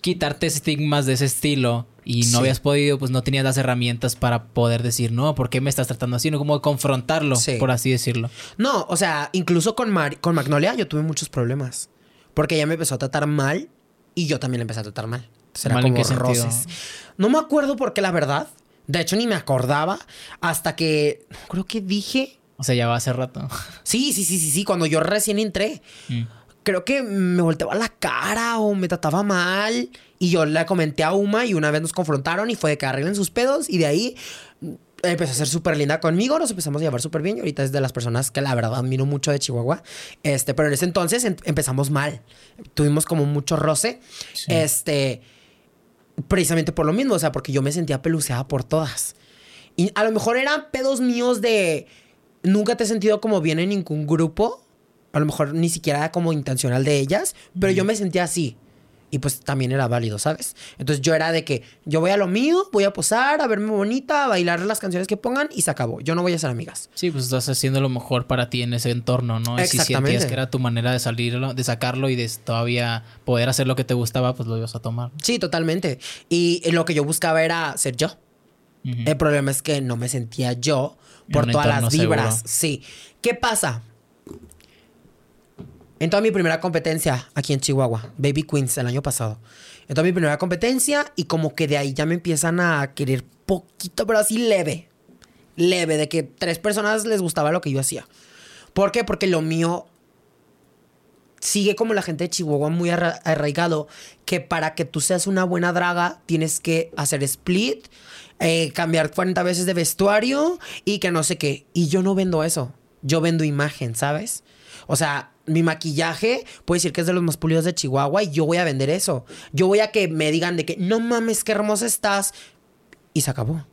quitarte estigmas de ese estilo y no Sí. habías podido, pues no tenías las herramientas para poder decir, no, ¿por qué me estás tratando así? No, como confrontarlo, Sí. por así decirlo. No, o sea, incluso con, Mar- con Magnolia yo tuve muchos problemas. Porque ella me empezó a tratar mal y yo también la empecé a tratar mal. Era ¿Mal en como qué sentido? roces. No me acuerdo por qué, la verdad. De hecho, ni me acordaba hasta que creo que dije. O sea, ya va hace rato. Sí, sí, sí, sí, sí, cuando yo recién entré. Mm. Creo que me volteaba la cara o me trataba mal. Y yo le comenté a Uma y una vez nos confrontaron y fue de que arreglen sus pedos. Y de ahí empezó a ser súper linda conmigo. Nos empezamos a llevar súper bien. Y ahorita es de las personas que la verdad admiro mucho de Chihuahua. Este, pero en ese entonces em- empezamos mal. Tuvimos como mucho roce. Sí. Este, precisamente por lo mismo. O sea, porque yo me sentía peluceada por todas. Y a lo mejor eran pedos míos de nunca te he sentido como bien en ningún grupo. A lo mejor ni siquiera como intencional de ellas, pero yo me sentía así. Y pues también era válido, ¿sabes? Entonces yo era de que yo voy a lo mío, voy a posar, a verme bonita, a bailar las canciones que pongan y se acabó. Yo no voy a ser amigas. Sí, pues estás haciendo lo mejor para ti en ese entorno, ¿no? Y si sentías que era tu manera de salirlo, de sacarlo y de todavía poder hacer lo que te gustaba, pues lo ibas a tomar. Sí, totalmente. Y lo que yo buscaba era ser yo. El problema es que no me sentía yo por todas las vibras. seguro. Sí. ¿Qué pasa? En toda mi primera competencia aquí en Chihuahua, Baby Queens, el año pasado. En toda mi primera competencia y como que de ahí ya me empiezan a querer poquito, pero así leve. Leve, de que tres personas les gustaba lo que yo hacía. ¿Por qué? Porque lo mío sigue como la gente de Chihuahua muy arra- arraigado que para que tú seas una buena draga tienes que hacer split, eh, cambiar 40 veces de vestuario y que no sé qué. Y yo no vendo eso. Yo vendo imagen, ¿sabes? O sea, mi maquillaje puede decir que es de los más pulidos de Chihuahua y yo voy a vender eso. Yo voy a que me digan de que no mames, qué hermosa estás. Y se acabó.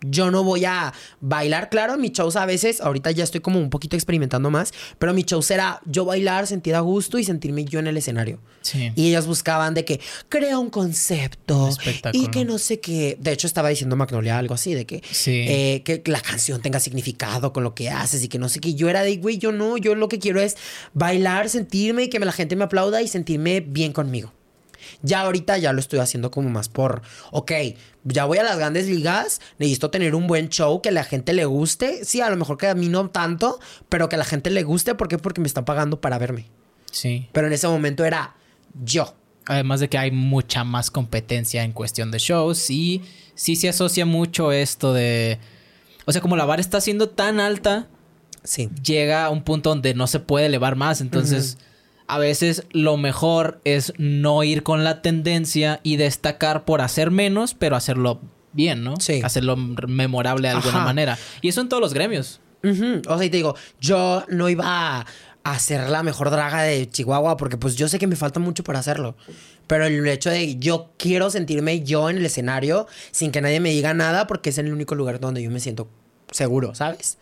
Yo no voy a bailar, claro, mi shows a veces, ahorita ya estoy como un poquito experimentando más, pero mi show será yo bailar, sentir a gusto y sentirme yo en el escenario. Sí. Y ellas buscaban de que crea un concepto y que no sé qué. De hecho, estaba diciendo Magnolia algo así, de que, Sí. eh, que la canción tenga significado con lo que haces y que no sé qué. Yo era de, güey, yo no, yo lo que quiero es bailar, sentirme y que la gente me aplauda y sentirme bien conmigo. Ya ahorita ya lo estoy haciendo como más por, ok, ya voy a las grandes ligas, necesito tener un buen show, que la gente le guste. Sí, a lo mejor que a mí no tanto, pero que a la gente le guste. ¿Por qué? Porque me están pagando para verme. Sí. Pero en ese momento era yo. Además de que hay mucha más competencia en cuestión de shows y sí se asocia mucho esto de... O sea, como la vara está siendo tan alta, Sí. llega a un punto donde no se puede elevar más. Entonces, a veces lo mejor es no ir con la tendencia y destacar por hacer menos, pero hacerlo bien, ¿no? Sí. Hacerlo memorable de alguna Ajá. manera. Y eso en todos los gremios. O sea, y te digo, yo no iba a hacer la mejor draga de Chihuahua porque pues yo sé que me falta mucho para hacerlo. Pero el hecho de yo quiero sentirme yo en el escenario sin que nadie me diga nada porque es el único lugar donde yo me siento seguro, ¿sabes?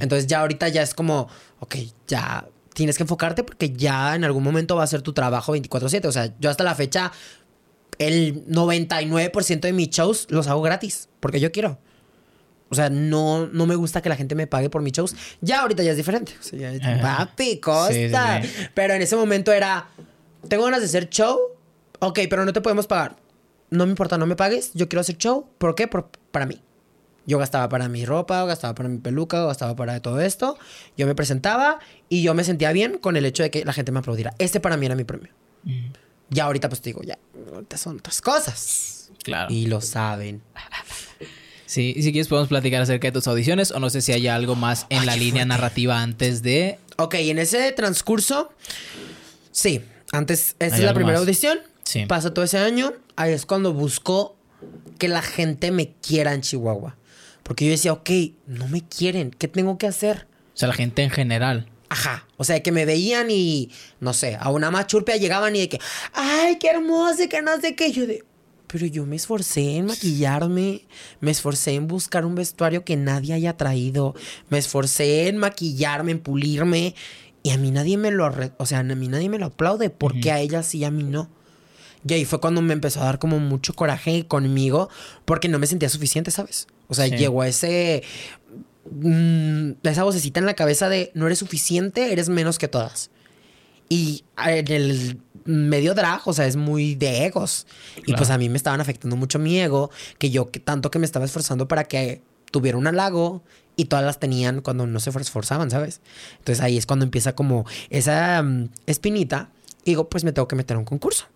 Entonces ya ahorita ya es como, ok, ya tienes que enfocarte porque ya en algún momento va a ser tu trabajo 24/7. O sea, yo hasta la fecha el 99% de mis shows los hago gratis porque yo quiero. O sea, no, no me gusta que la gente me pague por mis shows. Ya ahorita ya es diferente. O sea, ya, papi, costa. Sí, sí, sí. Pero en ese momento era, tengo ganas de hacer show. Ok, pero no te podemos pagar. No me importa, no me pagues. Yo quiero hacer show. ¿Por qué? Por- para mí. Yo gastaba para mi ropa, gastaba para mi peluca, gastaba para todo esto. Yo me presentaba y yo me sentía bien con el hecho de que la gente me aplaudiera. Este para mí era mi premio. Ya ahorita pues te digo, ya, ahorita son otras cosas. Claro. Y lo saben. Sí, y si quieres podemos platicar acerca de tus audiciones o no sé si hay algo más en Ay, la línea fuerte. narrativa antes de... Ok, en ese transcurso, sí, antes, esta ¿Hay es la primera más? audición. Sí. Pasa todo ese año. Ahí es cuando busco que la gente me quiera en Chihuahua. Porque yo decía, ok, no me quieren, ¿qué tengo que hacer? O sea, la gente en general. Ajá, o sea, que me veían y, no sé, a una más churpia llegaban y de que, ay, qué hermosa, que no sé qué. Yo de, pero yo me esforcé en maquillarme, me esforcé en buscar un vestuario que nadie haya traído, me esforcé en maquillarme, en pulirme, y a mí nadie me lo, o sea, a mí nadie me lo aplaude, porque a ella sí, a mí no. Y ahí fue cuando me empezó a dar como mucho coraje conmigo, porque no me sentía suficiente, ¿sabes? O sea, Sí. llegó ese mm, esa vocecita en la cabeza de no eres suficiente, eres menos que todas. Y en el medio drag, o sea, es muy de egos. Y pues a mí me estaban afectando mucho mi ego, que yo que tanto que me estaba esforzando para que tuviera un halago y todas las tenían cuando no se esforzaban, ¿sabes? Entonces ahí es cuando empieza como esa mm, espinita. Y digo, pues me tengo que meter a un concurso.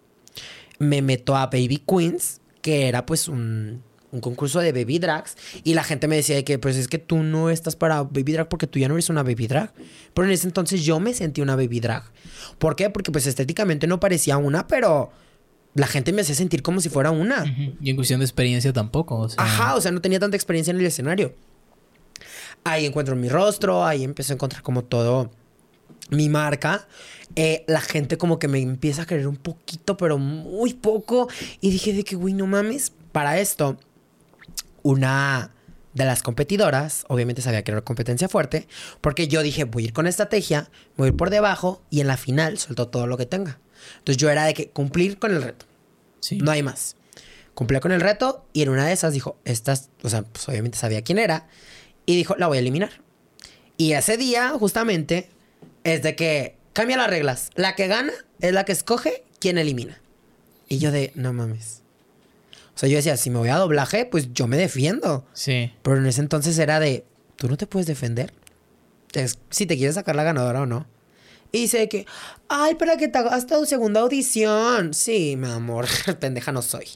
Me meto a Baby Queens, que era pues un, un concurso de baby drags. Y la gente me decía de que pues es que tú no estás para baby drag porque tú ya no eres una baby drag. Pero en ese entonces yo me sentí una baby drag. ¿Por qué? Porque pues estéticamente no parecía una, pero la gente me hacía sentir como si fuera una. Y en cuestión de experiencia tampoco. O sea, Ajá, o sea, no tenía tanta experiencia en el escenario. Ahí encuentro mi rostro, ahí empiezo a encontrar como todo mi marca. Eh, la gente como que me empieza a querer un poquito, pero muy poco. Y dije de que, güey, no mames. Para esto, una de las competidoras, obviamente sabía que era una competencia fuerte, porque yo dije, voy a ir con estrategia, voy a ir por debajo y en la final suelto todo lo que tenga. Entonces yo era de que cumplir con el reto. sí. No hay más. Cumplía con el reto y en una de esas dijo, estas, o sea, pues obviamente sabía quién era y dijo, la voy a eliminar. Y ese día, justamente, es de que cambia las reglas. La que gana es la que escoge quién elimina. Y yo de, no mames. O sea, yo decía, si me voy a doblaje, pues yo me defiendo. Sí. Pero en ese entonces era de, tú no te puedes defender. Es si te quieres sacar la ganadora o no. Y dice que, ay, para que te hagas tu segunda audición. Sí, mi amor, pendeja no soy.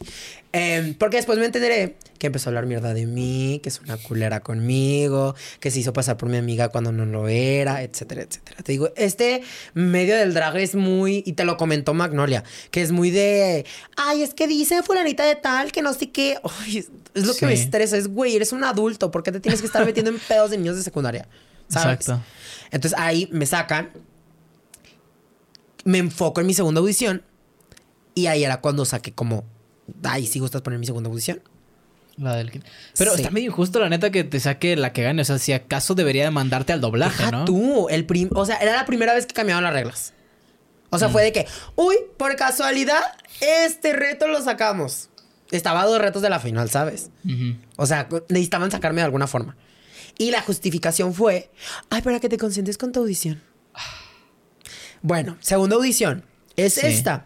Em, porque después me entenderé que empezó a hablar mierda de mí, que es una culera conmigo, que se hizo pasar por mi amiga cuando no lo era, etcétera, etcétera. Te digo, este medio del drag es muy, y te lo comentó Magnolia, que es muy de, ay, es que dice fulanita de tal, que no sé qué. Ay, es lo que me estresa, es, güey, eres un adulto, ¿por qué te tienes que estar metiendo en pedos de niños de secundaria? ¿Sabes? Exacto. Entonces ahí me sacan, me enfoco en mi segunda audición y ahí era cuando saqué como, ay, si gustas poner mi segunda audición. La del... Pero Sí. está medio injusto, la neta, que te saque la que gane. O sea, si acaso debería de mandarte al doblaje, Deja ¿no? tú, el prim- o sea, era la primera vez que cambiaban las reglas. O sea, fue de que, uy, por casualidad, este reto lo sacamos. Estaba a dos retos de la final, ¿sabes? O sea, necesitaban sacarme de alguna forma. Y la justificación fue, ay, para que te consientes con tu audición. Bueno, segunda audición. Es Sí. esta.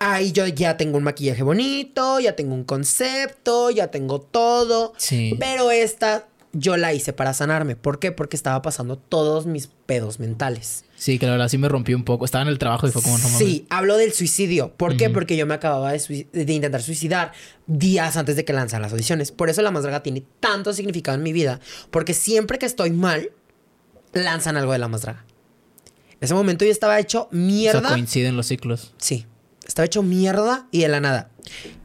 Ahí yo ya tengo un maquillaje bonito, ya tengo un concepto, ya tengo todo. Sí. Pero esta yo la hice para sanarme. ¿Por qué? Porque estaba pasando todos mis pedos mentales. Sí, que la verdad sí me rompió un poco. Estaba en el trabajo y fue como no mames. Sí, hablo del suicidio. ¿Por qué? Porque yo me acababa de, de intentar suicidar días antes de que lanzan las audiciones. Por eso la más draga tiene tanto significado en mi vida. Porque siempre que estoy mal, lanzan algo de la más draga. En ese momento yo estaba hecho O sea, mierda. coinciden los ciclos. Sí, estaba hecho mierda y de la nada.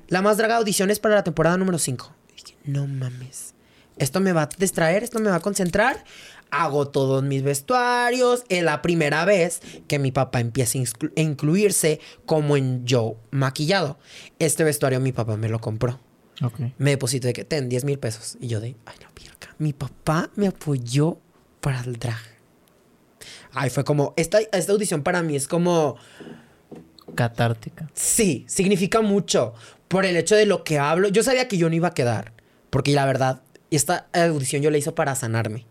La más draga audiciones para la temporada número 5. Dije, no mames. Esto me va a distraer, esto me va a concentrar. Hago todos mis vestuarios. Es la primera vez que mi papá empieza a inclu- a incluirse como en yo maquillado. Este vestuario mi papá me lo compró. Ok. Me depositó de que ten 10 mil pesos. Y yo de, ay, la virga. Mi papá me apoyó para el drag. Ay, fue como, esta, esta audición para mí es como... Catártica. Sí, significa mucho por el hecho de lo que hablo. Yo sabía que yo no iba a quedar, porque la verdad, esta audición yo la hice para sanarme.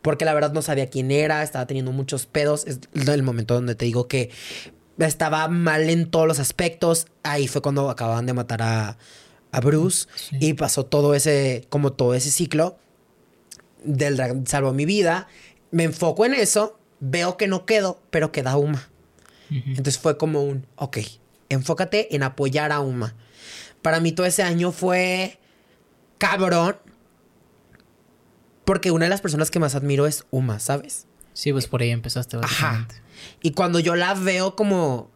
Porque la verdad no sabía quién era, estaba teniendo muchos pedos. Es el momento donde te digo que estaba mal en todos los aspectos. Ahí fue cuando acababan de matar a, a Bruce Sí. y pasó todo ese, como todo ese ciclo del salvó mi vida. Me enfoco en eso, veo que no quedo, pero queda Uma. Entonces fue como un, ok, enfócate en apoyar a Uma. Para mí todo ese año fue cabrón. Porque una de las personas que más admiro es Uma, ¿sabes? Sí, pues por ahí empezaste Ajá. Y cuando yo la veo como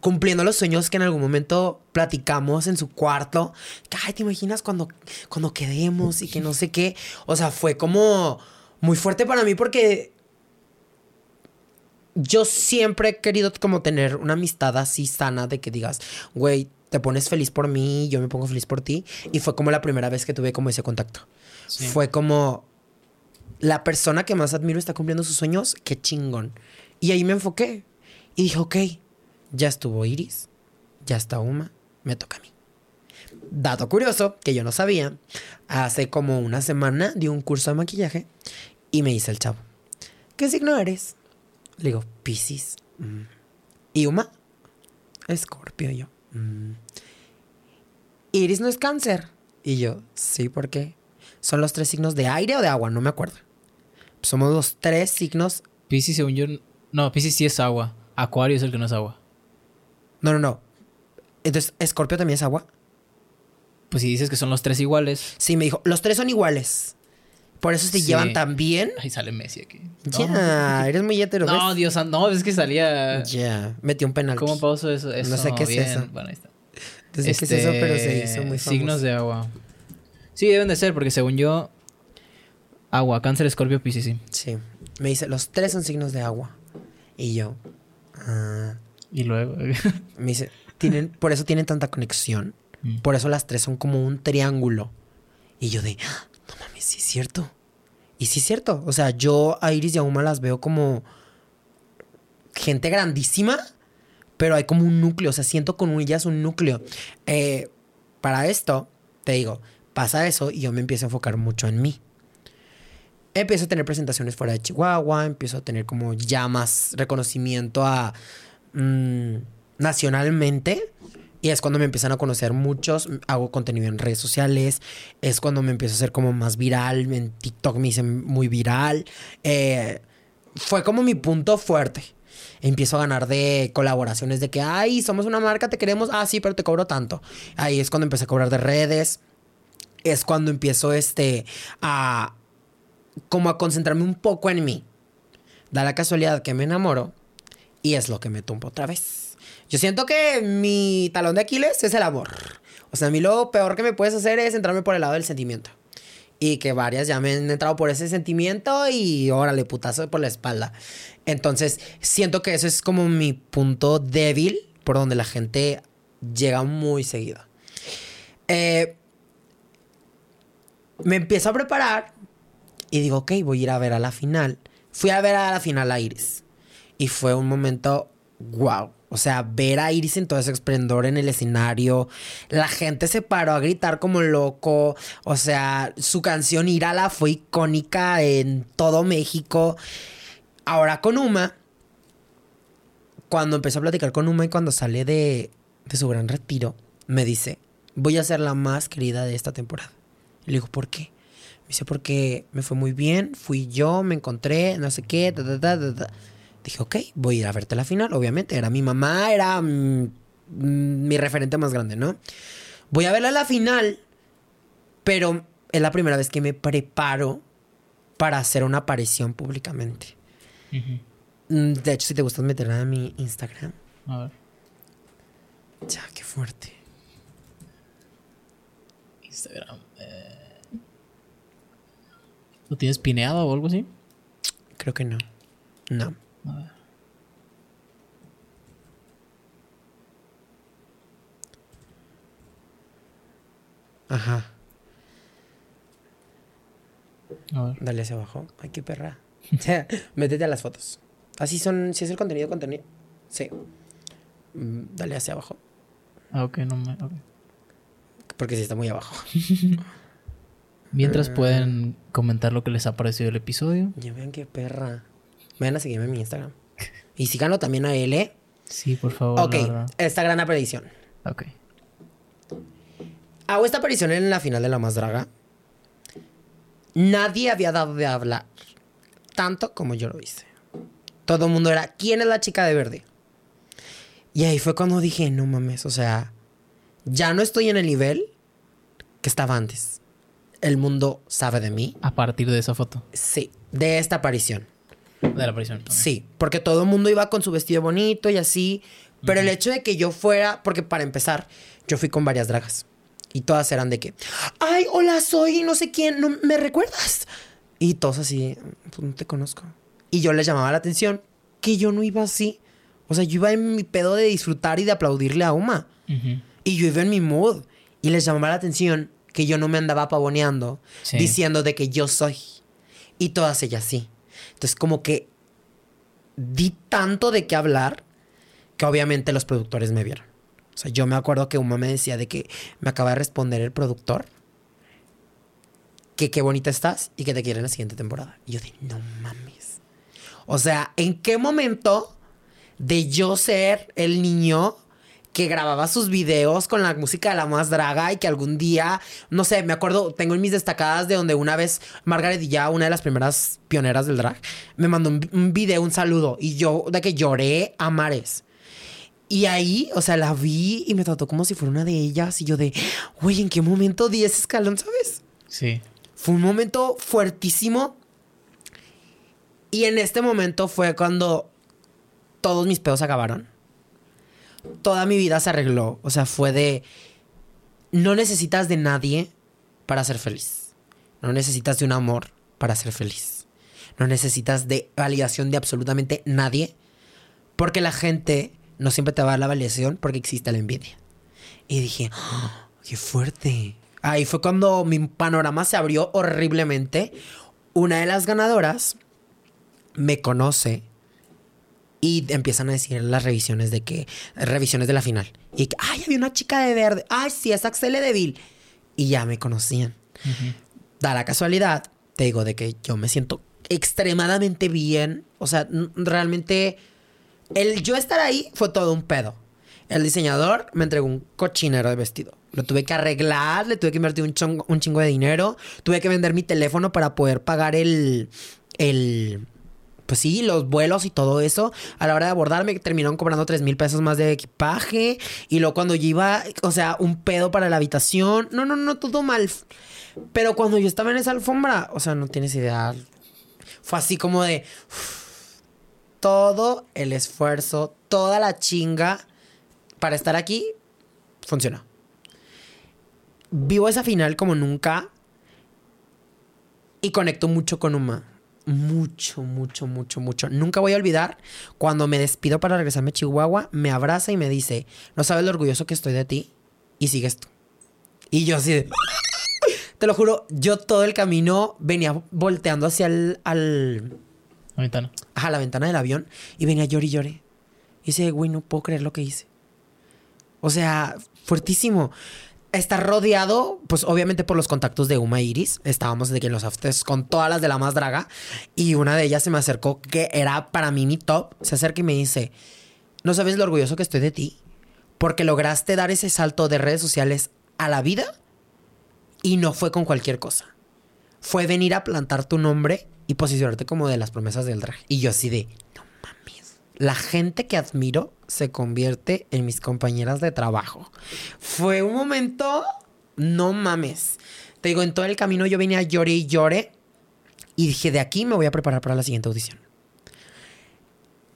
cumpliendo los sueños que en algún momento platicamos en su cuarto, que, ay, ¿te imaginas cuando, cuando quedemos y que no sé qué? O sea, fue como muy fuerte para mí porque yo siempre he querido como tener una amistad así sana de que digas, güey, te pones feliz por mí, yo me pongo feliz por ti. Y fue como la primera vez que tuve como ese contacto. Sí. Fue como la persona que más admiro está cumpliendo sus sueños, qué chingón. Y ahí me enfoqué y dije, ok, ya estuvo Iris, ya está Uma, me toca a mí. Dato curioso que yo no sabía, hace como una semana di un curso de maquillaje y me dice el chavo, ¿qué signo eres? Le digo, Piscis. "Mm". ¿Y Uma? Escorpio, yo. "Mm". Iris no es cáncer. Y yo, sí, ¿por qué? ¿Son los tres signos de aire o de agua? No me acuerdo. Somos los tres signos. Piscis, según yo... No, Piscis sí es agua. Acuario es el que no es agua. No, no, no. Entonces, ¿Escorpio también es agua? Pues si dices que son los tres iguales... Sí, me dijo, los tres son iguales. Por eso se Sí. llevan tan bien. Ahí sale Messi aquí. Ya, eres muy hetero. No, ¿ves? Dios. No, es que salía... Ya, metió un penal. ¿Cómo pauso eso? eso? No sé qué es eso. Bueno, ahí está. No sé qué es eso, pero se hizo muy famoso. Este, Signos de agua. Sí, deben de ser, porque según yo... Agua, cáncer, escorpio, piscis, sí. Sí. Me dice, los tres son signos de agua. Y yo, ah. Y luego... Me dice, tienen, por eso tienen tanta conexión. Mm. Por eso las tres son como un triángulo. Y yo de, "Ah, no mames, sí es cierto. Y sí es cierto. O sea, yo a Iris y a Uma las veo como gente grandísima, pero hay como un núcleo. O sea, siento con ellas un núcleo. Eh, para esto, te digo, pasa eso y yo me empiezo a enfocar mucho en mí. Empiezo a tener presentaciones fuera de Chihuahua, empiezo a tener como ya más reconocimiento a mm, nacionalmente. Es cuando me empiezan a conocer muchos. Hago contenido en redes sociales. Es cuando me empiezo a hacer como más viral. En TikTok me hice muy viral. Eh, fue como mi punto fuerte. Empiezo a ganar de colaboraciones de que, ay, somos una marca, te queremos. Ah, sí, pero te cobro tanto. Ahí es cuando empecé a cobrar de redes. Es cuando empiezo este a como a concentrarme un poco en mí. Da la casualidad que me enamoro y es lo que me tumba otra vez. Yo siento que mi talón de Aquiles es el amor. O sea, a mí lo peor que me puedes hacer es entrarme por el lado del sentimiento. Y que varias ya me han entrado por ese sentimiento y órale, putazo por la espalda. Entonces, siento que eso es como mi punto débil por donde la gente llega muy seguida. Eh, me empiezo a preparar y digo, ok, voy a ir a ver a la final. Fui a ver a la final a Iris. Y fue un momento wow. O sea, ver a Iris en todo ese esplendor en el escenario. La gente se paró a gritar como loco. O sea, su canción Irala fue icónica en todo México. Ahora con Uma, cuando empezó a platicar con Uma y cuando sale de, de su gran retiro, me dice, voy a ser la más querida de esta temporada. Y le digo, ¿por qué? Me dice, porque me fue muy bien, fui yo, me encontré, no sé qué, ta, ta, ta, ta, ta. Dije, ok, voy a ir a verte la final, obviamente. Era mi mamá, era mm, mm, mi referente más grande, ¿no? Voy a verla a la final, pero es la primera vez que me preparo para hacer una aparición públicamente. De hecho, si te gustas meter a mi Instagram. A ver. Ya, qué fuerte. Instagram. eh. ¿Lo tienes pineado o algo así? Creo que no. No. A ver. Ajá. A ver. Dale hacia abajo. Ay, qué perra. O sea, métete a las fotos. Así son, si es el contenido, contenido. Sí. Mm, Dale hacia abajo. Ah, ok, no me. Porque si está muy abajo. Mientras pueden comentar lo que les ha parecido el episodio. Ya vean qué perra. Vayan a seguirme en mi Instagram. Y síganlo también a él, ¿eh? Sí, por favor. Ok, esta gran aparición. Ok. Hago esta aparición en la final de La Más Draga. Nadie había dado de hablar tanto como yo lo hice. Todo el mundo era, ¿quién es la chica de verde? Y ahí fue cuando dije, no mames, o sea, ya no estoy en el nivel que estaba antes. El mundo sabe de mí. A partir de esa foto. Sí, de esta aparición. De la aparición. ok. Sí, porque todo el mundo iba con su vestido bonito y así. Pero el hecho de que yo fuera, porque para empezar, yo fui con varias dragas. Y todas eran de que, ay, hola, soy no sé quién, ¿no me recuerdas? Y todos así, pues no te conozco. Y yo les llamaba la atención que yo no iba así. O sea, yo iba en mi pedo de disfrutar y de aplaudirle a Uma. Y yo iba en mi mood. Y les llamaba la atención que yo no me andaba pavoneando Sí. diciendo de que yo soy. Y todas ellas sí. Entonces, como que di tanto de qué hablar que obviamente los productores me vieron. O sea, yo me acuerdo que Uma me decía de que me acaba de responder el productor que qué bonita estás y que te quiere en la siguiente temporada. Y yo de, no mames. O sea, ¿en qué momento de yo ser el niño que grababa sus videos con la música de la más draga y que algún día, no sé, me acuerdo, tengo en mis destacadas de donde una vez Margaret ya, una de las primeras pioneras del drag, me mandó un, un video, un saludo y yo de que lloré a mares. Y ahí, o sea, la vi y me trató como si fuera una de ellas y yo de, güey, ¿en qué momento di ese escalón, sabes? Sí. Fue un momento fuertísimo. Y en este momento fue cuando todos mis pedos acabaron. Toda mi vida se arregló. O sea, fue de... No necesitas de nadie para ser feliz. No necesitas de un amor para ser feliz. No necesitas de validación de absolutamente nadie. Porque la gente no siempre te va a dar la validación porque existe la envidia. Y dije, "Ah, qué fuerte. Ahí fue cuando mi panorama se abrió horriblemente. Una de las ganadoras me conoce y empiezan a decir las revisiones de que revisiones de la final. Y que ay había una chica de verde. Ay sí es Axel Deville y ya me conocían. Da la casualidad te digo de que yo me siento extremadamente bien. O sea realmente el yo estar ahí fue todo un pedo. El diseñador me entregó un cochinero de vestido. Lo tuve que arreglar le tuve que invertir un, chongo- un chingo de dinero. Tuve que vender mi teléfono para poder pagar el el pues sí, los vuelos y todo eso. A la hora de abordar me terminaron cobrando 3 mil pesos más de equipaje. Y luego cuando yo iba, o sea, un pedo para la habitación. No, no, no, todo mal. Pero cuando yo estaba en esa alfombra, o sea, no tienes idea. Fue así como de... todo el esfuerzo, toda la chinga para estar aquí, funcionó. Vivo esa final como nunca. Y conecto mucho con Uma. Mucho, mucho, mucho, mucho. Nunca voy a olvidar cuando me despido para regresarme a Chihuahua, me abraza y me dice, no sabes lo orgulloso que estoy de ti y sigues tú. Y yo así de... Te lo juro, yo todo el camino venía volteando hacia el, al, La ventana. a la ventana del avión y venía llore y llore. Y dice, güey, no puedo creer lo que hice. O sea, fuertísimo. Estar rodeado, pues obviamente por los contactos de Uma Iris. Estábamos de que los afters con todas las de la más draga. Y una de ellas se me acercó, que era para mí mi top. Se acerca y me dice: No sabes lo orgulloso que estoy de ti. Porque lograste dar ese salto de redes sociales a la vida. Y no fue con cualquier cosa. Fue venir a plantar tu nombre y posicionarte como de las promesas del drag. Y yo así de. La gente que admiro se convierte en mis compañeras de trabajo. Fue un momento, no mames. Te digo, en todo el camino yo venía llore y llore. Y dije, de aquí me voy a preparar para la siguiente audición.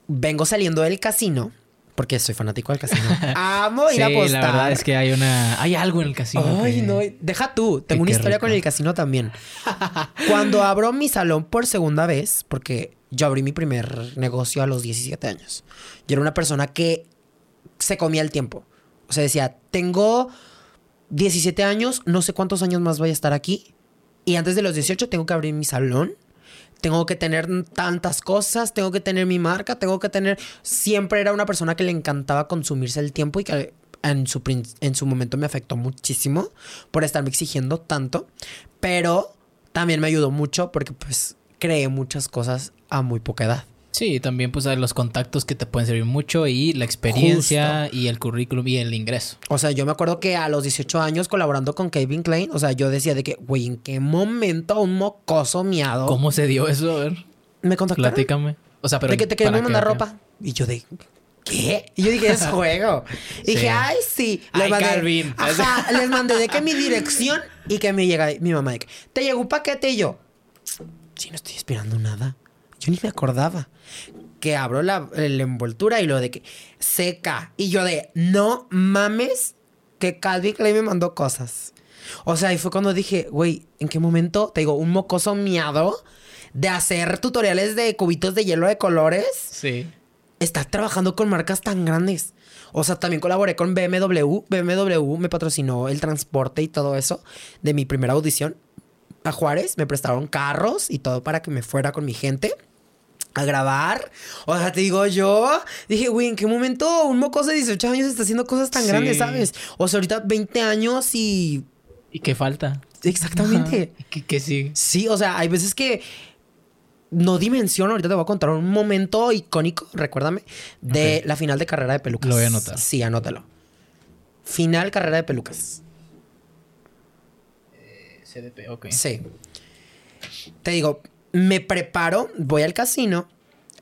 Vengo saliendo del casino, porque soy fanático del casino. Amo ir a Sí, apostar. la verdad es que hay una... Hay algo en el casino. Ay, que- no, deja tú. Tengo una historia rico. con el casino también. Cuando abro mi salón por segunda vez, porque yo abrí mi primer negocio a los 17 años. Yo era una persona que se comía el tiempo. O sea, decía, tengo 17 años, no sé cuántos años más voy a estar aquí. Y antes de los 18 tengo que abrir mi salón. Tengo que tener tantas cosas, tengo que tener mi marca, tengo que tener... Siempre era una persona que le encantaba consumirse el tiempo y que en su, en su momento me afectó muchísimo por estarme exigiendo tanto. Pero también me ayudó mucho porque pues creé muchas cosas a muy poca edad. Sí, también pues hay los contactos que te pueden servir mucho y la experiencia y el currículum y el ingreso. O sea, yo me acuerdo que a los 18 años colaborando con Kevin Klein, o sea, yo decía de que, güey, ¿en qué momento un mocoso miado ¿Cómo se dio eso? A ver, me contactaron? platícame. O sea, pero... de que te queremos ¿para mandar ropa. Y yo de, ¿qué? Y yo dije, es juego. Y Sí. dije, ay, sí. Ay, mandé, Calvin. Ajá, les mandé de que mi dirección y que me llega mi mamá de que, te llegó un paquete y yo, sí, no estoy esperando nada. Yo ni me acordaba. Que abro la, la envoltura y lo de que seca. Y yo de, no mames que Calvin Klein me mandó cosas. O sea, y fue cuando dije, güey, ¿en qué momento? Te digo, un mocoso miado de hacer tutoriales de cubitos de hielo de colores. Sí. Está trabajando con marcas tan grandes. O sea, también colaboré con BMW. BMW me patrocinó el transporte y todo eso de mi primera audición a Juárez. Me prestaron carros y todo para que me fuera con mi gente a grabar. O sea, te digo yo, dije, güey, ¿en qué momento un mocoso de 18 años está haciendo cosas tan Sí. grandes, sabes? O sea, ahorita 20 años y... ¿Y qué falta? Exactamente. ¿Qué, qué sigue? Sí, o sea, hay veces que no dimensiono. Ahorita te voy a contar un momento icónico, recuérdame, de la final de carrera de pelucas. Lo voy a anotar. Sí, anótalo. Final carrera de pelucas. CDP, ok. Sí. Te digo, me preparo, voy al casino.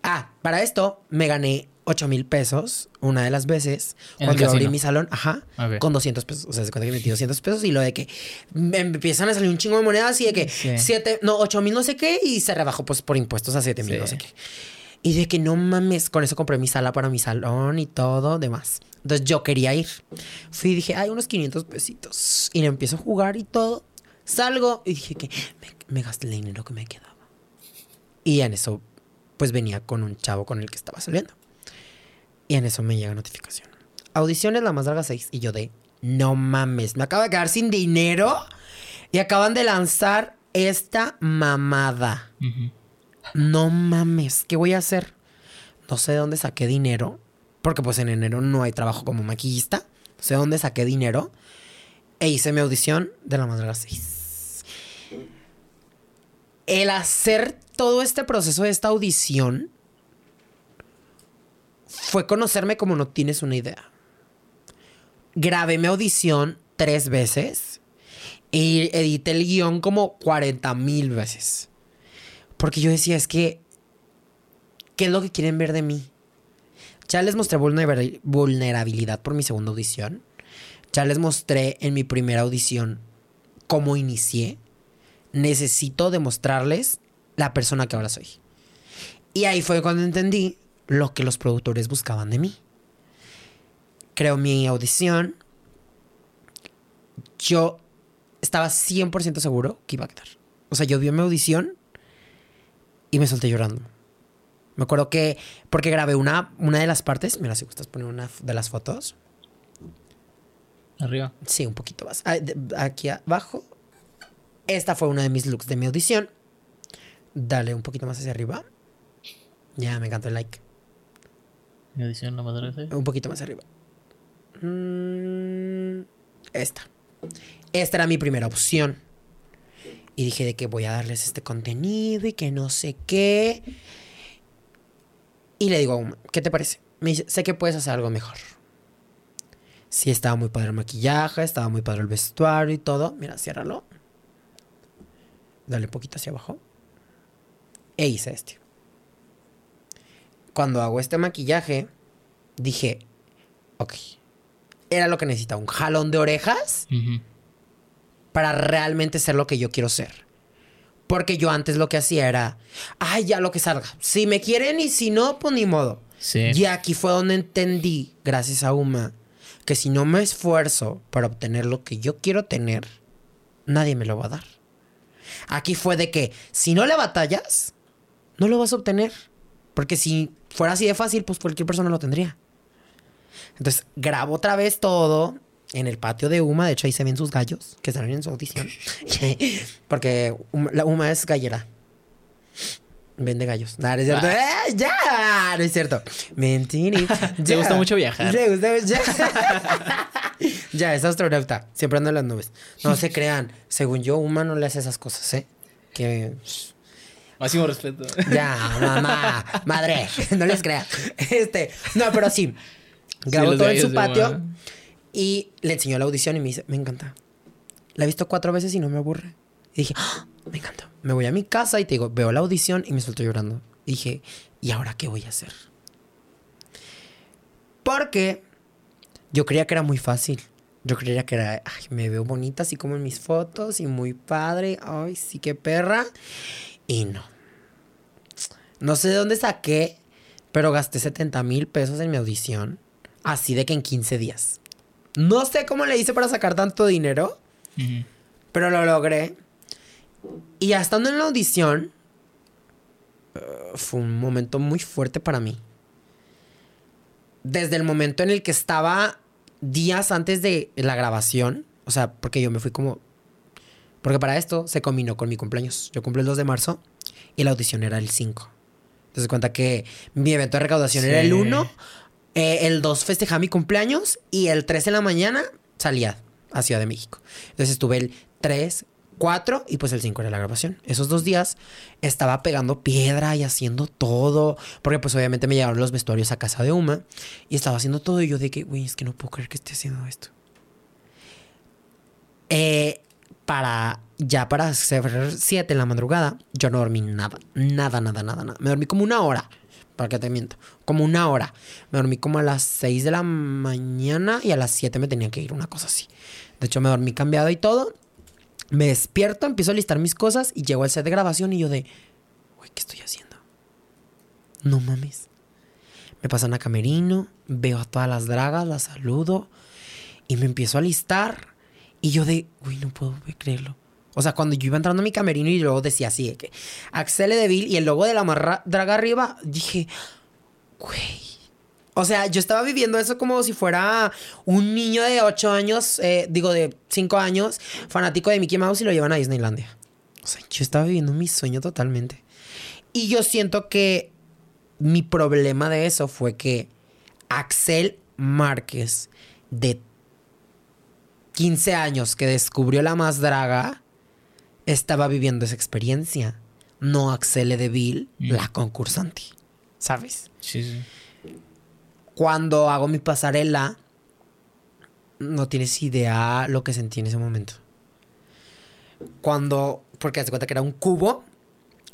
Ah, para esto me gané 8 mil pesos una de las veces. ¿En el Cuando yo abrí mi salón, ajá, Ok. con 200 pesos. O sea, se cuenta que metí 200 pesos y lo de que me empiezan a salir un chingo de monedas y de que Sí. 7, no, 8 mil no sé qué y se rebajó pues por impuestos a 7 mil Sí. no sé qué. Y de que no mames, con eso compré mi sala para mi salón y todo demás. Entonces yo quería ir. Fui y dije, hay unos 500 pesitos. Y le empiezo a jugar y todo. Salgo y dije que me, me gasté el dinero que me quedaba. Y en eso, pues venía con un chavo con el que estaba saliendo. Y en eso me llega notificación. Audiciones la más larga 6. Y yo de, no mames, me acabo de quedar sin dinero. Y acaban de lanzar esta mamada. No mames, ¿qué voy a hacer? No sé de dónde saqué dinero. Porque pues en enero no hay trabajo como maquillista. No sé de dónde saqué dinero. E hice mi audición de la más larga 6. El hacer todo este proceso de esta audición fue conocerme como no tienes una idea. Grabé mi audición tres veces y edité el guion como 40 mil veces. Porque yo decía, es que, ¿qué es lo que quieren ver de mí? Ya les mostré vulnera- vulnerabilidad por mi segunda audición. Ya les mostré en mi primera audición cómo inicié. Necesito demostrarles la persona que ahora soy. Y ahí fue cuando entendí lo que los productores buscaban de mí. Creo mi audición. Yo estaba 100% seguro que iba a quedar. O sea, yo vi mi audición y me solté llorando. Me acuerdo que, porque grabé una, una de las partes, mira si gustas poner una de las fotos. Arriba. Sí, un poquito más. Ah, Aquí abajo. Esta fue una de mis looks de mi audición. Dale un poquito más hacia arriba. Ya, me encantó el like. Mi audición la madre Un poquito más arriba. Mm, esta. Esta era mi primera opción. Y dije de que voy a darles este contenido y que no sé qué. Y le digo ¿qué te parece? Me dice, sé que puedes hacer algo mejor. Sí, estaba muy padre el maquillaje, estaba muy padre el vestuario y todo. Mira, ciérralo. Dale un poquito hacia abajo. E hice este. Cuando hago este maquillaje, dije, ok, era lo que necesitaba, un jalón de orejas para realmente ser lo que yo quiero ser. Porque yo antes lo que hacía era, ay, ya lo que salga. Si me quieren y si no, pues ni modo. Sí. Y aquí fue donde entendí, gracias a Uma, que si no me esfuerzo para obtener lo que yo quiero tener, nadie me lo va a dar. Aquí fue de que si no le batallas, no lo vas a obtener. Porque si fuera así de fácil, pues cualquier persona lo tendría. Entonces grabo otra vez todo en el patio de Uma. De hecho, ahí se ven sus gallos que salen en su audición. Porque Uma- la Uma es gallera. Vende gallos. No, no es cierto. ¡Eh, ya! No es cierto. Mentirita. Te gusta mucho viajar. Le gusta ya. ya, es astronauta. Siempre anda en las nubes. No se crean. Según yo, Uma no le hace esas cosas, ¿eh? Que. Máximo respeto. Ya, mamá, madre, no les crea. Este, no, pero sí. Grabó todo en su patio y le enseñó la audición y me dice, me encanta. La he visto cuatro veces y no me aburre. Y dije, "Ah, me encanta. Me voy a mi casa y te digo, veo la audición y me suelto llorando. Y dije, ¿y ahora qué voy a hacer? Porque yo creía que era muy fácil. Yo creía que era, ay, me veo bonita así como en mis fotos y muy padre. Ay, sí, qué perra. Y no. No sé de dónde saqué, pero gasté 70 mil pesos en mi audición. Así de que en 15 días. No sé cómo le hice para sacar tanto dinero, pero lo logré. Y ya estando en la audición, eh, fue un momento muy fuerte para mí. Desde el momento en el que estaba días antes de la grabación, o sea, porque yo me fui como... Porque para esto se combinó con mi cumpleaños. Yo cumplo el 2 de marzo y la audición era el 5. Entonces cuenta que mi evento de recaudación era el Sí. 1, eh, el 2 festejaba mi cumpleaños y el 3 en la mañana salía a Ciudad de México. Entonces estuve el 3, 4 y pues el 5 era la grabación. Esos dos días estaba pegando piedra y haciendo todo. Porque pues obviamente me llegaron los vestuarios a casa de Uma y estaba haciendo todo y yo de que, güey, es que no puedo creer que esté haciendo esto. Eh, para ya para ser 7 en la madrugada, yo no dormí nada, nada, nada, nada, nada. Me dormí como una hora, para que te miento, como una hora. Me dormí como a las 6 de la mañana y a las 7 me tenía que ir, una cosa así. De hecho, me dormí cambiado y todo. Me despierto, empiezo a listar mis cosas y llego al set de grabación y yo de, güey, ¿qué estoy haciendo? No mames. Me pasan a camerino, veo a todas las dragas, las saludo y me empiezo a listar. Y yo de, uy, no puedo creerlo. O sea, cuando yo iba entrando a mi camerino y luego decía así, de que Axel Deville y el logo de la marra- draga arriba, dije, güey. O sea, yo estaba viviendo eso como si fuera un niño de 8 años, eh, digo de 5 años, fanático de Mickey Mouse y lo llevan a Disneylandia. O sea, yo estaba viviendo mi sueño totalmente. Y yo siento que mi problema de eso fue que Axel Márquez, de 15 años que descubrió la más draga, estaba viviendo esa experiencia. No Axel Deville, Mm. la concursante. ¿Sabes? Sí, sí. Cuando hago mi pasarela, no tienes idea lo que sentí en ese momento. Cuando, porque te cuenta que era un cubo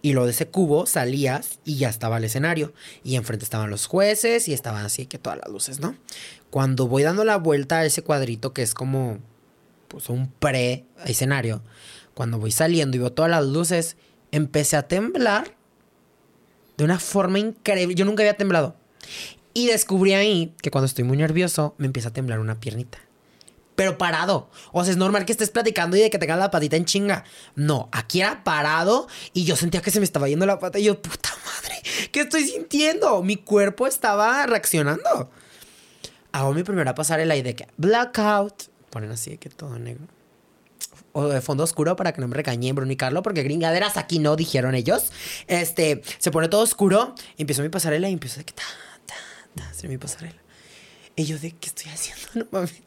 y lo de ese cubo salías y ya estaba el escenario. Y enfrente estaban los jueces y estaban así que todas las luces, ¿no? Cuando voy dando la vuelta a ese cuadrito que es como pues un pre-escenario, cuando voy saliendo y veo todas las luces, empecé a temblar de una forma increíble. Yo nunca había temblado. Y descubrí ahí que cuando estoy muy nervioso me empieza a temblar una piernita. Pero parado. O sea, es normal que estés platicando y de que tengas la patita en chinga. No, aquí era parado y yo sentía que se me estaba yendo la pata y yo, puta madre, ¿qué estoy sintiendo? Mi cuerpo estaba reaccionando. Hago mi primera pasarela y de que blackout. Ponen así de que todo negro. o de fondo oscuro para que no me regañen Bruno y Carlo, porque gringaderas aquí no, dijeron ellos. Este, se pone todo oscuro, empiezo mi pasarela y empiezo de que ta, ta, ta, hacer mi pasarela. Y yo de, ¿qué estoy haciendo? No mames.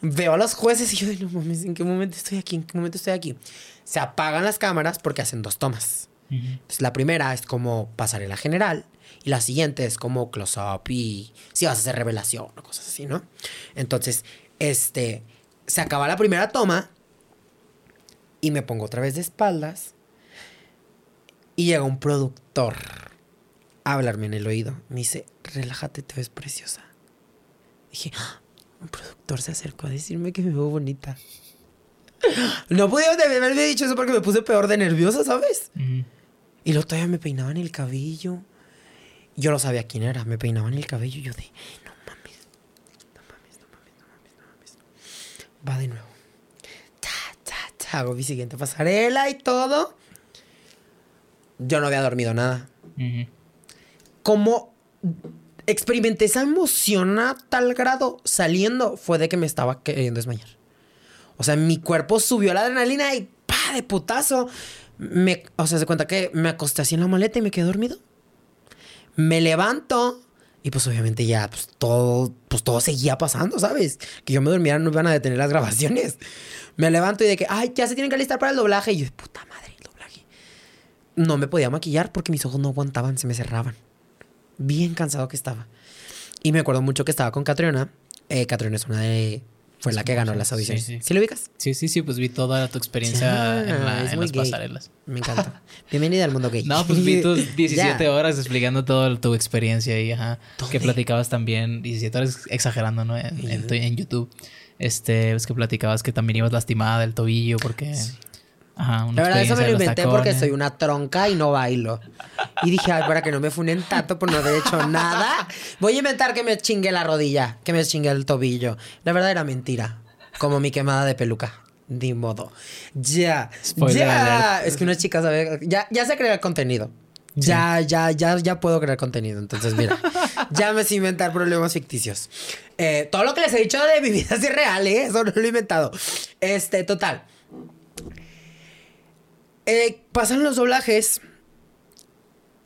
Veo a los jueces y yo de, no mames, ¿en qué momento estoy aquí? ¿En qué momento estoy aquí? Se apagan las cámaras porque hacen dos tomas. Entonces, la primera es como pasarela general y la siguiente es como close-up y si vas a hacer revelación o cosas así, ¿no? Entonces, este, se acaba la primera toma y me pongo otra vez de espaldas y llega un productor a hablarme en el oído. Me dice, relájate, te ves preciosa. Dije, "Ah, un productor se acercó a decirme que me veo bonita. No podía haberme dicho eso porque me puse peor de nerviosa, ¿sabes? Ujú. Y luego todavía me peinaban el cabello. Yo no sabía quién era. Me peinaban el cabello y yo de, no mames, no mames, no mames, no mames, no mames. Va de nuevo. Ta, ta, ta. Hago mi siguiente pasarela y todo. Yo no había dormido nada. Ujú. Como experimenté esa emoción a tal grado saliendo, fue de que me estaba queriendo desmayar. O sea, mi cuerpo subió la adrenalina y ¡pa! de putazo. Me, o sea, se cuenta que me acosté así en la maleta y me quedé dormido. Me levanto y pues obviamente ya pues, todo, pues todo seguía pasando, ¿sabes? Que yo me durmiera no iban a detener las grabaciones. Me levanto y de que, ay, ya se tienen que alistar para el doblaje. Y yo, puta madre, el doblaje. No me podía maquillar porque mis ojos no aguantaban, se me cerraban. Bien cansado que estaba. Y me acuerdo mucho que estaba con Catriona. Eh, Catriona es una de... Fue la que ganó las Sí, audiciones. sí. ¿Sí, lo ubicas? Sí, sí, sí, pues vi toda tu experiencia Ya, en, la- en las gay. pasarelas. Me encanta. Bienvenida al mundo gay. No, pues vi tus 17 Ya. horas explicando toda tu experiencia y ajá. ¿Dónde? Que platicabas también, 17 horas exagerando, ¿no? En, en tu- en YouTube. Este, es que platicabas que también ibas lastimada del tobillo porque. Ajá, La verdad, eso me lo inventé porque tacones. soy una tronca y no bailo. Y dije, ay, para que no me funen tanto por no haber hecho nada, voy a inventar que me chingue la rodilla, que me chingue el tobillo. La verdad era mentira. Como mi quemada de peluca. Ni modo. Ya. Spoiler ya. alert. Es que una chica sabe. Ya, ya sé crear contenido. Ya, ya, ya, ya puedo crear contenido. Entonces, mira, ya me sé inventar problemas ficticios. Eh, todo lo que les he dicho de mi vida es irreal, ¿eh? Eso no lo he inventado. Este, total. Eh, pasan los doblajes.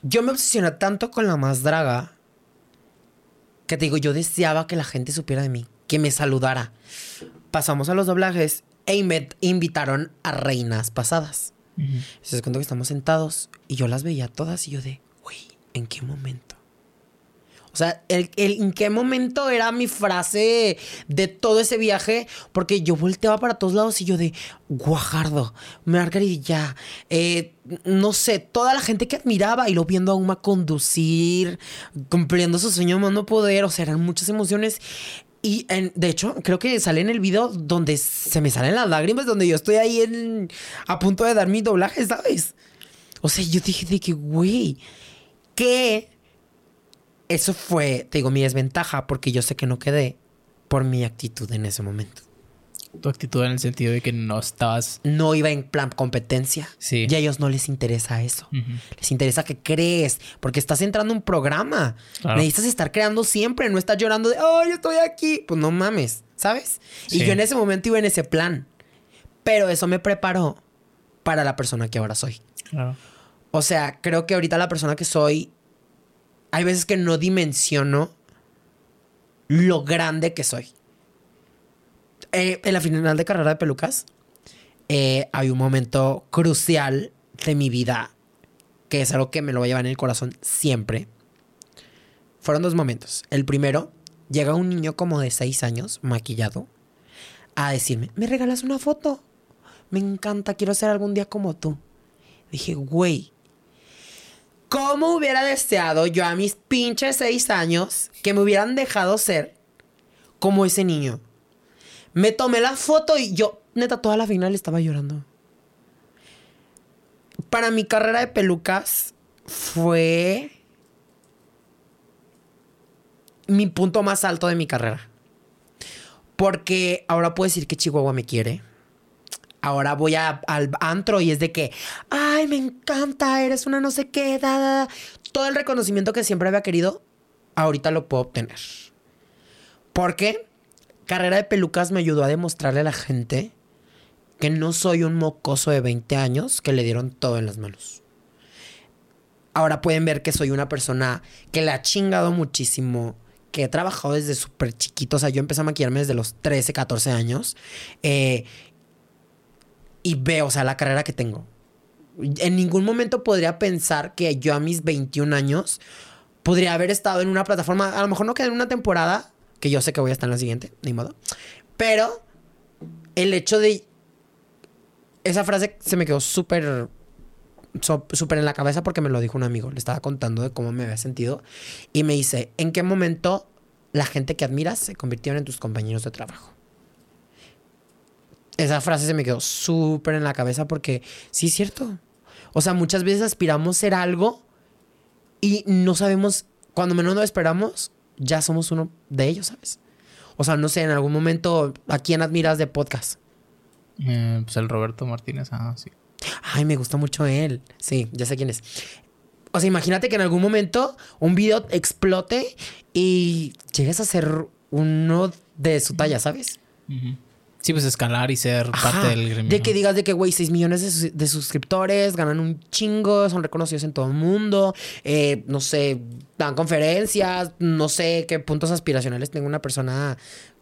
Yo me obsesioné tanto con la más draga que te digo, yo deseaba que la gente supiera de mí, que me saludara. Pasamos a los doblajes e inve- invitaron a reinas pasadas. Ujú. Se cuenta que estamos sentados y yo las veía todas y yo de, güey, ¿en qué momento? O sea, el, el- ¿en qué momento era mi frase de todo ese viaje? Porque yo volteaba para todos lados y yo de, Guajardo, Margarilla, eh, no sé, toda la gente que admiraba y lo viendo a Uma conducir, cumpliendo su sueño no poder, o sea, eran muchas emociones. Y de hecho, creo que sale en el video donde se me salen las lágrimas, donde yo estoy ahí a punto de dar mi doblaje, ¿sabes? O sea, yo dije de que, güey, que eso fue, te digo, mi desventaja, porque yo sé que no quedé por mi actitud en ese momento. Tu actitud en el sentido de que no estabas. No iba en plan competencia. Sí. Y a ellos no les interesa eso. Les interesa que crees, porque estás entrando a un programa. Claro. Necesitas estar creando siempre, no estás llorando de, ¡ay, estoy aquí! Pues no mames, ¿sabes? Y yo en ese momento iba en ese plan. Pero eso me preparó para la persona que ahora soy. Claro. O sea, creo que ahorita la persona que soy, hay veces que no dimensiono lo grande que soy. Eh, en la final de carrera de pelucas, eh, hay un momento crucial de mi vida que es algo que me lo va a llevar en el corazón siempre. Fueron dos momentos. El primero, llega un niño como de seis años, maquillado, a decirme, ¿me regalas una foto? Me encanta, quiero ser algún día como tú. Dije, güey, ¿cómo hubiera deseado yo a mis pinches seis años que me hubieran dejado ser como ese niño? Me tomé la foto y yo, neta, toda la final estaba llorando. Para mi carrera de pelucas fue mi punto más alto de mi carrera. Porque ahora puedo decir que Chihuahua me quiere. Ahora voy a- al antro y es de que, ay, me encanta, eres una no sé qué, da, da, da". Todo el reconocimiento que siempre había querido, ahorita lo puedo obtener. Porque carrera de pelucas me ayudó a demostrarle a la gente que no soy un mocoso de 20 años que le dieron todo en las manos. Ahora pueden ver que soy una persona que le ha chingado muchísimo, que he trabajado desde súper chiquito. O sea, yo empecé a maquillarme desde los 13, 14 años. Eh, y veo, o sea, la carrera que tengo. En ningún momento podría pensar que yo a mis 21 años podría haber estado en una plataforma, a lo mejor no quedé en una temporada, que yo sé que voy a estar en la siguiente, ni modo. Pero el hecho de... Esa frase se me quedó súper súper en la cabeza porque me lo dijo un amigo. Le estaba contando de cómo me había sentido. Y me dice, ¿en qué momento la gente que admiras se convirtieron en tus compañeros de trabajo? Esa frase se me quedó súper en la cabeza porque sí es cierto. O sea, muchas veces aspiramos a ser algo y no sabemos, cuando menos lo esperamos, ya somos uno de ellos, ¿sabes? O sea, no sé, en algún momento, ¿a quién admiras de podcast? Eh, pues el Roberto Martínez, ah, sí. Ay, me gusta mucho él. Sí, ya sé quién es. O sea, imagínate que en algún momento un video explote y llegues a ser uno de su talla, ¿sabes? Sí, pues escalar y ser parte del gremio. De que digas de que, güey, 6 millones de, suscriptores, ganan un chingo, son reconocidos en todo el mundo, eh, no sé, dan conferencias, no sé qué puntos aspiracionales tenga una persona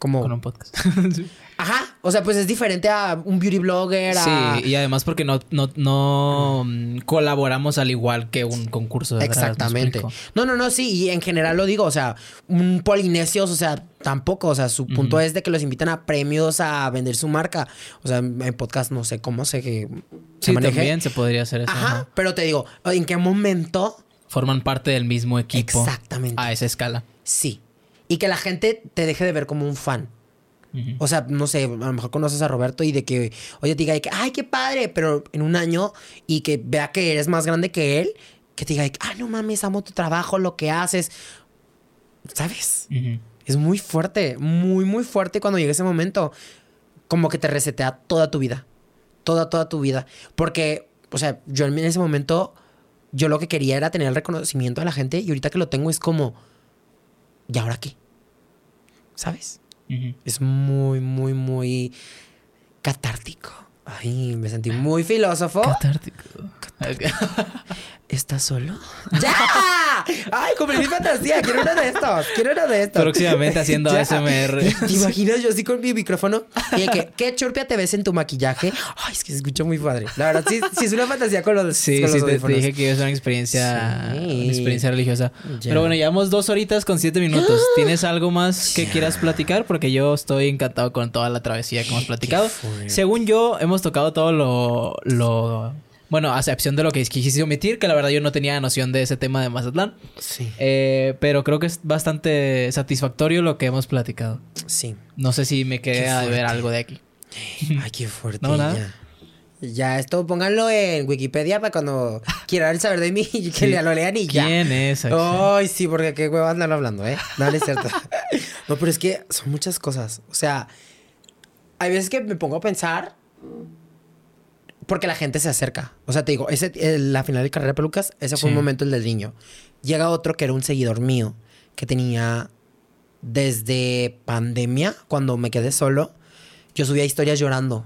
como... Con un podcast. Ajá, o sea, pues es diferente a un beauty blogger. Sí, y además porque no, no, no mm, colaboramos al igual que un concurso de Exactamente. No, no, no, sí, y en general lo digo, o sea, un polinesios, o sea, tampoco, o sea, su punto es de que los invitan a premios a vender su marca. O sea, en podcast no sé cómo se, se sí, también se podría hacer eso. Ajá, pero te digo, ¿en qué momento forman parte del mismo equipo. Exactamente. A esa escala. Sí. Y que la gente te deje de ver como un fan. O sea, no sé, a lo mejor conoces a Roberto y de que, oye, te diga, que, ay, qué padre, pero en un año y que vea que eres más grande que él, que te diga, ah, no mames, amo tu trabajo, lo que haces. ¿Sabes? Es muy fuerte, muy, muy fuerte cuando llega ese momento. Como que te resetea toda tu vida. Toda, toda tu vida. Porque, o sea, yo en ese momento yo lo que quería era tener el reconocimiento de la gente y ahorita que lo tengo es como, ¿y ahora qué? ¿Sabes? Es muy, muy, muy catártico. Ay, me sentí muy filósofo. Catártico. ¿Estás solo? ¡Ya! ¡Ay, cumplí mi fantasía! Quiero uno de estos. Quiero uno de estos. Próximamente haciendo ASMR. ¿Te imaginas yo así con mi micrófono? Y que, ¿qué churpia te ves en tu maquillaje? Ay, es que se escucha muy padre. La verdad, sí, sí es una fantasía con los Sí, con sí, te, dije que es una experiencia, una experiencia religiosa. Pero bueno, llevamos dos horitas con siete minutos. ¿Tienes algo más que quieras platicar? Porque yo estoy encantado con toda la travesía que hemos platicado. Según yo, hemos tocado todo lo, lo bueno, a excepción de lo que quisiste omitir, que la verdad yo no tenía noción de ese tema de Mazatlán. Sí. Eh, pero creo que es bastante satisfactorio lo que hemos platicado. Sí. No sé si me queda de ver algo de aquí. Ay, qué fuerte. no, nada. Ya. esto pónganlo en Wikipedia para cuando quieran saber de mí y que lo lean y ya. ¿Quién es? Ay, sí, porque qué huevo andan hablando, ¿eh? Es cierto. no, pero es que son muchas cosas. O sea, hay veces que me pongo a pensar porque la gente se acerca. O sea, te digo, ese, la final de carrera de pelucas, ese fue un momento el del niño. Llega otro que era un seguidor mío, que tenía desde pandemia, cuando me quedé solo, yo subía historias llorando.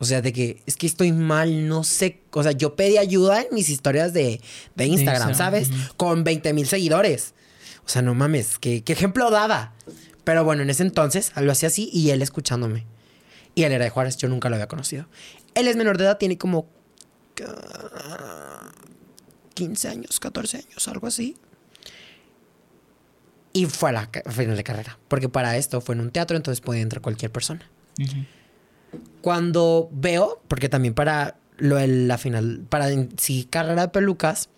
O sea, de que es que estoy mal, no sé. O sea, yo pedí ayuda en mis historias de, de Instagram, ¿sabes? Con 20 mil seguidores. O sea, no mames, ¿qué, qué ejemplo daba. Pero bueno, en ese entonces lo hacía así y él escuchándome. Y él era de Juárez, yo nunca lo había conocido. Él es menor de edad, tiene como 15 años, 14 años, algo así. Y fue a la final de carrera. Porque para esto fue en un teatro, entonces podía entrar cualquier persona. Cuando veo, porque también para lo de la final, para sí carrera de pelucas,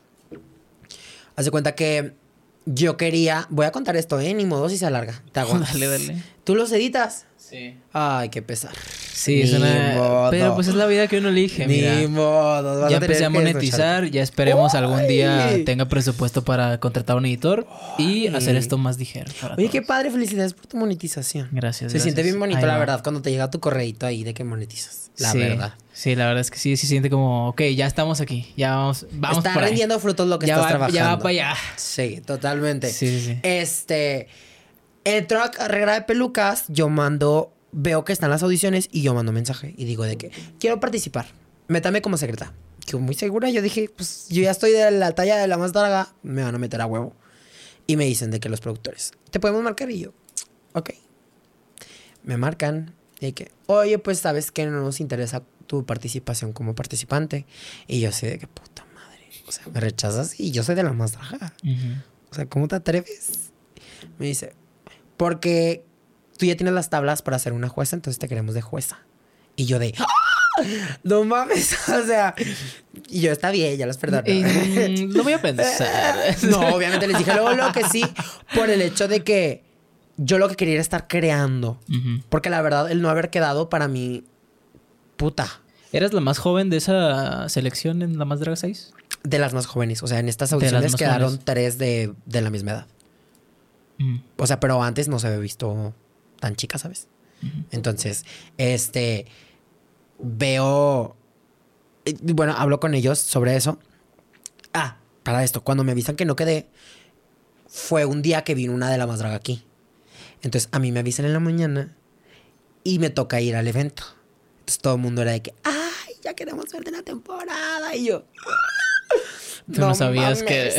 hace cuenta que yo quería. Voy a contar esto, ¿eh? Ni modo si se alarga. Te hago. Dale, dale. ¿Tú los editas? Sí. Ay, qué pesar. Sí, es una... Pero pues es la vida que uno elige, Ni modo. ya empecé a monetizar, ya esperemos algún día tenga presupuesto para contratar un editor y hacer esto más ligero. Oye, qué padre, felicidades por tu monetización. Gracias. Se siente bien bonito, la verdad, cuando te llega tu correito ahí de que monetizas. La verdad. Sí, la verdad es que sí, se siente como, ok, ya estamos aquí, ya vamos, vamos Está rindiendo frutos lo que estás trabajando. Ya va para allá. Sí, totalmente. Sí, sí, sí. Este, entró a carrera de pelucas, yo mando veo que están las audiciones y yo mando mensaje y digo de que quiero participar. Métame como secreta. Yo muy segura, yo dije, pues yo ya estoy de la talla de la más larga, me van a meter a huevo. Y me dicen de que los productores, ¿te podemos marcar? Y yo, ok. Me marcan y que, oye, pues sabes que no nos interesa tu participación como participante. Y yo sé de que puta madre. O sea, me rechazas y yo soy de la más larga. O sea, ¿cómo te atreves? Me dice, porque tú ya tienes las tablas para ser una jueza, entonces te queremos de jueza. Y yo de, ¡Ah! no mames, o sea, y yo está bien, ya las perdono. Eh, lo voy a pensar. no, obviamente les dije luego lo que sí, por el hecho de que yo lo que quería era estar creando. Porque la verdad, el no haber quedado para mí, puta, ¿Eras la más joven de esa selección en La Más Draga 6? de las más jóvenes. O sea, en estas audiciones quedaron jóvenes. tres de, de la misma edad. O sea, pero antes no se había visto tan chica, ¿sabes? Entonces, este, veo, y bueno, hablo con ellos sobre eso. Ah, para esto, cuando me avisan que no quedé, fue un día que vino una de la más draga aquí. Entonces, a mí me avisan en la mañana y me toca ir al evento. Entonces, todo el mundo era de que, ay, ya queremos verte en la temporada. Y yo, Tú no, sabías que...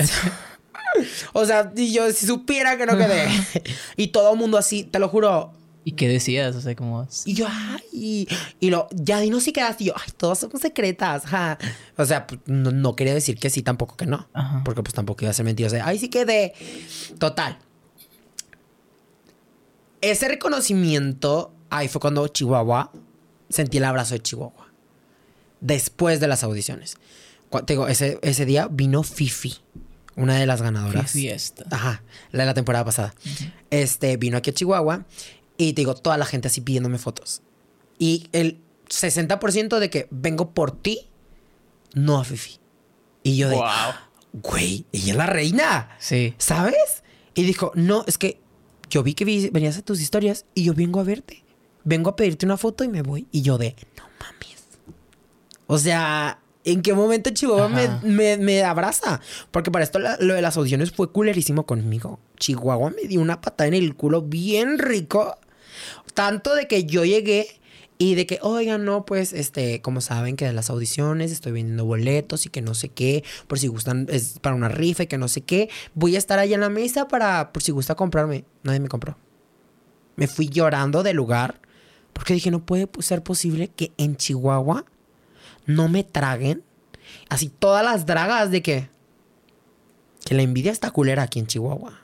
O sea, y yo si supiera que no quedé. y todo el mundo así, te lo juro. ¿Y qué decías? O sea, como... Y yo, ay. Y lo, ya dinos si quedaste. Y yo, ay, todas somos secretas. ja. O sea, pues, no, no quería decir que sí, tampoco que no. Ajá. Porque pues tampoco iba a ser mentira. O sea, ay, sí quedé. Total. Ese reconocimiento, ahí fue cuando Chihuahua sentí el abrazo de Chihuahua. Después de las audiciones. Cu- te digo, ese, ese día vino Fifi, una de las Qué ganadoras. fiesta. Ajá, la de la temporada pasada. Este vino aquí a Chihuahua y te digo, toda la gente así pidiéndome fotos. Y el 60% de que vengo por ti, no a Fifi. Y yo de, Wow. güey, ella es la reina, Sí. ¿sabes? Y dijo, no, es que yo vi que vi- venías a tus historias y yo vengo a verte. Vengo a pedirte una foto y me voy. Y yo de, no mames. O sea, ¿en qué momento Chihuahua me, me- me abraza? Porque para esto la- lo de las audiciones fue culerísimo conmigo. Chihuahua me dio una patada en el culo bien rico. Tanto de que yo llegué y de que, oigan, no, pues, este, como saben que de las audiciones estoy vendiendo boletos y que no sé qué, por si gustan, es para una rifa y que no sé qué. Voy a estar allá en la mesa para, por si gusta comprarme. Nadie me compró. Me fui llorando del lugar porque dije, no puede ser posible que en Chihuahua no me traguen así todas las dragas de que, que la envidia está culera aquí en Chihuahua.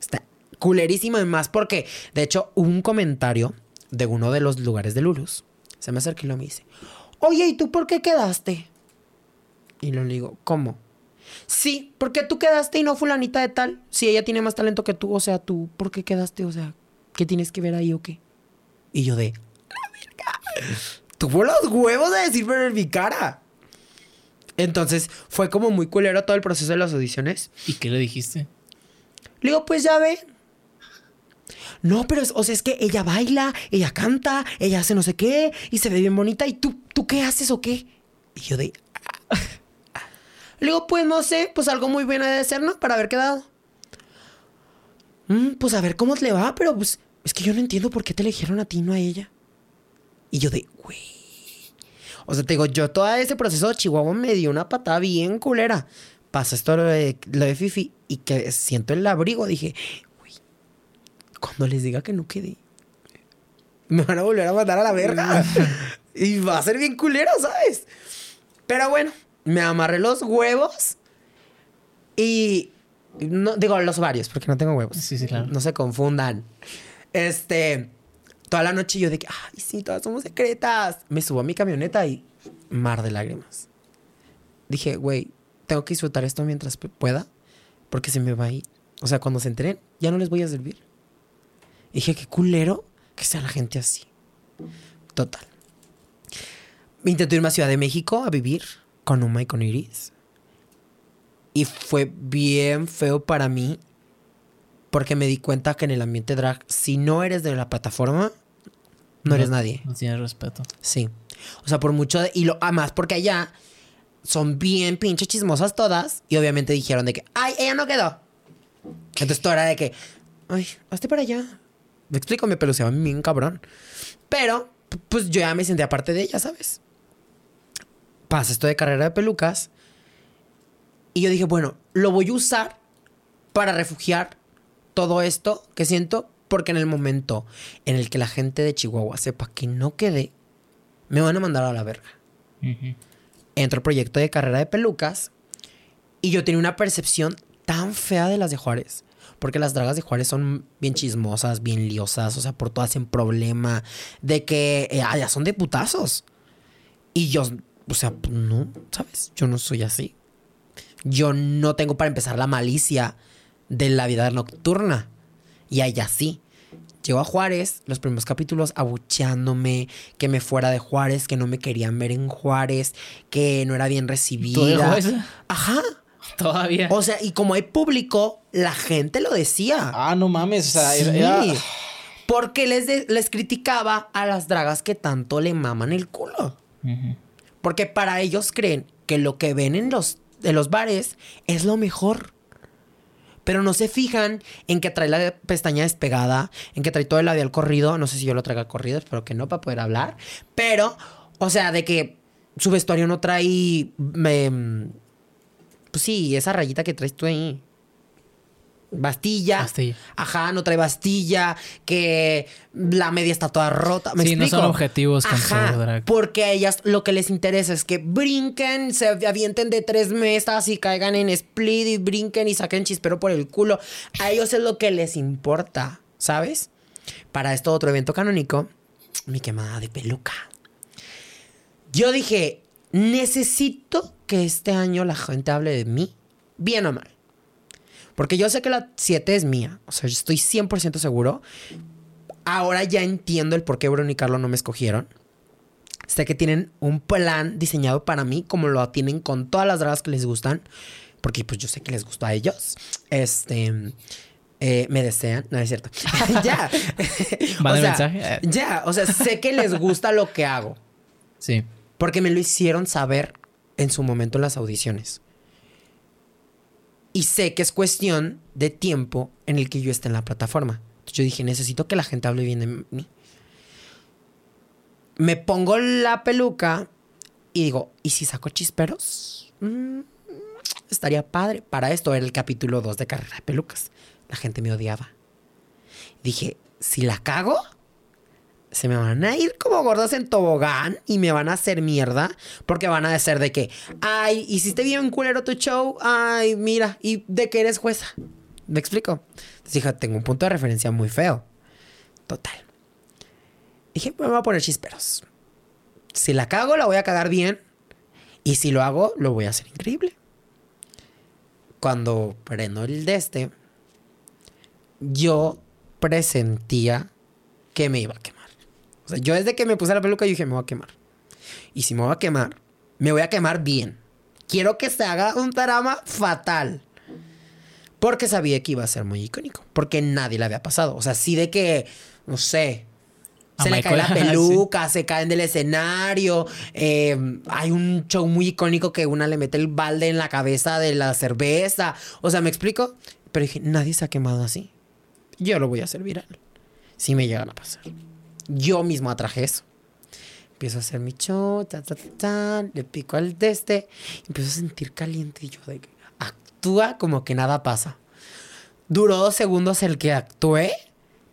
Está culerísima y más porque, de hecho, un comentario de uno de los lugares de Lulus. Se me acerca y lo me dice, oye, ¿y tú por qué quedaste? Y lo digo, ¿cómo? Sí, porque tú quedaste y no fulanita de tal. Si ella tiene más talento que tú, o sea, tú, ¿por qué quedaste? O sea, ¿qué tienes que ver ahí o qué? Y yo de, "A la verga". Tuvo los huevos de decirme en mi cara. Entonces, fue como muy culero todo el proceso de las audiciones. ¿Y qué le dijiste? Le digo, pues ya ve. No, pero es- o sea, es que ella baila, ella canta, ella hace no sé qué y se ve bien bonita. ¿Y tú, tú qué haces o qué? Y yo de. "Ah". Le digo, pues no sé, pues algo muy bueno debe ser, ¿no? Para haber quedado. "Mm, pues a ver cómo le va, pero pues es que yo no entiendo por qué te eligieron a ti, no a ella. Y yo de, güey. O sea, te digo, yo todo ese proceso de Chihuahua me dio una patada bien culera. Pasa esto lo de, lo de Fifi y que siento el abrigo. Dije, güey, cuando les diga que no quedé, me van a volver a mandar a la verga. y va a ser bien culero, ¿sabes? Pero bueno, me amarré los huevos y... No, digo, los varios, porque no tengo huevos. Sí, sí, claro. No se confundan. Este, toda la noche yo de que, ay, sí, todas somos secretas. Me subo a mi camioneta y mar de lágrimas. Dije, güey, tengo que disfrutar esto mientras pu- pueda, porque se me va a ir. O sea, cuando se enteren, ya no les voy a servir. Dije, qué culero que sea la gente así. Total. Intenté irme a Ciudad de México a vivir con Uma y con Iris. Y fue bien feo para mí porque me di cuenta que en el ambiente drag, si no eres de la plataforma, no, eres nadie. No tienes respeto. Sí. O sea, por mucho de... Y lo además porque allá son bien pinche chismosas todas. Y obviamente dijeron de que, ay, ella no quedó. Entonces todo era de que, ay, hazte para allá. Me explico, me peluceaban bien cabrón. Pero, pues yo ya me sentía parte de ella, ¿sabes? Pasa esto de carrera de pelucas. Y yo dije, bueno, lo voy a usar para refugiar todo esto que siento, porque en el momento en el que la gente de Chihuahua sepa que no quedé, me van a mandar a la verga. Entro al proyecto de carrera de pelucas y yo tenía una percepción tan fea de las de Juárez. Porque las dragas de Juárez son bien chismosas, bien liosas, o sea, por todo hacen problema, de que eh, ya son de putazos. Y yo, o sea, pues, no, ¿sabes? Yo no soy así. Yo no tengo para empezar la malicia de la vida nocturna. Y allá sí. Llego a Juárez, los primeros capítulos abucheándome, que me fuera de Juárez, que no me querían ver en Juárez, que no era bien recibida. Ajá. Todavía. O sea, y como hay público, la gente lo decía. Ah, no mames. O sea, era, Porque les, les criticaba a las dragas que tanto le maman el culo. Porque para ellos creen que lo que ven en los, de los bares es lo mejor. Pero no se fijan en que trae la pestaña despegada, en que trae todo el labial corrido. No sé si yo lo traiga corrido, espero que no para poder hablar. Pero, o sea, de que su vestuario no trae. Me, pues sí, esa rayita que traes tú ahí. Bastilla. Bastilla. Ajá, no trae bastilla. Que la media está toda rota. ¿Me sí, explico? no son objetivos con Ajá, su drag. Porque a ellas lo que les interesa es que brinquen, se avienten de tres mesas y caigan en split y brinquen y saquen chispero por el culo. A ellos es lo que les importa, ¿sabes? Para esto otro evento canónico, mi quemada de peluca. Yo dije, necesito que este año la gente hable de mí, bien o mal. Porque yo sé que la 7 es mía. O sea, yo estoy 100% seguro. Ahora ya entiendo el por qué Bruno y Carlos no me escogieron. Sé que tienen un plan diseñado para mí, como lo tienen con todas las dragas que les gustan. Porque pues yo sé que les gustó a ellos. Este... eh, me desean, no es cierto. ya. ¿Manda O sea, mensaje? Ya, o sea, sé que les gusta lo que hago. Sí. Porque me lo hicieron saber en su momento en las audiciones. Y sé que es cuestión de tiempo en el que yo esté en la plataforma. Entonces yo dije, necesito que la gente hable bien de mí. Me pongo la peluca y digo, ¿y si saco chisperos? Mm, estaría padre. Para esto era el capítulo 2 de Carrera de Pelucas. La gente me odiaba. Dije, si la cago, se me van a ir como gordos en tobogán y me van a hacer mierda porque van a decir de que, ay, hiciste bien culero tu show, ay, mira, y de que eres jueza. ¿Me explico? Entonces dije, tengo un punto de referencia muy feo. Total. Dije, me voy a poner chisperos. Si la cago, la voy a cagar bien. Y si lo hago, lo voy a hacer increíble. Cuando prendo el de este, yo presentía que me iba a quemar. O sea, yo desde que me puse la peluca, yo dije, me voy a quemar. Y si me voy a quemar, me voy a quemar bien. Quiero que se haga un drama fatal. Porque sabía que iba a ser muy icónico. Porque nadie le había pasado. O sea, sí de que, no sé, A se le cae la peluca, se caen del escenario. eh, hay un show muy icónico que una le mete el balde en la cabeza de la cerveza. O sea, ¿me explico? Pero dije, nadie se ha quemado así. Yo lo voy a hacer viral. Si me llegan a pasar. Yo mismo atraje eso. Empiezo a hacer mi show, ta, ta, ta, ta, le pico al de este, empiezo a sentir caliente y yo de que actúa como que nada pasa. Duró dos segundos el que actué,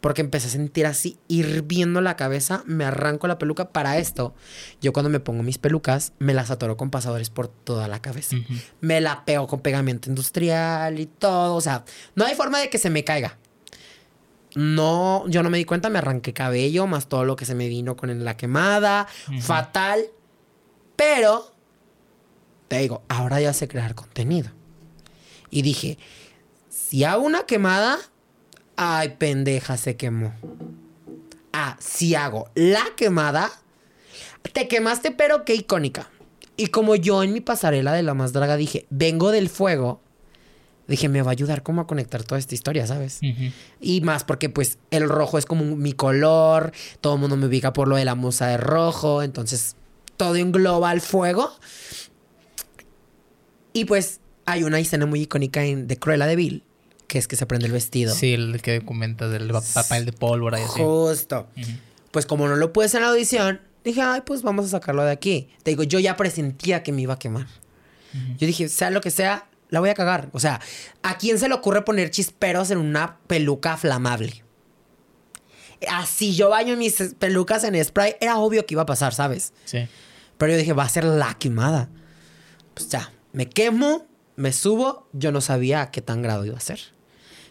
porque empecé a sentir así hirviendo la cabeza, me arranco la peluca para esto. Yo cuando me pongo mis pelucas, me las atoro con pasadores por toda la cabeza. Me la pego con pegamento industrial y todo, o sea, no hay forma de que se me caiga. No, yo no me di cuenta, me arranqué cabello, más todo lo que se me vino con la quemada, fatal. Pero, te digo, ahora ya sé crear contenido. Y dije, si hago una quemada, ay, pendeja, se quemó. Ah, si hago la quemada, te quemaste, pero qué icónica. Y como yo en mi pasarela de la más draga dije, vengo del fuego, dije, me va a ayudar como a conectar toda esta historia, ¿sabes? Y más porque pues el rojo es como mi color, todo el mundo me ubica por lo de la musa de rojo, entonces todo engloba al fuego. Y pues hay una escena muy icónica en de Cruella de Vil, que es que se prende el vestido. Sí, el que comentas del pa- papel de pólvora y así. Justo. Pues como no lo hacer en la audición, dije, ay, pues vamos a sacarlo de aquí. Te digo, yo ya presentía que me iba a quemar. Yo dije, sea lo que sea, la voy a cagar. O sea, ¿a quién se le ocurre poner chisperos en una peluca flamable? Así yo baño mis pelucas en spray, era obvio que iba a pasar, ¿sabes? Sí. Pero yo dije, va a ser la quemada. Pues ya, me quemo, me subo. Yo no sabía a qué tan grado iba a ser.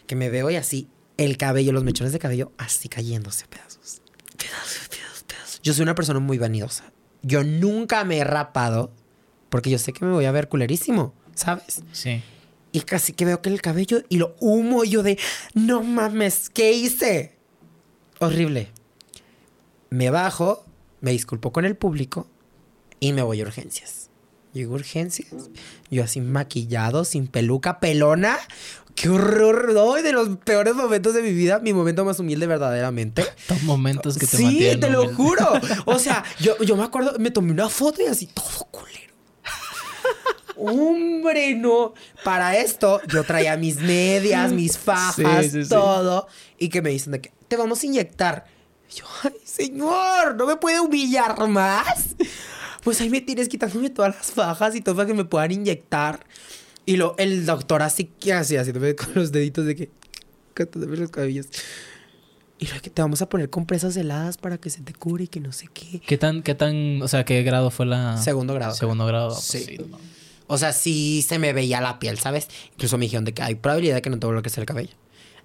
Que me veo y así, el cabello, los mechones de cabello, así cayéndose a pedazos. Pedazos, pedazos, pedazos. Yo soy una persona muy vanidosa. Yo nunca me he rapado porque yo sé que me voy a ver culerísimo, ¿sabes? Sí. Y casi que veo que el cabello y lo humo y yo de, no mames, ¿qué hice? Horrible. Me bajo, me disculpo con el público y me voy a urgencias. Llego a urgencias, yo así maquillado, sin peluca, pelona. ¡Qué horror! No, de los peores momentos de mi vida, mi momento más humilde verdaderamente. Estos momentos que te sí, te lo humilde. juro. O sea, yo, yo me acuerdo, me tomé una foto y así, todo culero. Hombre, no. Para esto, yo traía mis medias, mis fajas, Sí, sí, sí. todo. Y que me dicen de que te vamos a inyectar. Y yo, ay, señor, ¿no me puede humillar más? Pues ahí me tienes quitándome todas las fajas y todo para que me puedan inyectar. Y lo, el doctor así que así, haciéndome con los deditos de que, cortándome los cabellos. Y lo que te vamos a poner compresas heladas para que se te cure y que no sé qué. ¿Qué tan, qué tan, o sea, qué grado fue la... Segundo grado. Segundo grado. Pues Sí. sí, no. O sea, sí se me veía la piel, ¿sabes? Incluso me dijeron de que hay probabilidad de que no te vuelva a crecer el cabello.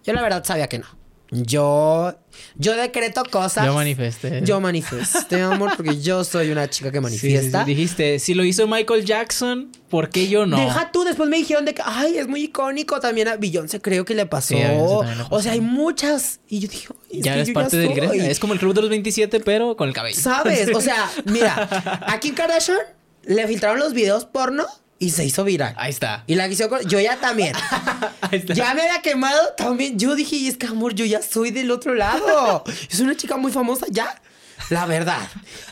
Yo la verdad sabía que no. Yo, yo decreto cosas. Yo manifesté. Yo manifesté, amor, porque yo soy una chica que Sí, sí, manifiesta. sí. Dijiste, si lo hizo Michael Jackson, ¿por qué yo no? Deja tú, después me dijeron de que, ay, es muy icónico. También a Beyoncé creo que le pasó. O sea, hay muchas. Y yo dije, "Ay, es ya que eres yo parte del soy". gremio. Es como el club de los 27, pero con el cabello. ¿Sabes? O sea, mira, a Kim Kardashian le filtraron los videos porno y se hizo viral. Ahí está. Y la quiso con- Yo ya también. Ahí está. Ya me había quemado también. Yo dije, y es que amor, yo ya soy del otro lado. Es una chica muy famosa ya. La verdad.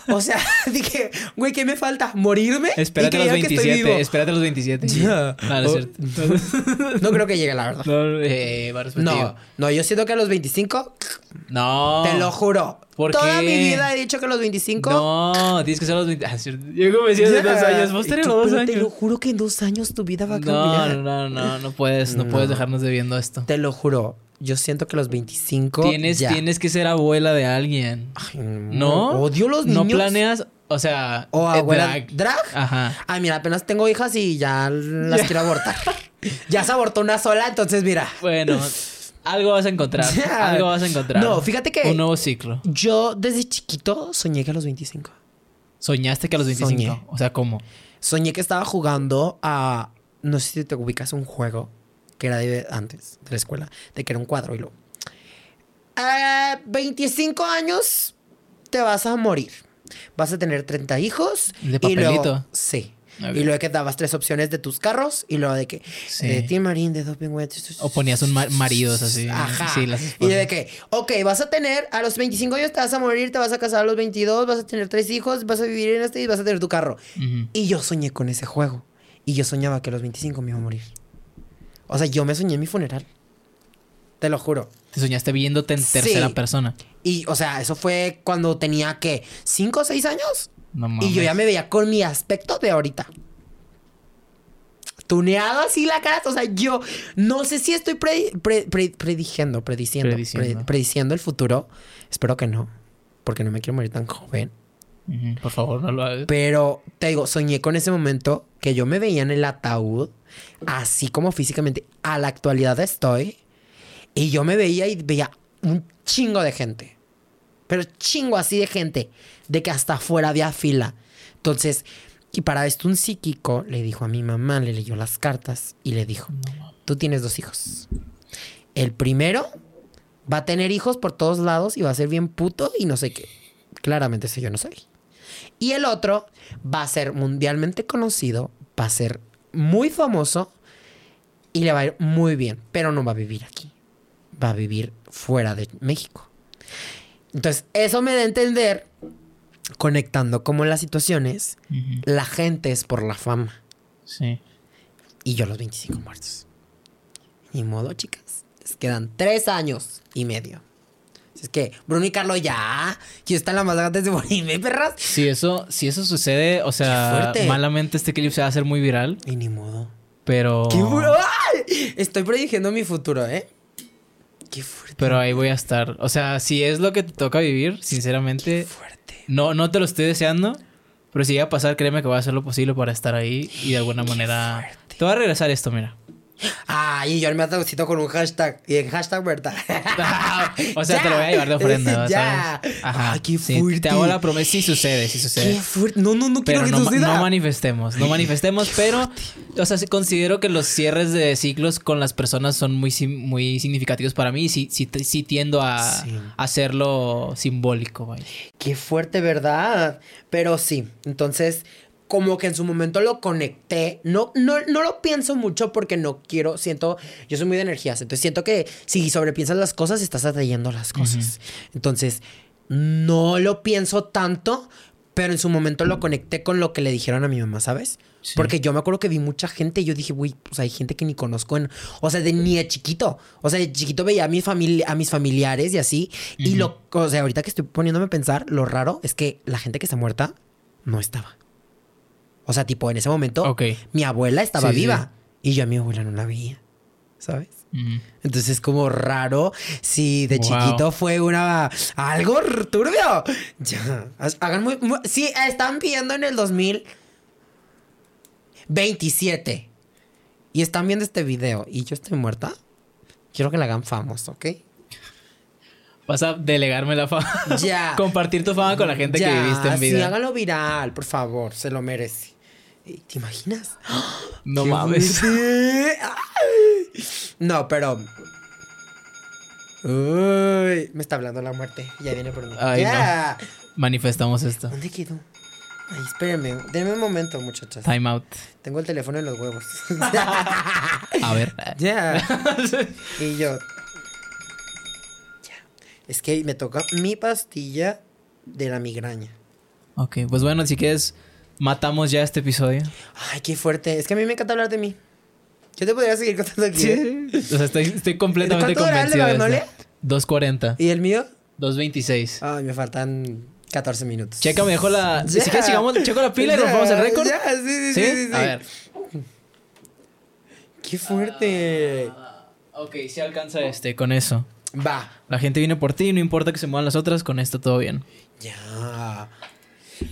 O sea, dije, güey, ¿qué me falta? ¿Morirme? Espérate los que digan que estoy 27. vivo. Espérate a los 27. Ya. No, no Oh. No creo que llegue, la verdad. No, eh. No, no, yo siento que a los 25, No. te lo juro. ¿Por Toda mi vida he dicho que los 25. No, tienes que ser los 20. Ah. Yo como decía hace dos años. Vos tenés los dos pero Te lo años. juro que en dos años tu vida va a No, cambiar. no, no, no puedes, no, No. puedes dejarnos debiendo esto. Te lo juro. Yo siento que los 25. Tienes, ya. tienes que ser abuela de alguien. Ay, ¿No? Odio los niños. No planeas, o sea, O eh, abuela. drag. ¿Drag? Ajá. Ay, mira, apenas tengo hijas y ya las quiero abortar. ya se abortó una sola, entonces mira. Bueno, algo vas a encontrar. Algo vas a encontrar. No, fíjate que- Un nuevo ciclo. Yo desde chiquito soñé que a los 25. Soñaste que a los 25. Soñé. O sea, ¿cómo? Soñé que estaba jugando a. No sé si te ubicas un juego que era de antes, de la escuela, de que era un cuadro y lo. A 25 años te vas a morir. Vas a tener 30 hijos. ¿De y luego- papelito? sí. Y luego que dabas tres opciones de tus carros y luego de que. Sí. De Team Marín, de Doping. O ponías un ma- maridos así. Ajá. Sí, las y de que, ok, vas a tener, a los 25 años te vas a morir, te vas a casar a los 22, vas a tener tres hijos, vas a vivir en este y vas a tener tu carro. Ujú. Y yo soñé con ese juego. Y yo soñaba que a los 25 me iba a morir. O sea, yo me soñé en mi funeral. Te lo juro. Te soñaste viéndote en tercera Sí. persona. Y, o sea, eso fue cuando tenía, ¿qué? ¿Cinco o seis años? No mames. Y yo ya me veía con mi aspecto de ahorita. Tuneado así la cara. O sea, yo no sé si estoy pre- pre- pre- prediciendo, prediciendo, Prediciendo. pre- prediciendo el futuro. Espero que no. Porque no me quiero morir tan joven. Por favor, no lo hagas. Pero te digo, soñé con ese momento que yo me veía en el ataúd, así como físicamente a la actualidad estoy. Y yo me veía y veía un chingo de gente. Pero chingo así de gente. De que hasta afuera había fila. Entonces, y para esto un psíquico le dijo a mi mamá, le leyó las cartas y le dijo, tú tienes dos hijos. El primero va a tener hijos por todos lados y va a ser bien puto y no sé qué. Claramente ese yo no soy. Y el otro va a ser mundialmente conocido, va a ser muy famoso y le va a ir muy bien, pero no va a vivir aquí. Va a vivir fuera de México. Entonces, eso me da a entender, conectando como las situaciones, la gente es por la fama. Sí. Y yo los 25 muertos. Ni modo, chicas. Les quedan tres años y medio. Es que Bruno y Carlos ya. ¿Quién está en la más grande de Bonime, perras? Si eso, si eso sucede, o sea, malamente este clip se va a hacer muy viral, Y ni modo. pero... ¡Qué. Estoy prediciendo mi futuro, ¿eh? Qué fuerte. Pero ahí voy a estar. O sea, si es lo que te toca vivir, sinceramente, fuerte. no, no te lo estoy deseando. Pero si llega a pasar, créeme que voy a hacer lo posible para estar ahí y de alguna manera... Te voy a regresar esto, mira. Ay, y yo me atacito con un hashtag. Y el hashtag, ¿verdad? o sea, te lo voy a llevar de ofrenda, Ya. ¿sabes? Ajá. Qué sí, fuerte. te hago la promesa. Sí sucede, sí Qué sucede. fuerte. No, no, no quiero Pero que no, suceda. no manifestemos, no manifestemos, pero, o sea, considero que los cierres de ciclos con las personas son muy, muy significativos para mí y sí, sí, sí tiendo a Sí. hacerlo simbólico, vaya. Qué fuerte, ¿verdad? Pero sí, entonces como que en su momento lo conecté. No, no, no lo pienso mucho porque no quiero, siento, yo soy muy de energías, entonces siento que si sobrepiensas las cosas, estás atrayendo las cosas. Entonces, no lo pienso tanto, pero en su momento lo conecté con lo que le dijeron a mi mamá, ¿sabes? Sí. Porque yo me acuerdo que vi mucha gente y yo dije, güey, pues hay gente que ni conozco en, o sea, de ni de chiquito. O sea, de chiquito veía a mi familia, a mis familiares y así. Y lo, o sea, ahorita que estoy poniéndome a pensar, lo raro es que la gente que está muerta no estaba. O sea, tipo, en ese momento, mi abuela estaba Sí, sí. viva. Y yo a mi abuela no la veía. ¿Sabes? Ujú. Entonces es como raro si de Wow. chiquito fue una algo turbio. Ya. Hagan muy, muy- sí, están viendo en el 2027 y están viendo este video y yo estoy muerta. Quiero que la hagan famoso, ¿ok? Vas a delegarme la fama. Ya. Compartir tu fama con la gente que viviste en sí, vida. háganlo viral, por favor, se lo merece. Eh, ¿Te imaginas? No ¡Qué mames. No, pero. Uy, me está hablando la muerte. Ya viene por mí. Ay, ya. Manifestamos esto. ¿Dónde quedó? Ay, espérenme. Denme un momento, muchachas. Time out. Tengo el teléfono en los huevos. A ver. ya. Y yo. Ya. Es que me toca mi pastilla de la migraña. ok, pues bueno, si quieres, matamos ya este episodio. Ay, qué fuerte. Es que a mí me encanta hablar de mí. Yo te podría seguir contando aquí. ¿eh? O sea, estoy, estoy completamente ¿Cuánto de convencido de Magnolia? esto. 2.40. ¿Y el mío? 2.26. Ay, me faltan 14 minutos. Checa, me dejó la... Si quieres, sigamos, checo la pila y Ya, rompamos el récord. Ya, sí, sí, ¿Sí? sí, sí, sí. A ver. Qué fuerte. Ok, si alcanza este, con eso. Va. La gente viene por ti, no importa que se muevan las otras, con esto todo bien. Ya.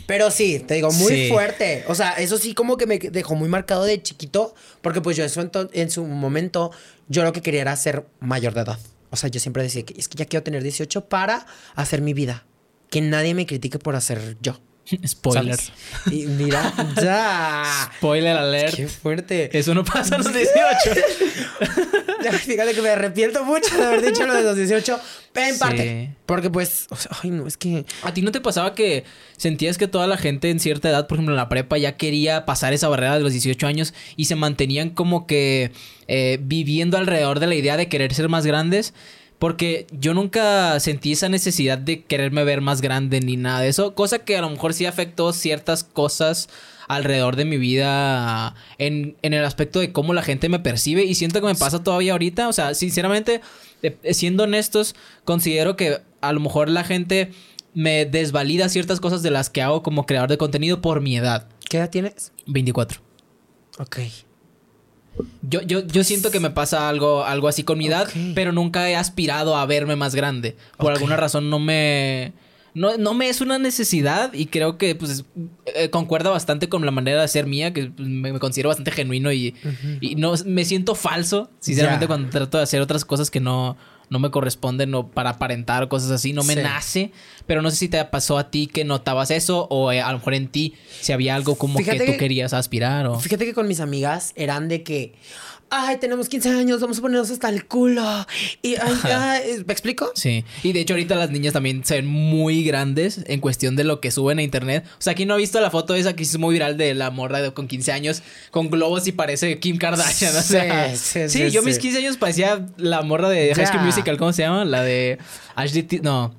Pero sí, te digo, muy Sí. fuerte. O sea, eso sí como que me dejó muy marcado de chiquito. Porque pues yo eso en su momento, yo lo que quería era ser mayor de edad. O sea, yo siempre decía que es que ya quiero tener 18 para hacer mi vida. Que nadie me critique por hacer yo. Spoiler. Y mira, ya. Spoiler alert. Qué fuerte. Eso no pasa a los 18. Ay, Fíjate que me arrepiento mucho de haber dicho lo de los 18. En Sí. parte. Porque pues, o sea, ay no, es que... ¿A ti no te pasaba que sentías que toda la gente en cierta edad, por ejemplo en la prepa, ya quería pasar esa barrera de los 18 años y se mantenían como que eh, viviendo alrededor de la idea de querer ser más grandes? Porque yo nunca sentí esa necesidad de quererme ver más grande ni nada de eso, cosa que a lo mejor sí afectó ciertas cosas alrededor de mi vida en, en el aspecto de cómo la gente me percibe y siento que me pasa todavía ahorita, o sea, sinceramente, eh, siendo honestos, considero que a lo mejor la gente me desvalida ciertas cosas de las que hago como creador de contenido por mi edad, ¿Qué edad tienes? 24. Ok. Yo, yo, yo siento que me pasa algo, algo así con mi edad, pero nunca he aspirado a verme más grande. Por alguna razón no me... No, no me es una necesidad y creo que pues eh, concuerda bastante con la manera de ser mía, que pues, me, me considero bastante genuino y, y no me siento falso, sinceramente, cuando trato de hacer otras cosas que no, no me corresponden o para aparentar o cosas así, no me Sí. nace, pero no sé si te pasó a ti que notabas eso o eh, a lo mejor en ti si había algo como Fíjate que tú que- querías aspirar o... Fíjate que con mis amigas eran de que, ay, tenemos 15 años, vamos a ponernos hasta el culo. Y, ay, ay, ¿me explico? Sí, y de hecho ahorita las niñas también se ven muy grandes en cuestión de lo que suben a internet. O sea, aquí no ha visto la foto esa que es muy viral de la morra de- con 15 años con globos y parece Kim Kardashian. O sea, Sí, sí, sí, sí, yo mis 15 años parecía la morra de High School. Musical, ¿cómo se llama? La de Ashley T no.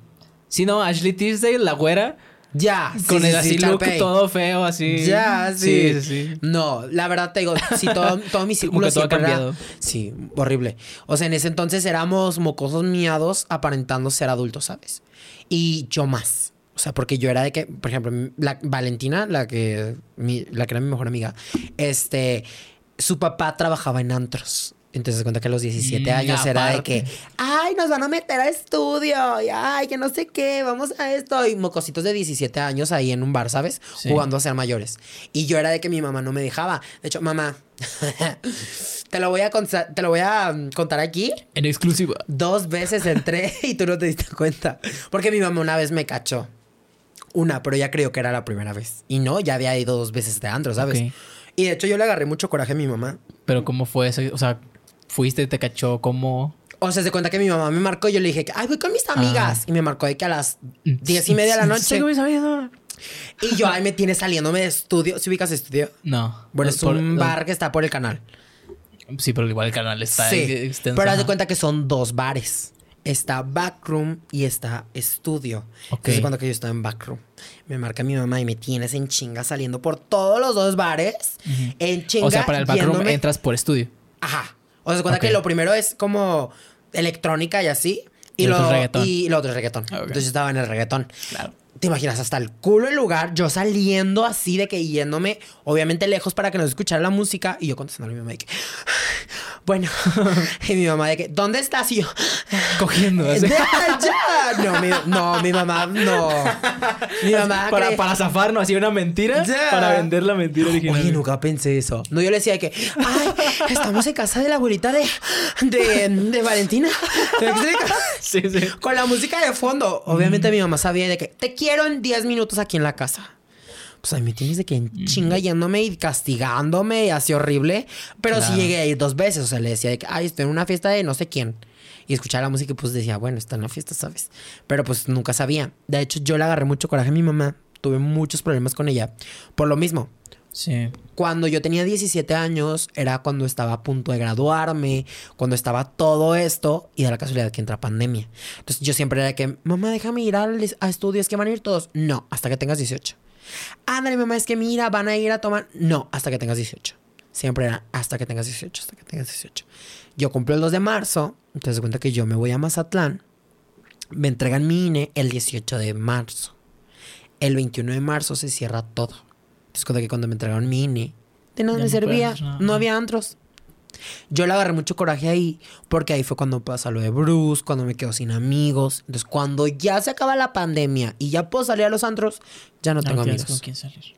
Sí, no, Ashley Tisdale, la güera. Ya, sí, Con sí, el sí, así look Sharpay. todo feo, así. Ya, sí. Sí, sí, sí. No, la verdad te digo, sí, todo, todo mi círculo que todo ha siempre era- cambiado. Sí, horrible. O sea, en ese entonces éramos mocosos miados aparentando ser adultos, ¿sabes? Y yo más. O sea, porque yo era de que, por ejemplo, la Valentina, la que, mi- la que era mi mejor amiga, este, su papá trabajaba en antros. Entonces cuenta que a los 17 Mm, años era de aparte. que, ay, nos van a meter a estudio, y ay, que no sé qué, vamos a esto. Y mocositos de 17 años ahí en un bar, ¿sabes? Sí. Jugando a ser mayores. Y yo era de que mi mamá no me dejaba. De hecho, mamá, te lo voy a contar, te lo voy a mm, contar aquí. En exclusiva. Dos veces entré y tú no te diste cuenta. Porque mi mamá una vez me cachó. Una, pero ya creo que era la primera vez. Y no, ya había ido dos veces de antro, ¿sabes? Y de hecho yo le agarré mucho coraje a mi mamá. Pero ¿cómo fue eso? O sea, fuiste, te cachó, ¿cómo? O sea, se cuenta que mi mamá me marcó y yo le dije, que, ay, voy con mis amigas. Ah. Y me marcó de que a las diez y media de la noche. Sígueme sabiendo. Y yo, ay, me tiene saliéndome de estudio. ¿Sí ubicas estudio? No. Bueno, es Por- un bar que está por el canal. Sí, pero igual el canal está sí. extenso. Pero haz de cuenta que son dos bares. Está Backroom y está Estudio. Ok. Entonces cuando que yo estaba en Backroom, me marca mi mamá y me tienes en chinga saliendo por todos los dos bares. En chinga. O sea, para el backroom yéndome- entras por estudio. Ajá. O sea, se cuenta que lo primero es como electrónica y así. Y, lo, otro es reggaetón. y lo otro es reggaetón. Ah. Entonces yo estaba en el reggaetón. Claro. ¿Te imaginas? Hasta el culo el lugar, yo saliendo así de que yéndome, obviamente lejos para que no escuchara la música, y yo contestando a mi mamá de que, bueno, y mi mamá de que, ¿dónde estás? Y yo, Cogiendo. No, mi, no, mi mamá, no. Mi mamá para, para zafarnos, así una mentira. Para vender la mentira original. Oye, nunca pensé eso. No, yo le decía de que, ay, estamos en casa de la abuelita de, de, de Valentina. Sí, sí. Con la música de fondo. Obviamente mi mamá sabía de que te quiero en 10 minutos aquí en la casa. Pues ahí me tienes de que en chinga yéndome y castigándome y así horrible. Pero sí Claro. llegué a ir dos veces. O sea, le decía de que, ay, estoy en una fiesta de no sé quién. Y escuchaba la música y pues decía, bueno, está en la fiesta, ¿sabes? Pero pues nunca sabía. De hecho, yo le agarré mucho coraje a mi mamá. Tuve muchos problemas con ella. Por lo mismo. Cuando yo tenía 17 años, era cuando estaba a punto de graduarme, cuando estaba todo esto, y de la casualidad que entra pandemia. Entonces yo siempre era que, mamá, déjame ir a estudios, que van a ir todos. No, hasta que tengas 18. Ándale, mamá, es que mira, van a ir a tomar. No, hasta que tengas 18. Siempre era hasta que tengas 18, hasta que tengas 18. Yo cumplo el 2 de marzo, entonces cuenta que yo me voy a Mazatlán, me entregan mi INE el 18 de marzo. El 21 de marzo se cierra todo. Cuenta que cuando me entregaron mi INE, de nada Ya me servía, puedes, no. no había antros. Yo le agarré mucho coraje ahí, porque ahí fue cuando pasó lo de Bruce, cuando me quedo sin amigos. Entonces, cuando ya se acaba la pandemia y ya puedo salir a los antros, ya no tengo amigos. con quién salir.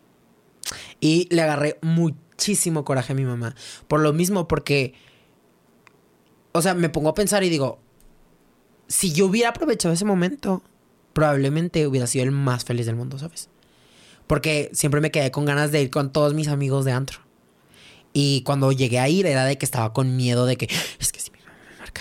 Y le agarré muchísimo coraje a mi mamá. Por lo mismo, porque. O sea, me pongo a pensar y digo. Si yo hubiera aprovechado ese momento, probablemente hubiera sido el más feliz del mundo, ¿sabes? Porque siempre me quedé con ganas de ir con todos mis amigos de antro. Y cuando llegué a ir, era de que estaba con miedo de que. Es que si mi mamá me marca.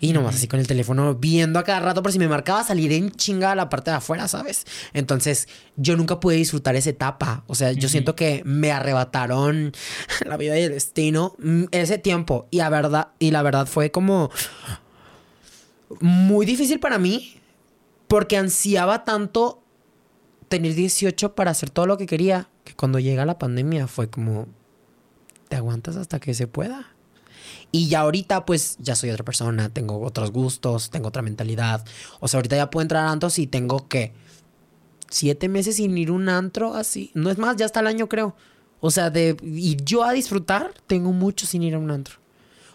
Y nomás así con el teléfono viendo a cada rato por si me marcaba salir en chinga a la parte de afuera, ¿sabes? Entonces, yo nunca pude disfrutar esa etapa. O sea, yo siento que me arrebataron la vida y el destino mm, ese tiempo. Y la verdad, y la verdad fue como muy difícil para mí. Porque ansiaba tanto tener 18 para hacer todo lo que quería. Que cuando llega la pandemia fue como. Te aguantas hasta que se pueda. Y ya ahorita, pues, ya soy otra persona, tengo otros gustos, tengo otra mentalidad. O sea, ahorita ya puedo entrar a antros y tengo que. Siete meses sin ir a un antro así. No es más, ya hasta el año creo. O sea, de ir yo a disfrutar, tengo mucho sin ir a un antro.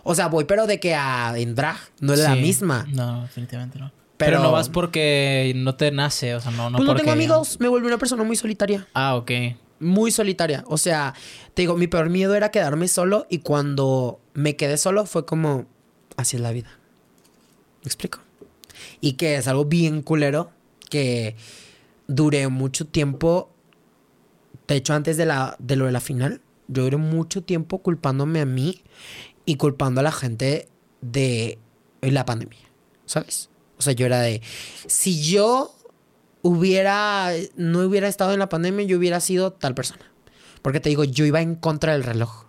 O sea, voy, pero de que a en drag, no es la misma. No, definitivamente no. Pero- Pero, no vas porque no te nace, o sea, no, no pues no porque... tengo amigos, me volví una persona muy solitaria. Ah, ok. muy solitaria. O sea, te digo, mi peor miedo era quedarme solo y cuando me quedé solo fue como, así es la vida. ¿Me explico? Y que es algo bien culero, que duré mucho tiempo, de hecho antes de, la, de lo de la final, yo duré mucho tiempo culpándome a mí y culpando a la gente de la pandemia, ¿sabes? O sea, yo era de, si yo hubiera, no hubiera estado en la pandemia, yo hubiera sido tal persona. Porque te digo, yo iba en contra del reloj.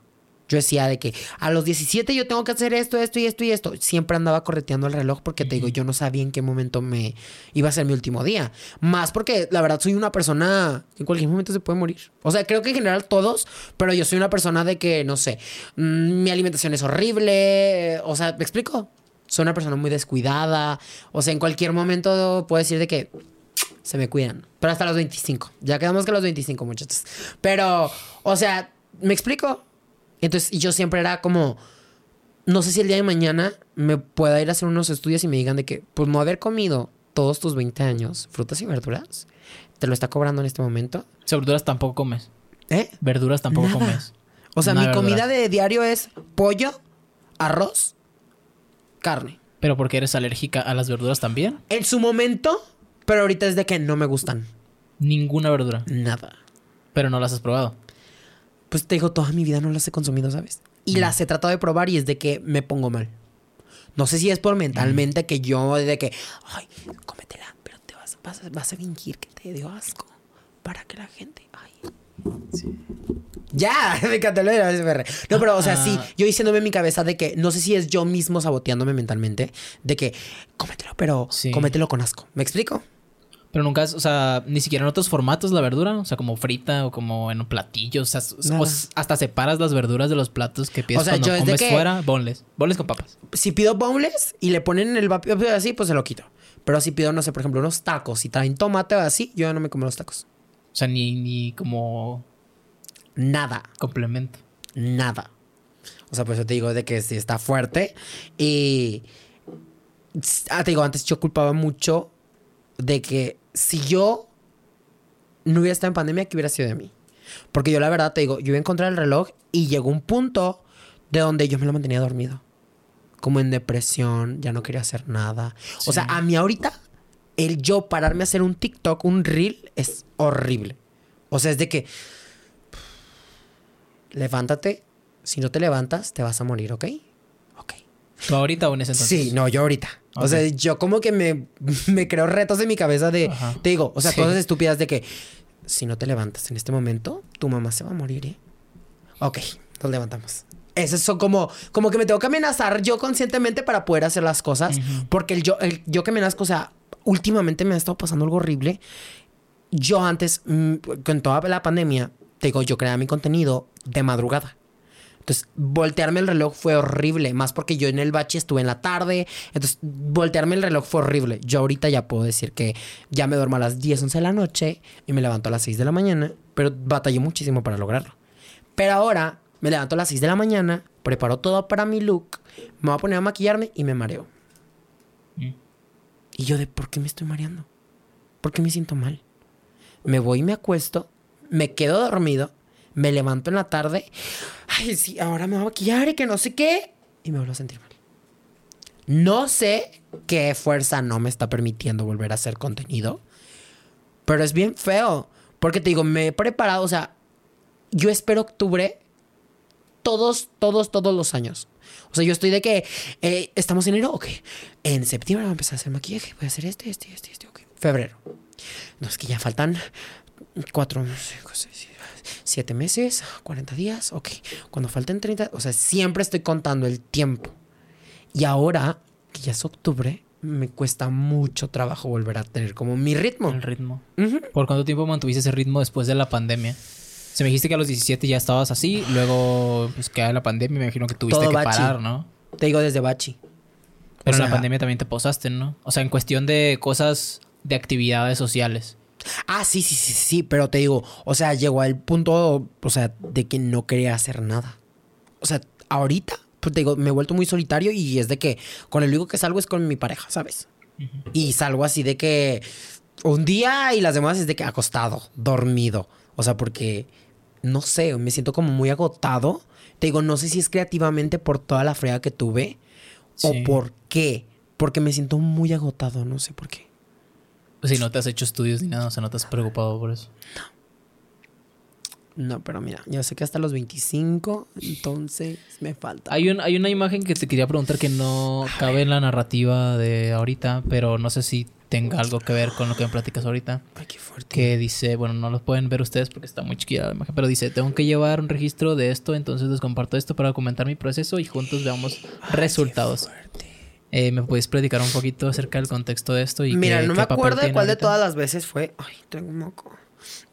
Yo decía de que a los 17 yo tengo que hacer esto, esto y esto y esto. Siempre andaba correteando el reloj porque te digo, yo no sabía en qué momento me iba a ser mi último día. Más porque la verdad soy una persona que en cualquier momento se puede morir. O sea, creo que en general todos, pero yo soy una persona de que, no sé, mm, mi alimentación es horrible. O sea, ¿me explico? Soy una persona muy descuidada. O sea, en cualquier momento puedo decir de que se me cuidan. Pero hasta los 25. Ya quedamos que a los 25, muchachos. Pero, o sea, ¿me explico? Entonces, yo siempre era como, no sé si el día de mañana me pueda ir a hacer unos estudios y me digan de que, pues no haber comido todos tus 20 años frutas y verduras, te lo está cobrando en este momento. Sea, verduras tampoco comes. ¿Eh? Verduras tampoco Nada. comes. O sea, Nada mi comida de diario es pollo, arroz, carne. Pero porque eres alérgica a las verduras también. En su momento, pero ahorita es de que no me gustan. Ninguna verdura. Nada. Pero no las has probado. Pues te digo, toda mi vida no las he consumido, ¿sabes? Y las he tratado de probar y es de que me pongo mal. No sé si es por mentalmente que yo, de que, ay, cómetela, pero te vas, vas, vas a fingir que te dio asco para que la gente, Ya, me encantó lo de la SMR. No, pero, o sea, sí, yo diciéndome en mi cabeza de que no sé si es yo mismo saboteándome mentalmente, de que cómetelo, pero Sí. cómetelo con asco. ¿Me explico? Pero nunca, o sea, ni siquiera en otros formatos la verdura, o sea, como frita o como en un platillo, o sea, o hasta separas las verduras de los platos que pides O sea, cuando yo comes que- fuera, bonles, bonles con papas. si pido boneless y le ponen el vapor así, pues se lo quito. Pero si pido, no sé, por ejemplo, unos tacos y traen tomate o así, yo ya no me como los tacos. O sea, ni, ni como Nada, complemento. nada. O sea, pues yo te digo de que sí está fuerte. Y. Ah, te digo, antes yo culpaba mucho de que si yo no hubiera estado en pandemia, ¿qué hubiera sido de mí? Porque yo la verdad te digo, yo iba a encontrar el reloj y llegó un punto de donde yo me lo mantenía dormido. Como en depresión, ya no quería hacer nada. O sea, a mí ahorita, el yo pararme a hacer un TikTok, un reel, es horrible. O sea, es de que. Levántate. Si no te levantas, te vas a morir, ¿ok? Ok. ¿Tú ahorita o en ese entonces? Sí, no, yo ahorita. O sea, yo como que me, me creo retos en mi cabeza de. Ajá. Te digo, o sea, Sí. cosas estúpidas de que si no te levantas en este momento, tu mamá se va a morir, ¿eh? Ok, nos levantamos. Eso es como, como que me tengo que amenazar yo conscientemente para poder hacer las cosas. Porque el yo, el yo que me nazco, o sea, últimamente me ha estado pasando algo horrible. Yo antes, mm, con toda la pandemia, te digo, yo creaba mi contenido de madrugada. Entonces, voltearme el reloj fue horrible, más porque yo en el bache estuve en la tarde. Entonces, voltearme el reloj fue horrible. Yo ahorita ya puedo decir que ya me duermo a las 10, 11 de la noche y me levanto a las 6 de la mañana, pero batallé muchísimo para lograrlo. Pero ahora me levanto a las 6 de la mañana, preparo todo para mi look, me voy a poner a maquillarme y me mareo. Y yo de, ¿por qué me estoy mareando? ¿Por qué me siento mal? Me voy y me acuesto, me quedo dormido, me levanto en la tarde, ay, sí, ahora me voy a maquillar y que no sé qué, y me vuelvo a sentir mal. No sé qué fuerza no me está permitiendo volver a hacer contenido, pero es bien feo, porque te digo, me he preparado, o sea, yo espero octubre todos, todos, todos los años. O sea, yo estoy de que eh, estamos en enero, ok. En septiembre voy a empezar a hacer maquillaje, voy a hacer este, este, este, este, ok. Febrero. No, es que ya faltan cuatro, cinco, seis, siete, meses, 40 días, ok. Cuando falten 30, o sea, siempre estoy contando el tiempo. Y ahora, que ya es octubre, me cuesta mucho trabajo volver a tener como mi ritmo. El ritmo. Ujú. ¿Por cuánto tiempo mantuviste ese ritmo después de la pandemia? Se me dijiste que a los 17 ya estabas así, luego pues queda la pandemia, me imagino que tuviste Todo que bachi. parar, ¿no? Te digo desde Bachi. Pero O en la pandemia también te posaste, ¿no? O sea, en cuestión de cosas de actividades sociales. Ah, sí, sí, sí, sí, pero te digo, o sea, llegó al punto, o sea, de que no quería hacer nada. O sea, ahorita, pues te digo, me he vuelto muy solitario y es de que con el único que salgo es con mi pareja, ¿sabes? Y salgo así de que un día y las demás es de que acostado, dormido. O sea, porque, no sé, me siento como muy agotado. Te digo, no sé si es creativamente por toda la frega que tuve Sí. o por qué. Porque me siento muy agotado, no sé por qué. Si no te has hecho estudios ni nada, o sea, no te has preocupado por eso. No, pero mira, yo sé que hasta los 25, entonces me falta. Hay, un, hay una imagen que te quería preguntar que no cabe en la narrativa de ahorita, pero no sé si tenga algo que ver con lo que me platicas ahorita. Ay, qué fuerte. Que dice, bueno, no lo pueden ver ustedes porque está muy chiquita la imagen, pero dice, tengo que llevar un registro de esto, entonces les comparto esto para documentar mi proceso y juntos veamos resultados. Eh, ¿Me puedes platicar un poquito acerca del contexto de esto? Y Mira, qué- no qué me acuerdo de cuál de todas las veces fue. Ay, tengo un moco.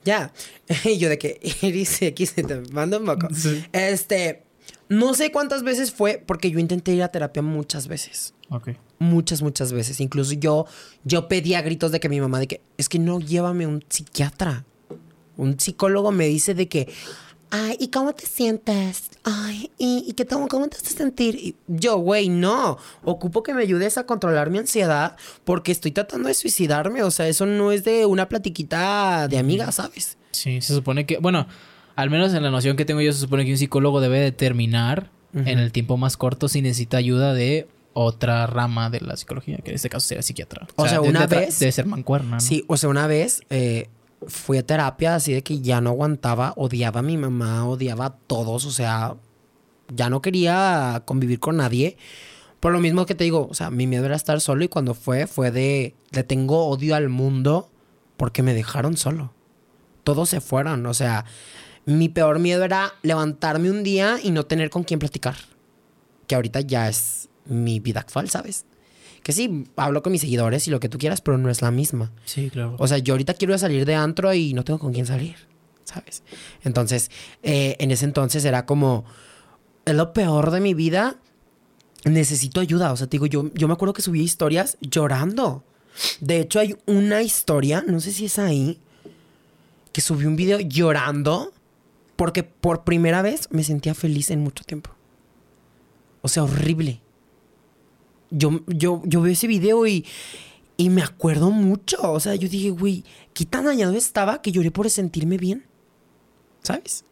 Ya. Y yo de que Iris aquí se te manda un moco. Sí. Este. No sé cuántas veces fue, porque yo intenté ir a terapia muchas veces. Ok. Muchas, muchas veces. Incluso yo, yo pedía gritos de que mi mamá, de que es que no llévame un psiquiatra. Un psicólogo me dice de que, ay, ¿y cómo te sientes? Ay, ¿y, y qué cómo, cómo te hace sentir? Y yo, güey, no. Ocupo que me ayudes a controlar mi ansiedad porque estoy tratando de suicidarme. O sea, eso no es de una platiquita de amiga, ¿sabes? Sí, se supone que, bueno, al menos en la noción que tengo yo, se supone que un psicólogo debe determinar en el tiempo más corto si necesita ayuda de otra rama de la psicología, que en este caso sería psiquiatra. O sea, una de- vez- Debe ser mancuerna, ¿no? Sí, o sea, una vez eh, fui a terapia así de que ya no aguantaba, odiaba a mi mamá, odiaba a todos, o sea, ya no quería convivir con nadie. Por lo mismo que te digo, o sea, mi miedo era estar solo y cuando fue, fue de, le tengo odio al mundo porque me dejaron solo. Todos se fueron, o sea, mi peor miedo era levantarme un día y no tener con quién platicar. Que ahorita ya es mi vida actual, ¿sabes? Que sí, hablo con mis seguidores y lo que tú quieras, pero no es la misma. Sí, claro. O sea, yo ahorita quiero salir de antro y no tengo con quién salir, ¿sabes? Entonces, eh, en ese entonces era como, es lo peor de mi vida, necesito ayuda. O sea, te digo, yo, yo me acuerdo que subí historias llorando. De hecho, hay una historia, no sé si es ahí, que subí un video llorando porque por primera vez me sentía feliz en mucho tiempo. O sea, horrible. Yo, yo, yo veo ese video y, y me acuerdo mucho. O sea, yo dije, güey, qué tan dañado estaba que lloré por sentirme bien. ¿Sabes?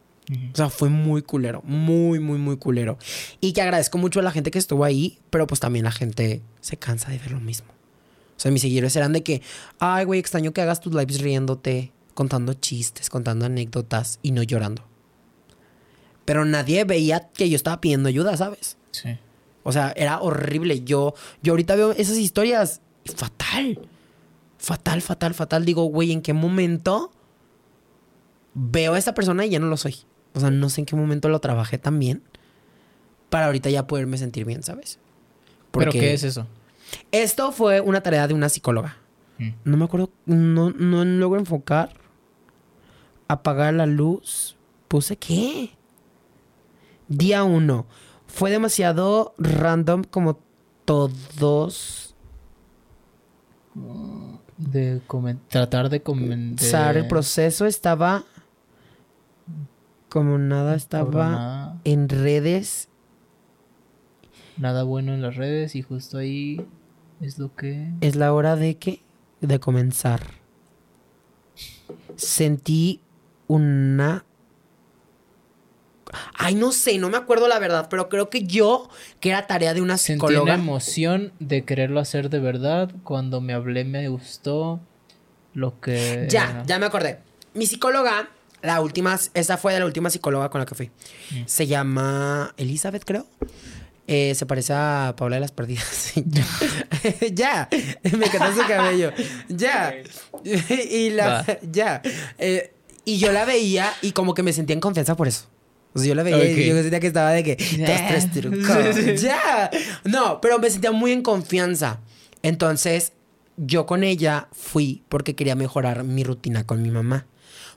O sea, fue muy culero. Muy, muy, muy culero. Y que agradezco mucho a la gente que estuvo ahí, pero pues también la gente se cansa de ver lo mismo. O sea, mis seguidores eran de que, ay, güey, extraño que hagas tus lives riéndote, contando chistes, contando anécdotas y no llorando. Pero nadie veía que yo estaba pidiendo ayuda, ¿sabes? Sí. O sea, era horrible. Yo, yo ahorita veo esas historias y fatal. Fatal, fatal, fatal. Digo, güey, ¿en qué momento veo a esta persona y ya no lo soy? O sea, no sé en qué momento lo trabajé tan bien para ahorita ya poderme sentir bien, ¿sabes? ¿Pero qué es eso? Esto fue una tarea de una psicóloga. Mm. No me acuerdo, no, no logro enfocar. Apagar la luz. ¿Puse qué? Día uno. Fue demasiado random como todos. De tratar de comentar. Usar el proceso estaba como nada estaba Nada, en redes. nada bueno en las redes y justo ahí es lo que... Es la hora de que de comenzar. Sentí una Ay, no sé, no me acuerdo la verdad, pero creo que yo, que era tarea de una Sentí una psicóloga. emoción de quererlo hacer de verdad. Cuando me hablé me gustó lo que... Ya, ya me acordé. Mi psicóloga, la última, esa fue de la última psicóloga con la que fui. Mm. Se llama Elizabeth, creo. Eh, se parece a Paula de las Perdidas. ya, me encanta su cabello. Ya. y la, Va. ya. Eh, y yo la veía y como que me sentía en confianza por eso. O sea, yo la veía Ok. y yo sentía que estaba de que dos, tres trucos. Ya. No, pero me sentía muy en confianza. Entonces, yo con ella fui porque quería mejorar mi rutina con mi mamá.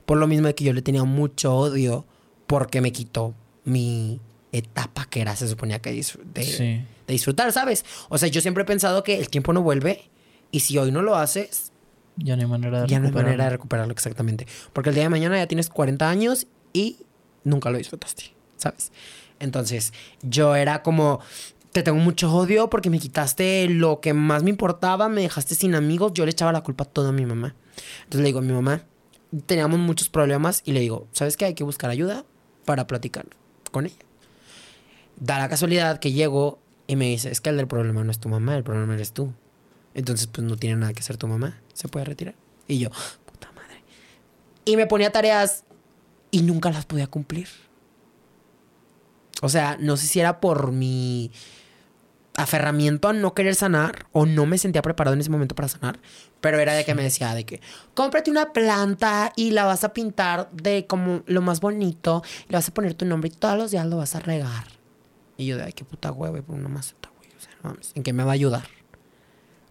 Por lo mismo de que yo le tenía mucho odio porque me quitó mi etapa que era, se suponía que de, Sí. de disfrutar, ¿sabes? O sea, yo siempre he pensado que el tiempo no vuelve y si hoy no lo haces, Ya no hay manera de ya no hay manera de recuperarlo exactamente. Porque el día de mañana ya tienes 40 años y nunca lo disfrutaste, ¿sabes? Entonces, yo era como, te tengo mucho odio porque me quitaste lo que más me importaba, me dejaste sin amigos, yo le echaba la culpa a toda mi mamá. Entonces le digo a mi mamá, teníamos muchos problemas y le digo, ¿sabes qué? Hay que buscar ayuda para platicar con ella. Da la casualidad que llego y me dice, es que el del problema no es tu mamá, el problema eres tú. Entonces, pues no tiene nada que hacer tu mamá, se puede retirar. Y yo, puta madre. Y me ponía tareas y nunca las podía cumplir. O sea, no sé si era por mi aferramiento a no querer sanar o no me sentía preparado en ese momento para sanar, pero era de que me decía de que cómprate una planta y la vas a pintar de como lo más bonito, le vas a poner tu nombre y todos los días lo vas a regar. Y yo de, ay, qué puta hueva, por una maceta, güey. O sea, no mames, ¿en qué me va a ayudar?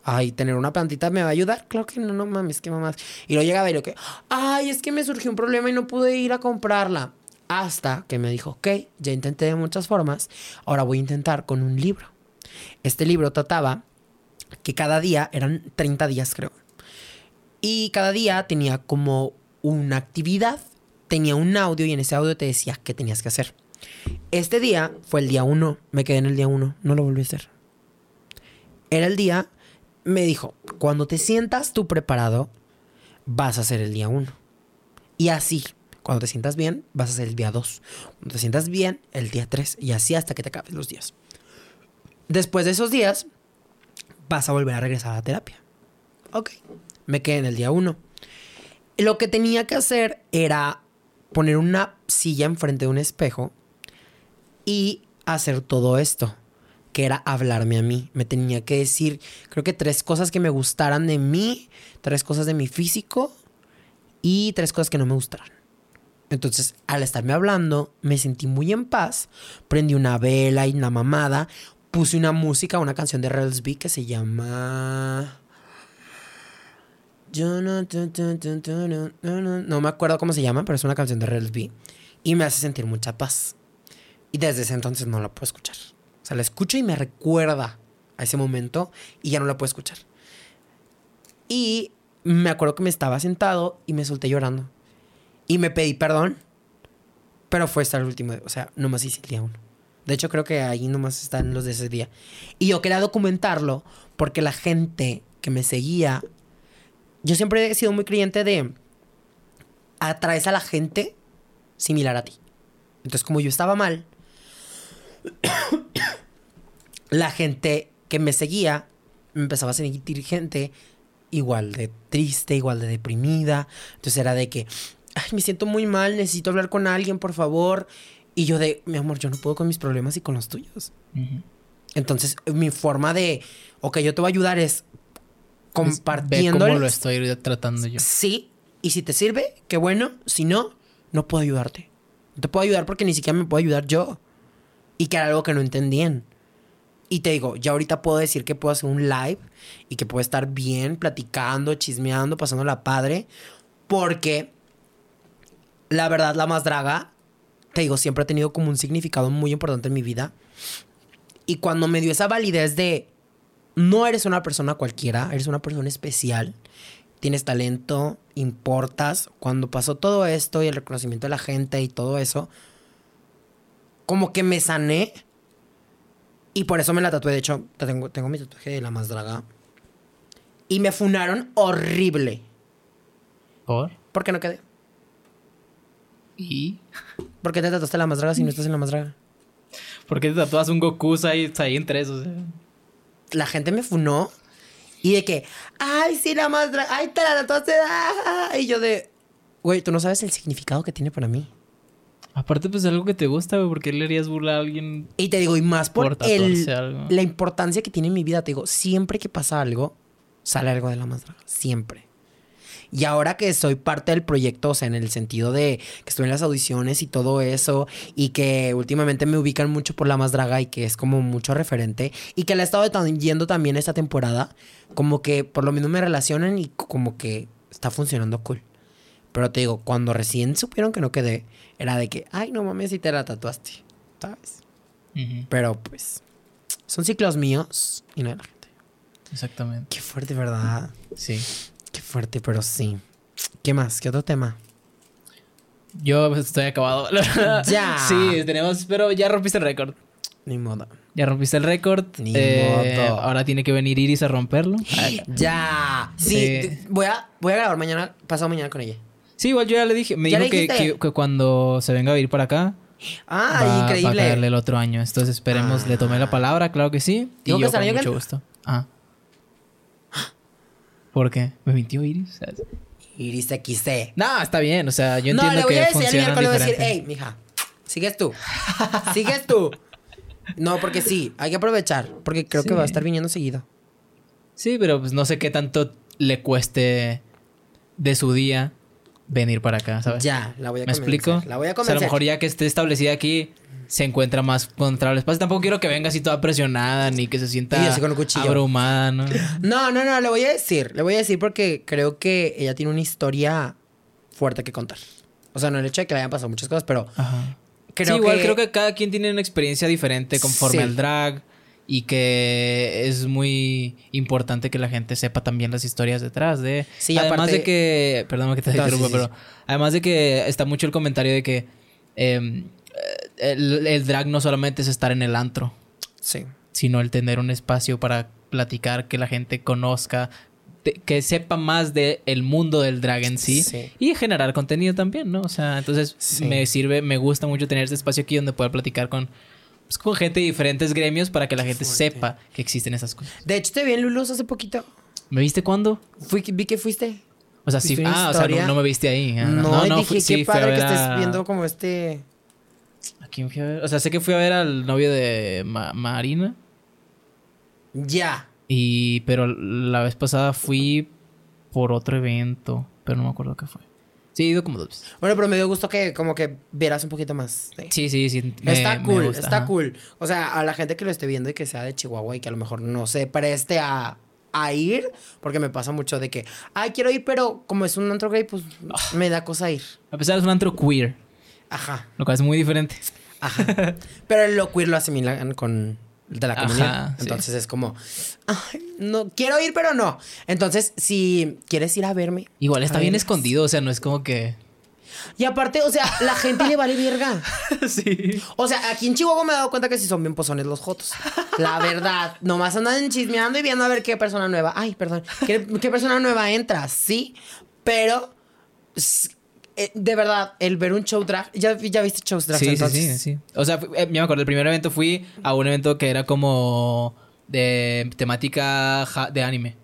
Ay, tener una plantita me va a ayudar. Claro que no, no mames, qué mamás. Y luego llegaba y lo que, ay, es que me surgió un problema y no pude ir a comprarla. Hasta que me dijo, ok, ya intenté de muchas formas, ahora voy a intentar con un libro. Este libro trataba que cada día, eran 30 días creo, y cada día tenía como una actividad, tenía un audio y en ese audio te decía qué tenías que hacer. Este día fue el día 1, me quedé en el día 1, no lo volví a hacer. Era el día, me dijo, cuando te sientas tú preparado, vas a hacer el día 1. Y así, cuando te sientas bien, vas a hacer el día 2. Cuando te sientas bien, el día 3. Y así hasta que te acabes los días. Después de esos días, vas a volver a regresar a la terapia. Ok, me quedé en el día 1. Lo que tenía que hacer era poner una silla enfrente de un espejo y hacer todo esto, que era hablarme a mí. Me tenía que decir, creo que tres cosas que me gustaran de mí, tres cosas de mi físico y tres cosas que no me gustaran. Entonces, al estarme hablando, me sentí muy en paz. Prendí una vela y una mamada. Puse una música, una canción de Rels B que se llama. No me acuerdo cómo se llama, pero es una canción de Rels B. Y me hace sentir mucha paz. Y desde ese entonces no la puedo escuchar. La escucho y me recuerda a ese momento y ya no la puedo escuchar. Y me acuerdo que me estaba sentado y me solté llorando. Y me pedí perdón. Pero fue hasta el último. O sea, nomás hice el día uno. De hecho, creo que ahí nomás están los de ese día. Y yo quería documentarlo porque la gente que me seguía. Yo siempre he sido muy creyente de. Atraes a la gente similar a ti. Entonces, como yo estaba mal, la gente que me seguía me empezaba a sentir gente igual de triste, igual de deprimida. Entonces era de que, ay, me siento muy mal, necesito hablar con alguien, por favor. Y yo de, mi amor, yo no puedo con mis problemas y con los tuyos. Entonces, mi forma de, ok, yo te voy a ayudar es compartiendo. cómo lo estoy tratando yo. Sí, y si te sirve, qué bueno. Si no, no puedo ayudarte. No te puedo ayudar porque ni siquiera me puedo ayudar yo. Y que era algo que no entendían. Y te digo, ya ahorita puedo decir que puedo hacer un live y que puedo estar bien, platicando, chismeando, pasando la padre. Porque la verdad, la más draga, te digo, siempre ha tenido como un significado muy importante en mi vida. Y cuando me dio esa validez de, no eres una persona cualquiera, eres una persona especial, tienes talento, importas, cuando pasó todo esto y el reconocimiento de la gente y todo eso, como que me sané. Y por eso me la tatué. De hecho, tengo, tengo mi tatuaje de la más draga. Y me funaron horrible. ¿Por? Porque no quedé. ¿Y? ¿Por qué te tatuaste la más draga si no estás en la más draga? ¿Por qué te tatuas un Goku ahí, ahí entre esos? La gente me funó. Y de que, ay, sí, la más draga. Ay, te la tatuaste. ah". Y yo de, güey, tú no sabes el significado que tiene para mí. Aparte, pues algo que te gusta, güey, ¿por qué le harías burla a alguien? Y te digo, y más por, Por el, algo. la importancia que tiene en mi vida. Te digo, siempre que pasa algo, sale algo de la más draga. Siempre. Y ahora que soy parte del proyecto, o sea, en el sentido de que estoy en las audiciones y todo eso, y que últimamente me ubican mucho por la más draga y que es como mucho referente, y que la he estado yendo también esta temporada, como que por lo menos me relacionan y como que está funcionando cool. Pero te digo, cuando recién supieron que no quedé, era de que, ay, no mames, si te la tatuaste, ¿sabes? Pero pues, son ciclos míos y no de la gente. Exactamente. Qué fuerte, ¿verdad? Sí. Qué fuerte, pero sí. ¿Qué más? ¿Qué otro tema? Yo pues, estoy acabado. Ya. Sí, tenemos, pero ya rompiste el récord. Ni modo. Ya rompiste el récord. Ni Eh, modo. Ahora tiene que venir Iris a romperlo. Ya. Sí, voy a voy a grabar mañana, pasado mañana con ella. Sí, igual yo ya le dije. Me ¿Ya dijo que, que- que cuando se venga a vivir para acá, Ah, va, va a increíble. caerle el otro año. Entonces esperemos, le tomé la palabra, claro que sí. Y que yo hasta con el mucho que- gusto. Ah. ¿Por qué? ¿Me mintió Iris? Iris XC. No, está bien. O sea, yo no, entiendo le voy que a decir funcionan le voy a decir, hey, mija, sigues tú. sigues tú. No, porque sí, hay que aprovechar. Porque creo que va a estar viniendo seguido. Sí, pero pues no sé qué tanto le cueste de su día venir para acá, ¿sabes? Ya, la voy a ¿Me convencer. explico? La voy a O sea, a convencer. lo mejor ya que esté establecida aquí, se encuentra más contra el espacio. Tampoco quiero que venga así toda presionada ni que se sienta con abrumada, ¿no? No, no, no, le voy a decir. Le voy a decir porque creo que ella tiene una historia fuerte que contar. O sea, no el hecho de que le hayan pasado muchas cosas, pero Ajá. creo sí, igual que... creo que cada quien tiene una experiencia diferente conforme Sí. al drag y que es muy importante que la gente sepa también las historias detrás de. Sí, además aparte- de que, perdón que te sí, interrumpa, sí, pero además de que está mucho el comentario de que em, el, el drag no solamente es estar en el antro, Sí. sino el tener un espacio para platicar, que la gente conozca, de- que sepa más del el mundo del drag en sí, Sí. y generar contenido también, ¿no? O sea, entonces Sí. me sirve, me gusta mucho tener este espacio aquí donde pueda platicar con, pues, con gente de diferentes gremios para que la gente fuerte. sepa que existen esas cosas. De hecho, te vi en Lulus hace poquito. ¿Me viste cuándo? Fui, vi que fuiste. O sea, sí, ¿Viste una ah, o sea, no, no me viste ahí. Ah, no, y dije, fui- qué sí, fui a padre que estés viendo como este... ¿A quién fui a ver? O sea, sé que fui a ver al novio de Ma- Marina. Ya. Y, pero la vez pasada fui por otro evento, pero no me acuerdo qué fue. Sí, he ido como dos veces. Bueno, pero me dio gusto que como que vieras un poquito más. de- Sí, sí, sí. me- está cool, gusta, está ajá. cool. O sea, a la gente que lo esté viendo y que sea de Chihuahua y que a lo mejor no se preste a, a ir, porque me pasa mucho de que, ay, quiero ir, pero como es un antro gay, pues Ah. me da cosa ir. A pesar de es un antro queer, Ajá, lo cual es muy diferente. ajá. pero lo queer lo asimilan con de la Ajá, comunidad. sí. Entonces es como, ay, no, quiero ir, pero no. Entonces, si quieres ir a verme. Igual está bien escondido, o sea, no es como que... Y aparte, o sea, la gente le vale verga. sí. O sea, aquí en Chihuahua me he dado cuenta que sí son bien pozones los jotos. La verdad. Nomás andan chismeando y viendo a ver qué persona nueva. Ay, perdón. ¿Qué, qué persona nueva entra? Sí. Pero. Eh, De verdad, el ver un show drag. ¿Ya, ya viste shows drag? Sí, entonces? sí, sí. O sea, eh, ya me acuerdo, el primer evento fui a un evento que era como de temática de anime.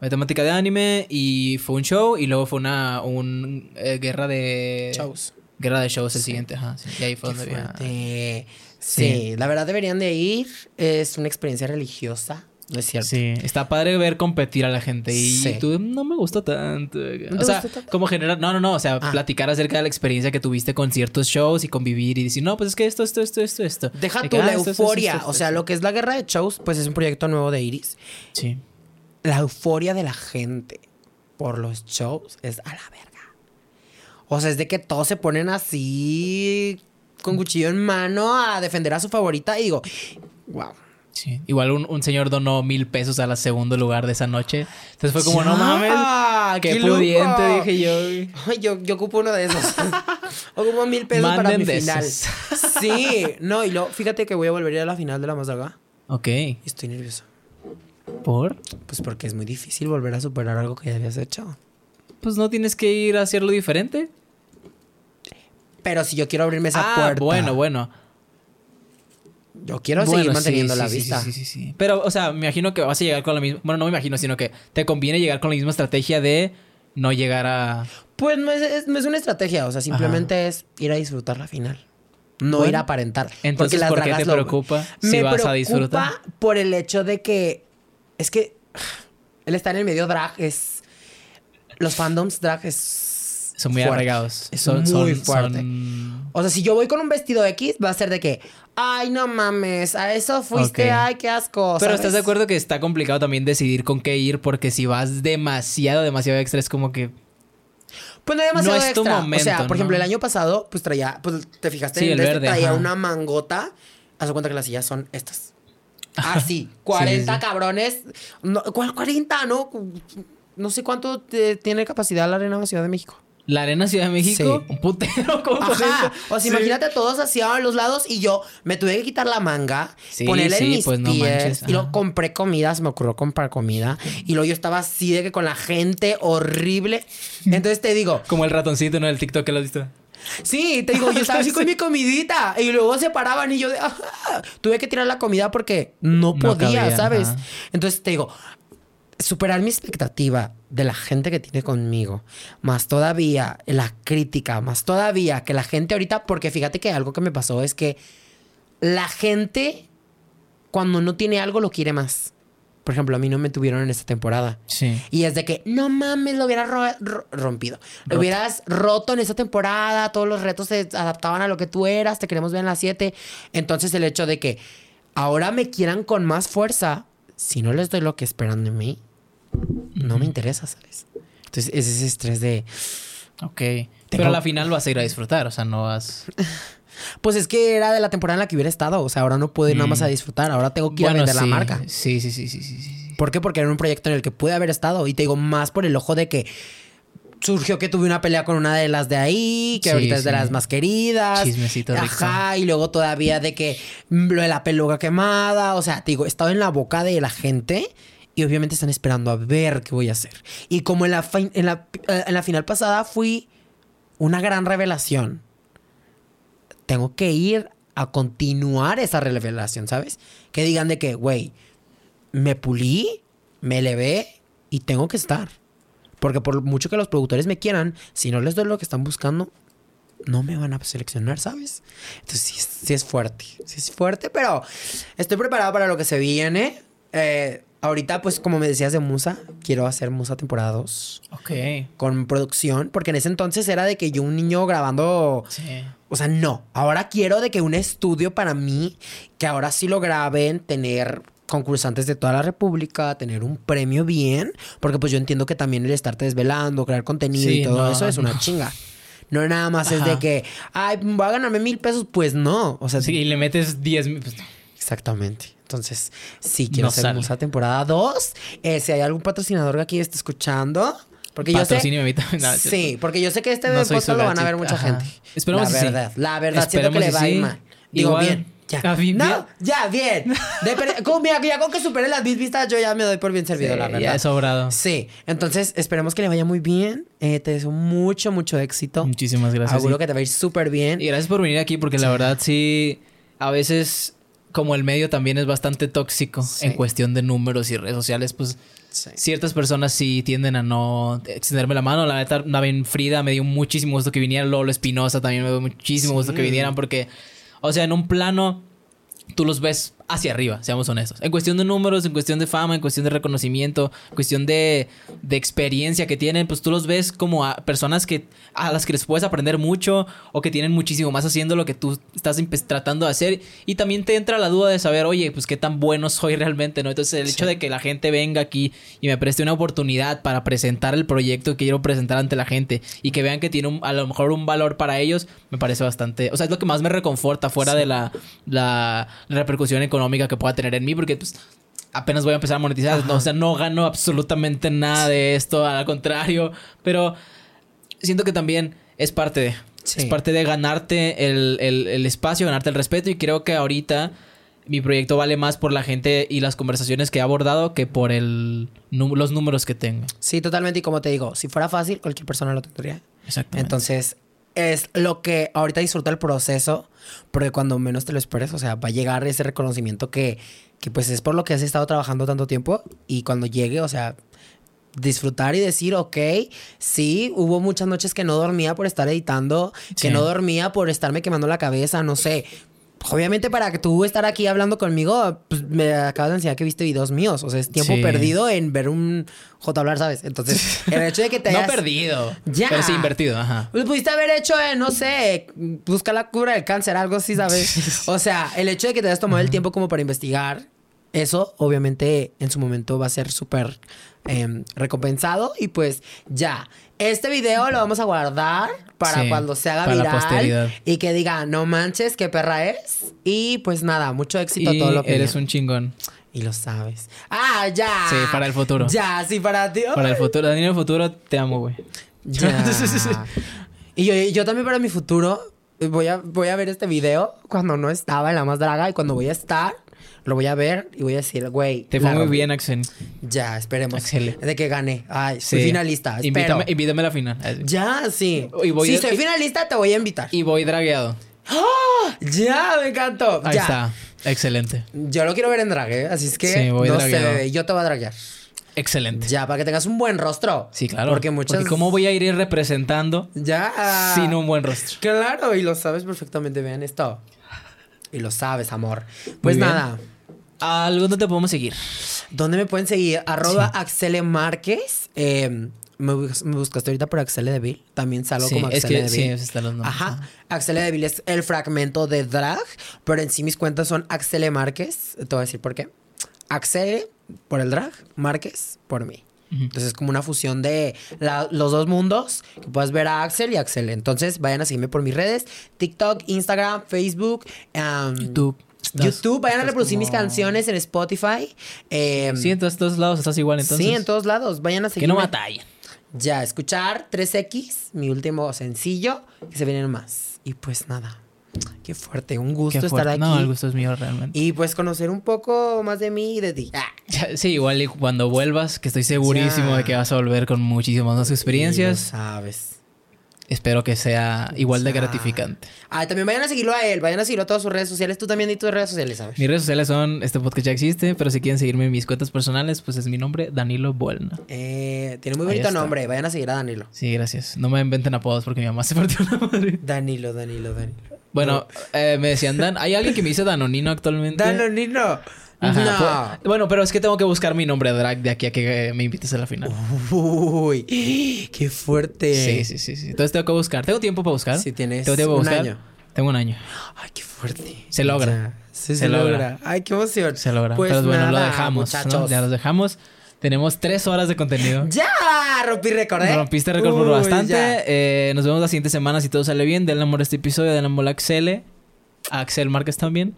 De temática de anime y fue un show y luego fue una un, eh, guerra de... Shows. Guerra de shows el Sí. siguiente, ajá. sí. Y ahí fue Qué donde. Sí. la verdad deberían de ir. Es una experiencia religiosa. No es cierto. Sí, está padre ver competir a la gente y Sí. tú no me gustó tanto. te O sea, tanto? como generar, no, no, no, o sea, Ah. platicar acerca de la experiencia que tuviste con ciertos shows y convivir y decir, no, pues es que esto, esto, esto, esto, esto. Deja De la ah, esto, esto, euforia. esto, O sea, lo que es la guerra de shows, pues es un proyecto nuevo de Iris. Sí. la euforia de la gente por los shows es a la verga. O sea, es de que todos se ponen así con cuchillo en mano a defender a su favorita y digo, wow. Sí. Igual un, un señor donó mil pesos al segundo lugar de esa noche. Entonces fue como, no mames, qué, pudiente, loco! dije yo. Yo, yo ocupo uno de esos. ocupo mil pesos para Manden mi de final. esos. Sí, no, y luego, fíjate que voy a volver a ir a la final de la más Draga. Ok. Estoy nervioso. ¿Por? Pues porque es muy difícil volver a superar algo que ya habías hecho. Pues no tienes que ir a hacerlo diferente. Pero si yo quiero abrirme esa ah, puerta. bueno, bueno. Yo quiero Bueno, seguir manteniendo sí, la sí, vista. Sí, sí, sí, sí. Pero, o sea, me imagino que vas a llegar con la misma. Bueno, no me imagino, sino que te conviene llegar con la misma estrategia de no llegar a. Pues no es, es- no es una estrategia, o sea, simplemente es ir a disfrutar la final. No Bueno. ir a aparentar. Entonces, ¿por qué te lo- preocupa si Me vas a preocupa disfrutar? por el hecho de que es que el estar en el medio drag es los fandoms drag es Son muy fuerte. arraigados. Es son, muy son- fuerte. son- O sea, si yo voy con un vestido X, va a ser de que, ay, no mames, a eso fuiste, ay, qué asco. Pero ¿sabes? estás de acuerdo que está complicado también decidir con qué ir, porque si vas demasiado, demasiado extra, es como que. Pues no hay demasiado No es tu momento, o sea, por ¿no? ejemplo, el año pasado, pues traía, pues te fijaste, Sí, en el este, verde, traía ajá. una mangota. Haz cuenta que las sillas son estas. Así, 40 sí. cabrones. No, ¿Cuál 40? No, no sé cuánto te- tiene capacidad la Arena de la Ciudad de México. La Arena Ciudad de México, Sí. un putero como Ajá. O sea, Sí. imagínate todos así a los lados y yo me tuve que quitar la manga, Sí, ponerle en mis pues no pies manches, y luego ajá. compré comida, se me ocurrió comprar comida y luego yo estaba así de que con la gente horrible. Entonces te digo, Como el ratoncito, ¿no? El TikTok que lo has visto. Sí, te digo, yo estaba así con mi comidita y luego se paraban y yo de, tuve que tirar la comida porque no No podía, cabía, ¿sabes? ajá. Entonces te digo, superar mi expectativa de la gente que tiene conmigo, más todavía la crítica, más todavía que la gente ahorita, porque fíjate que algo que me pasó es que la gente cuando no tiene algo lo quiere más. Por ejemplo, a mí no me tuvieron en esta temporada. Sí. Y es de que, no mames, lo hubieras ro- ro- rompido. Lo hubieras roto en esta temporada. Todos los retos se adaptaban a lo que tú eras. Te queremos ver en las 7. Entonces, el hecho de que ahora me quieran con más fuerza, si no les doy lo que esperan de mí, no me interesa, ¿sabes? Entonces, es ese estrés de. Ok. Pero a la final vas a ir a disfrutar, o sea, no vas... Pues es que era de la temporada en la que hubiera estado. O sea, ahora no puedo ir nada más a disfrutar. Ahora tengo que ir a vender la marca. Sí, sí, sí, sí, sí. ¿Por qué? Porque era un proyecto en el que pude haber estado. Y te digo, más por el ojo de que surgió que tuve una pelea con una de las de ahí, que Sí, ahorita es de las más queridas. Chismecito rico. Ajá, y luego todavía de que mm, lo de la peluca quemada. O sea, te digo, he estado en la boca de la gente. Y obviamente están esperando a ver qué voy a hacer. Y como en la, en la, eh, en la final pasada fui una gran revelación tengo que ir a continuar esa revelación, ¿sabes? Que digan de que, güey, me pulí, me elevé y tengo que estar. Porque por mucho que los productores me quieran, si no les doy lo que están buscando, no me van a seleccionar, ¿sabes? Entonces sí, sí es fuerte, sí es fuerte, pero estoy preparado para lo que se viene. Eh, ahorita, pues como me decías de Musa, quiero hacer Musa temporada 2 Ok. con producción, porque en ese entonces era de que yo un niño grabando Sí. o sea, no. Ahora quiero de que un estudio para mí, que ahora sí lo graben, tener concursantes de toda la República, tener un premio bien, porque pues yo entiendo que también el estarte desvelando, crear contenido Sí, y todo no, eso es una no. chinga. No nada más es de que, ay, voy a ganarme mil pesos, pues no. O sea, Sí, y le metes 10 mil... pues, no. exactamente. Entonces, sí, quiero No hacer sale. Musa temporada 2. Eh, si hay algún patrocinador que aquí esté escuchando, porque yo sé... No. Sí, porque yo sé que este No podcast lo van a ver mucha Ajá. gente. Esperemos la sí. verdad, la verdad, siento que le va a ir mal. Digo, Igual- bien, ya. Ah, bien, no, bien. ya, bien. De con- mira, ya con que supere las mil vistas, yo ya me doy por bien servido, Sí, la verdad. Ya he sobrado. Sí, entonces esperemos que le vaya muy bien. Eh, te deseo mucho, mucho éxito. Muchísimas gracias. Seguro sí. que te va a ir súper bien. Y gracias por venir aquí porque la verdad sí, a veces como el medio también es bastante tóxico Sí. en cuestión de números y redes sociales, pues Sí. ciertas personas sí tienden a no extenderme la mano. La neta, Navin Frida me dio muchísimo gusto que viniera. Lolo Espinosa también me dio muchísimo gusto que vinieran porque, o sea, en un plano tú los ves hacia arriba, seamos honestos. En cuestión de números, en cuestión de fama, en cuestión de reconocimiento, en cuestión de, de experiencia que tienen, pues tú los ves como a personas que a las que les puedes aprender mucho o que tienen muchísimo más haciendo lo que tú estás tratando de hacer y también te entra la duda de saber, oye, pues qué tan bueno soy realmente, ¿no? Entonces el hecho de que la gente venga aquí y me preste una oportunidad para presentar el proyecto que quiero presentar ante la gente y que vean que tiene un- a lo mejor un valor para ellos, me parece bastante, o sea, es lo que más me reconforta fuera de la, la repercusión económica que pueda tener en mí, porque pues apenas voy a empezar a monetizar, no, o sea, no gano absolutamente nada de esto, al contrario, pero siento que también es parte de, Sí. es parte de ganarte el, el- el espacio, ganarte el respeto y creo que ahorita mi proyecto vale más por la gente y las conversaciones que he abordado que por el, los números que tengo. Sí, totalmente. Y como te digo, si fuera fácil, cualquier persona lo tendría. Exactamente. Entonces, es lo que ahorita disfruta el proceso, porque cuando menos te lo esperes, o sea, va a llegar ese reconocimiento que, que pues es por lo que has estado trabajando tanto tiempo y cuando llegue, o sea, disfrutar y decir, ok, sí, hubo muchas noches que no dormía por estar editando, que no dormía por estarme quemando la cabeza, no sé. Obviamente para que tú estar aquí hablando conmigo, pues me acabas de enseñar que viste videos míos, o sea, es tiempo Sí. perdido en ver un J hablar, ¿sabes? Entonces, el hecho de que te no hayas... perdido. Ya. Pero sí invertido, ajá. Pues pudiste haber hecho, eh, no sé, buscar la cura del cáncer, algo así, ¿sabes? O sea, el hecho de que te hayas tomado el tiempo como para investigar, eso obviamente en su momento va a ser súper em, recompensado. Y pues ya, este video lo vamos a guardar para Sí, cuando se haga viral y que diga, no manches, qué perra es. Y pues nada, mucho éxito a Y todo lo que eres un chingón. Y lo sabes. Ah, ya. Sí, para el futuro. Ya, sí, para ti. Para el futuro, Daniel, el futuro te amo, güey. Ya. y yo, yo también para mi futuro voy a, voy a ver este video cuando no estaba en la más draga y cuando voy a estar, lo voy a ver y voy a decir, güey. Te fue muy rompí. bien, Axel. Ya, esperemos. Excelente. De que gane. Ay, soy finalista. Invítame, invítame a la final. Ya, sí. Y voy si a- soy finalista, te voy a invitar. Y voy dragueado. Ya, me encantó. Ahí ya. está. Excelente. Yo lo quiero ver en drag, ¿eh? Así es que Sí, voy no sé, yo te voy a draguear. Excelente. Ya, para que tengas un buen rostro. Sí, claro. Porque muchas. ¿cómo voy a ir representando Ya. sin un buen rostro? Claro, y lo sabes perfectamente. Vean esto. Y lo sabes, amor. Pues nada. ¿Algo donde te podemos seguir? ¿Dónde me pueden seguir? Arroba Axele Márquez. Eh, me, bus- me buscaste ahorita por Axele Deville. También salgo Sí, como es Axele que sí, Deville. esos están los nombres. Ajá. Axele Deville es el fragmento de drag, pero en sí mis cuentas son Axele Márquez. Te voy a decir por qué. Axele por el drag, Márquez por mí. Entonces es como una fusión de la- los dos mundos que puedes ver a Axel y Axel. Entonces vayan a seguirme por mis redes: TikTok, Instagram, Facebook, um, YouTube. YouTube. Vayan a reproducir mis canciones en Spotify. Eh, Sí, en todos, todos lados estás igual, entonces. sí, en todos lados. Vayan a Que seguirme. no batallen. Ya, escuchar 3X, mi último sencillo, que se vienen más. Y pues nada, qué fuerte, un gusto estar aquí. No, el gusto es mío realmente. Y pues conocer un poco más de mí y de ti. Ah, Sí, igual y cuando vuelvas, que estoy segurísimo Ya. de que vas a volver con muchísimas más y lo experiencias. sabes. Espero que sea igual de gratificante. Ah, también vayan a seguirlo a él, vayan a seguirlo a todas sus redes sociales. Tú también di tus redes sociales, ¿sabes? Mis redes sociales son, este podcast ya existe, pero si quieren seguirme en mis cuentas personales, pues es mi nombre, Danilo Buelna. Eh, tiene muy bonito nombre, vayan a seguir a Danilo. Sí, gracias. No me inventen apodos porque mi mamá se partió la madre. Danilo, Danilo, Danilo. Bueno, eh, me decían Dan. ¿Hay alguien que me dice Danonino actualmente? Danonino. Ajá, pues- bueno, pero es que tengo que buscar mi nombre drag de aquí a que me invites a la final. Uy, qué fuerte. Sí, sí, sí, sí. Entonces tengo que buscar. ¿Tengo tiempo para buscar? Sí, tienes ¿Tengo tiempo para un buscar? año. Tengo un año. Ay, qué fuerte. Se logra. Ya. Sí, se, Se logra. logra. Ay, qué emoción. Se logra. Pues pero bueno, lo nada, dejamos. ¿no? muchachos. Ya los dejamos. Tenemos tres horas de contenido. Ya, rompí récord, ¿eh? Rompiste récord por bastante. Eh, nos vemos la siguiente semana si todo sale bien. Denle amor a este episodio. Denle amor a Axel. A Axel Márquez también.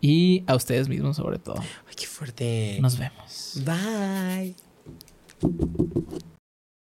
Y a ustedes mismos sobre todo. Ay, qué fuerte. Nos vemos. Bye.